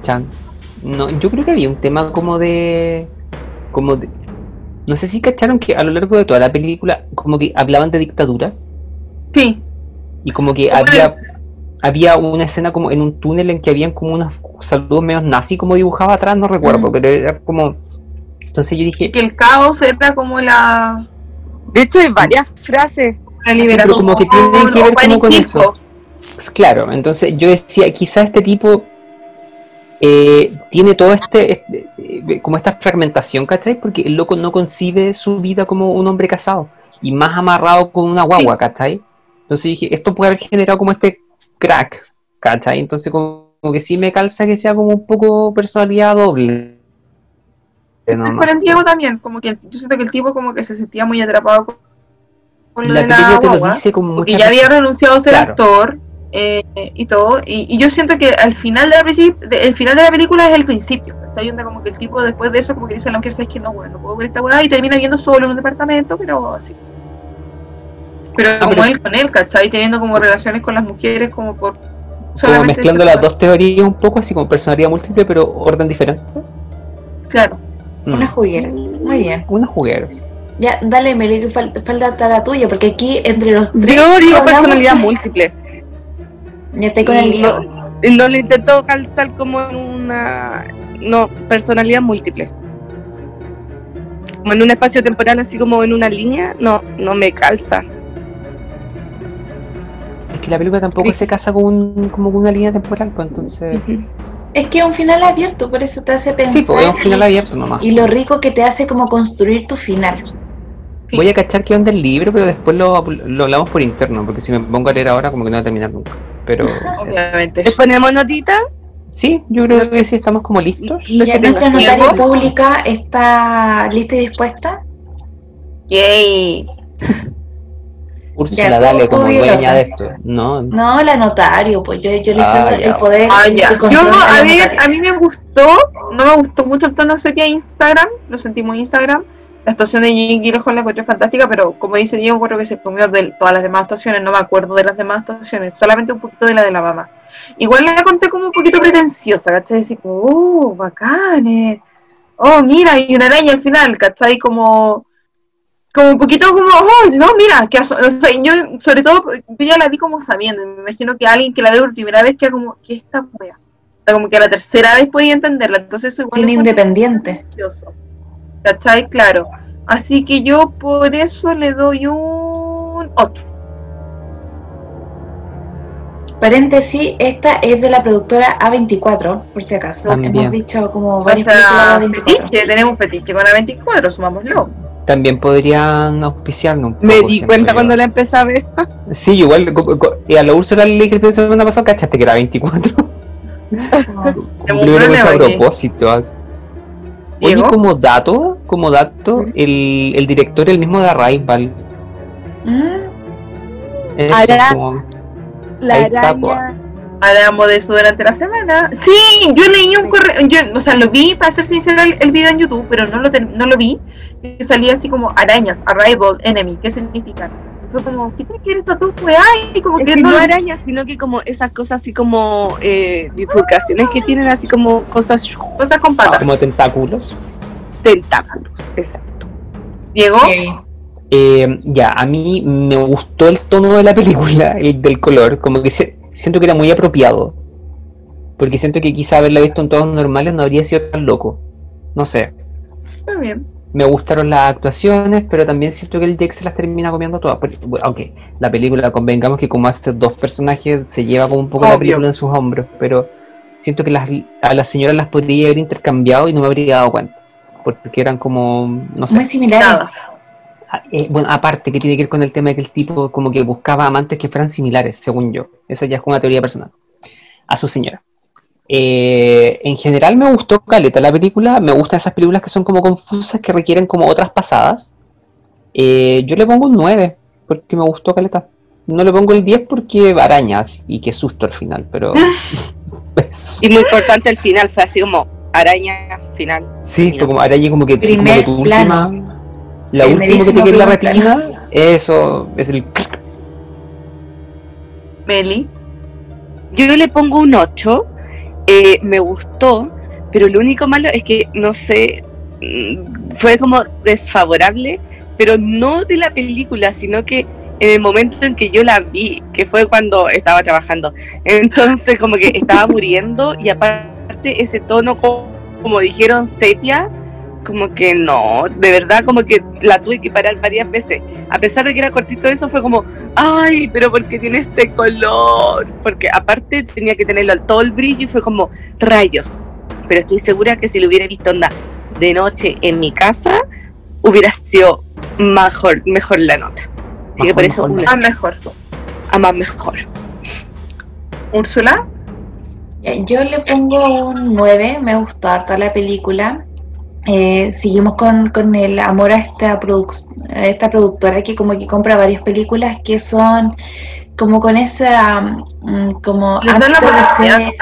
Chan. No, yo creo que había un tema como de. como de. No sé si cacharon que a lo largo de toda la película, como que hablaban de dictaduras. Sí, Y como que había había una escena como en un túnel en que habían como unos saludos medios nazi como dibujaba atrás, no recuerdo, Mm. pero era como entonces yo dije, que el caos era como la, De hecho, hay varias frases. la pero liberación. como que tienen que ver como con eso. pues, claro, entonces yo decía, quizá este tipo eh, tiene todo este, este, eh, como esta fragmentación, ¿cachai? Porque el loco no concibe su vida como un hombre casado y más amarrado con una guagua, ¿cachai? Entonces dije, esto puede haber generado como este crack, ¿cachai? Entonces como, como que sí me calza que sea como un poco personalidad doble. Pero no, Es con el Diego también, como que yo siento que el tipo como que se sentía muy atrapado con, con lo La de la lo dice como porque ya había renunciado a ser Claro. actor eh, y todo, y, y yo siento que al final de la, de- el final de la película es el principio, está viendo como que el tipo después de eso como que dice a la mujer, sabes que no, bueno, no puedo ver esta weá, y termina viendo solo en un departamento, pero así. Pero como pero- él con él, ¿cachai? Teniendo como relaciones con las mujeres como por... como mezclando las dos teorías un poco, así como personalidad múltiple, pero orden diferente. Claro. Mm. Una juguera. Muy bien. Una juguera. Ya, dale, Meli, que falta, falta la tuya, porque aquí entre los tres. Yo digo hablamos- personalidad múltiple. Ya estoy con el. Y no lo intento calzar como en una. No, personalidad múltiple. Como en un espacio temporal, así como en una línea, no, no me calza. La película tampoco Sí. se casa con, un- como con una línea temporal, pues entonces. Es que es un final abierto, por eso te hace pensar. Sí, pues es un final y, abierto nomás. y lo rico que te hace como construir tu final. Voy a cachar que onda el libro, pero después lo, lo hablamos por interno, porque si me pongo a leer ahora, como que no va a terminar nunca. Pero. Obviamente. ¿Le ponemos notita? Sí, yo creo que sí estamos como listos. No Ya nuestra notaria tiempo. pública está lista y dispuesta. Yay. Úrsula, Ya, todo- dale, todo como bien, dueña Lola. de esto. No, No, la notario, pues yo, yo le hice Ah, el poder. Ah, ya. Yo, a la a mí me gustó, no me gustó mucho el tono sepia de Instagram, lo sentí muy Instagram. La actuación de Jane Gyllenhaal la encontré fantástica, pero como dice Diego, creo que se comió de todas las demás actuaciones, no me acuerdo de las demás actuaciones, solamente un poquito de la de la mamá. Igual la conté como un poquito pretenciosa, ¿cachai? Decir, como, oh, bacanes, oh, mira, hay una araña al final, ¿cachai? Como, como un poquito como, oh, no, mira, que, o sea, yo sobre todo, yo ya la vi como sabiendo, me imagino que alguien que la ve por primera vez queda como, ¿qué esta wea? O sea, como que a la tercera vez podía entenderla, entonces eso igual independiente. ¿Cachai? Claro. Así que yo por eso le doy un 8. Paréntesis, esta es de la productora A24, por si acaso. También. Hemos dicho como varias Hasta películas de A24. fetiche, tenemos un fetiche con la 24, sumámoslo. También podrían auspiciarnos. un Me di cuenta yo. cuando la empecé a ver. Sí, igual, y a la Úrsula le dije la semana pasada, cachaste que era 24. Tenemos Lo un hubiera hecho a problema, oye. propósito. ah. Oye, como dato, como dato, el, el director es el mismo de Arrival. Mm, Eso, Ara- como- La está, araña. Hablamos de eso durante la semana. Sí, yo leí un correo, yo, o sea, lo vi, para ser sincera, el, el video en YouTube, pero no lo, ten- no lo vi. Que salía así como arañas, arrival, enemy, ¿qué significan? Fue como, ¿qué tiene que ver estas dos weas? Y como Es que que no, no arañas, sino que como esas cosas así como eh, bifurcaciones que tienen así como cosas cosas con patas. como tentáculos. tentáculos. Exacto. Diego. Eh, ya, a mí me gustó el tono de la película, el del color, como que se- siento que era muy apropiado. Porque siento que quizá haberla visto en tonos normales no habría sido tan loco. No sé. está bien. Me gustaron las actuaciones, pero también siento que el Jake se las termina comiendo todas. aunque la película, convengamos que como hace dos personajes, se lleva como un poco la película en sus hombros, pero siento que las, a las señoras las podría haber intercambiado y no me habría dado cuenta. Porque eran como, no sé, Muy similares. Ah, eh, bueno, aparte que tiene que ver con el tema de que el tipo como que buscaba amantes que fueran similares, según yo. Esa ya es una teoría personal. A su señora. Eh, en general me gustó Caleta la película. Me gustan esas películas que son como confusas, que requieren como otras pasadas. Eh, yo le pongo un 9, porque me gustó Caleta. No le pongo el 10 porque arañas y qué susto al final, pero... Eso. Y muy importante el final, fue así como araña final. Sí, fue como araña como que, como Primer que tu última... La última que te queda la retina, eso es el... Meli, Yo le pongo un 8, eh, me gustó, pero lo único malo es que, no sé, mm, fue como desfavorable, pero no de la película, sino que en el momento en que yo la vi, que fue cuando estaba trabajando. Entonces como que estaba muriendo y aparte ese tono, co- como dijeron, sepia, como que no, de verdad como que la tuve que parar varias veces. A pesar de que era cortito eso, fue como, ay, pero porque tiene este color, porque aparte tenía que tenerlo al- todo el brillo y fue como rayos. Pero estoy segura que si lo hubiera visto onda de noche en mi casa, hubiera sido mejor, mejor la nota. Así que por eso mejor, una, mejor. a más mejor. Úrsula, Ya, Yo le pongo un 9, me gustó harto la película. Eh, seguimos con, con el amor a esta, produc- a esta productora que como que compra varias películas que son como con esa mm, como Les antes de ser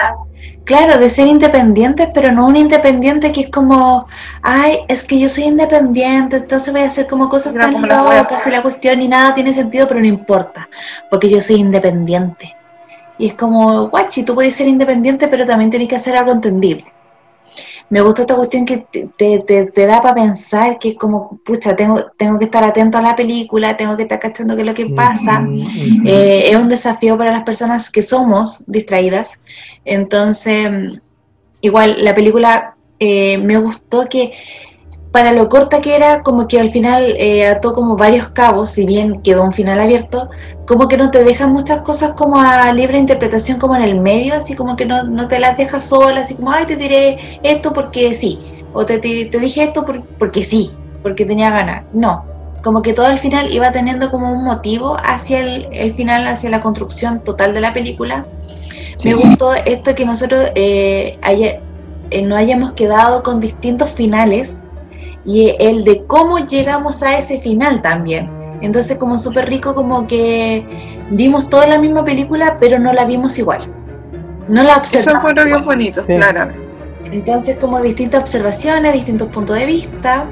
claro de ser independientes pero no un independiente que es como ay es que yo soy independiente entonces voy a hacer como cosas tan locas y la cuestión y nada tiene sentido pero no importa porque yo soy independiente y es como, guachi, tú puedes ser independiente, pero también tienes que hacer algo entendible. Me gusta esta cuestión que te, te- te- te da para pensar que es como, pucha, tengo, tengo que estar atento a la película, tengo que estar cachando qué es lo que pasa. Mm, Eh, es un desafío para las personas que somos distraídas. Entonces, igual la película eh, me gustó que para lo corta que era, como que al final eh, ató como varios cabos, si bien quedó un final abierto, como que no te dejan muchas cosas como a libre interpretación como en el medio, así como que no, no te las dejas solas, así como, ay, te diré esto porque sí, o te, te, te dije esto por- porque sí, porque tenía ganas. No, como que todo al final iba teniendo como un motivo hacia el, el final, hacia la construcción total de la película. Sí. Me gustó esto que nosotros eh, haya- eh, no hayamos quedado con distintos finales y el de cómo llegamos a ese final también. Entonces como súper rico como que vimos toda la misma película pero no la vimos igual. No la eso observamos. fue lo bien bonito, Sí. claro. Entonces como distintas observaciones, distintos puntos de vista.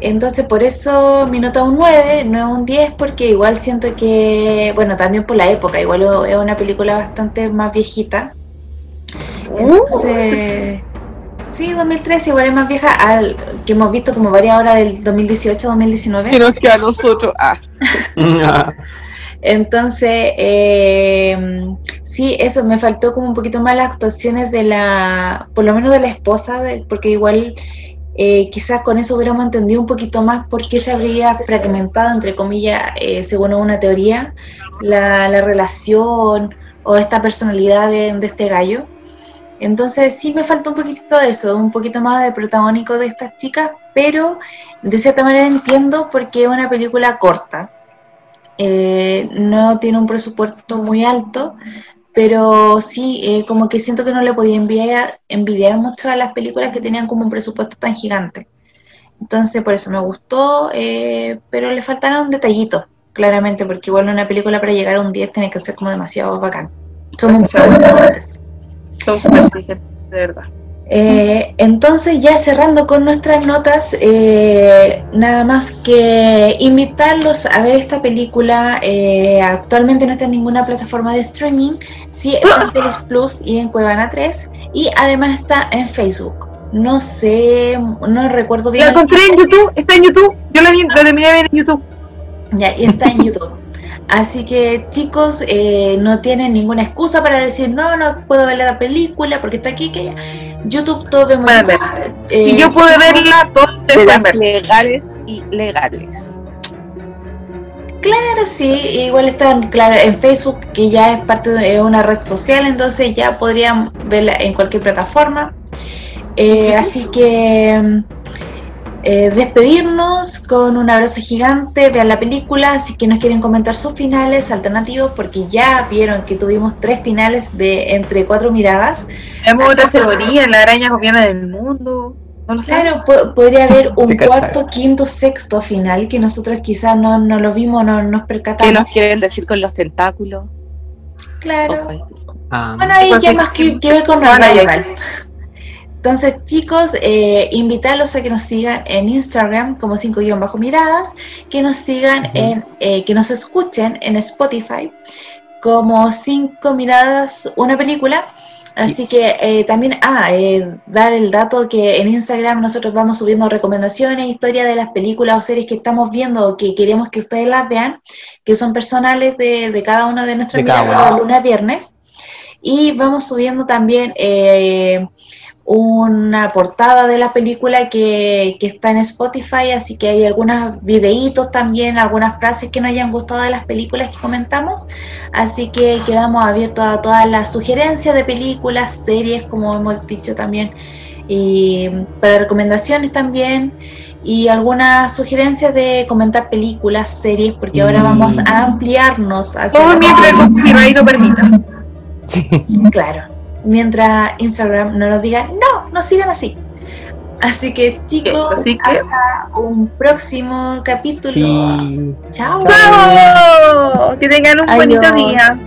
Entonces por eso mi nota es un 9, no es un 10 porque igual siento que, bueno, también por la época, igual es una película bastante más viejita. Entonces, Sí, 2013, igual es más vieja al que hemos visto como varias horas del 2018-2019. Que nos queda a nosotros. Ah, Entonces, eh, sí, eso me faltó como un poquito más las actuaciones de la, por lo menos de la esposa, de- porque igual eh, quizás con eso hubiéramos entendido un poquito más por qué se habría fragmentado, entre comillas, eh, según una teoría, la, la relación o esta personalidad de, de este gallo. Entonces sí me falta un poquito de eso, un poquito más de protagónico de estas chicas, pero de cierta manera entiendo porque es una película corta. Eh, no tiene un presupuesto muy alto, pero sí, eh, como que siento que no le podía enviar, envidiar mucho a las películas que tenían como un presupuesto tan gigante. Entonces, por eso me gustó, eh, pero le faltaron detallitos, claramente, porque igual una película para llegar a un 10 tiene que ser como demasiado bacán. Un poco exigentes. Son súper exigentes, de verdad. Eh, entonces, ya cerrando con nuestras notas, eh, nada más que invitarlos a ver esta película. eh, actualmente no está en ninguna plataforma de streaming, sí está en Pelis Plus y en Cuevana 3, y además está en Facebook. No sé, no recuerdo bien. La encontré en YouTube, está en YouTube. Yo la, vi, la terminé de ver en YouTube. Ya, y está en YouTube. Así que chicos, eh, no tienen ninguna excusa para decir, no, no puedo ver la película porque está aquí, que. YouTube todo ver. Eh, y yo pude Facebook- verla, de las ver. legales y legales. Claro, sí, igual están, claro, en Facebook, que ya es parte de una red social, entonces ya podrían verla en cualquier plataforma. Eh, así que mm, eh, despedirnos con un abrazo gigante, vean la película, si que nos quieren comentar sus finales alternativos, porque ya vieron que tuvimos tres finales de entre cuatro miradas. Tenemos otra teoría, la araña gobierna del mundo. No. Claro, po- podría haber un cuarto, quinto, sexto final que nosotros quizás no, no lo vimos, no nos ¿Qué percatamos. nos quieren decir con los tentáculos? Claro. Ojo. Ah, Bueno, ahí ya más que, ver con Bueno, Ragnarok. ya- igual. Entonces, chicos, eh, invitarlos a que nos sigan en Instagram como 5 bajo miradas, que nos sigan en, eh, que nos escuchen en Spotify como 5 miradas una película. Así que eh, también, ah, eh, dar el dato que en Instagram nosotros vamos subiendo recomendaciones, historias de las películas o series que estamos viendo o que queremos que ustedes las vean, que son personales de, de cada uno de nuestras De miradas lunes a viernes. Y vamos subiendo también eh, una portada de la película que, que está en Spotify, así que hay algunos videitos también, algunas frases que nos hayan gustado de las películas que comentamos. Así que quedamos abiertos a todas las sugerencias de películas, series, como hemos dicho también, y para recomendaciones también. Y algunas sugerencias de comentar películas, series, porque ahora Mm. vamos a ampliarnos hacia Todo mientras el copyright lo permita. sí. Claro. Mientras Instagram no nos diga, no, no sigan así. Así que chicos, Así que- hasta un próximo capítulo. Sí. Chao. ¡Chao! Que tengan un bonito Adiós. día.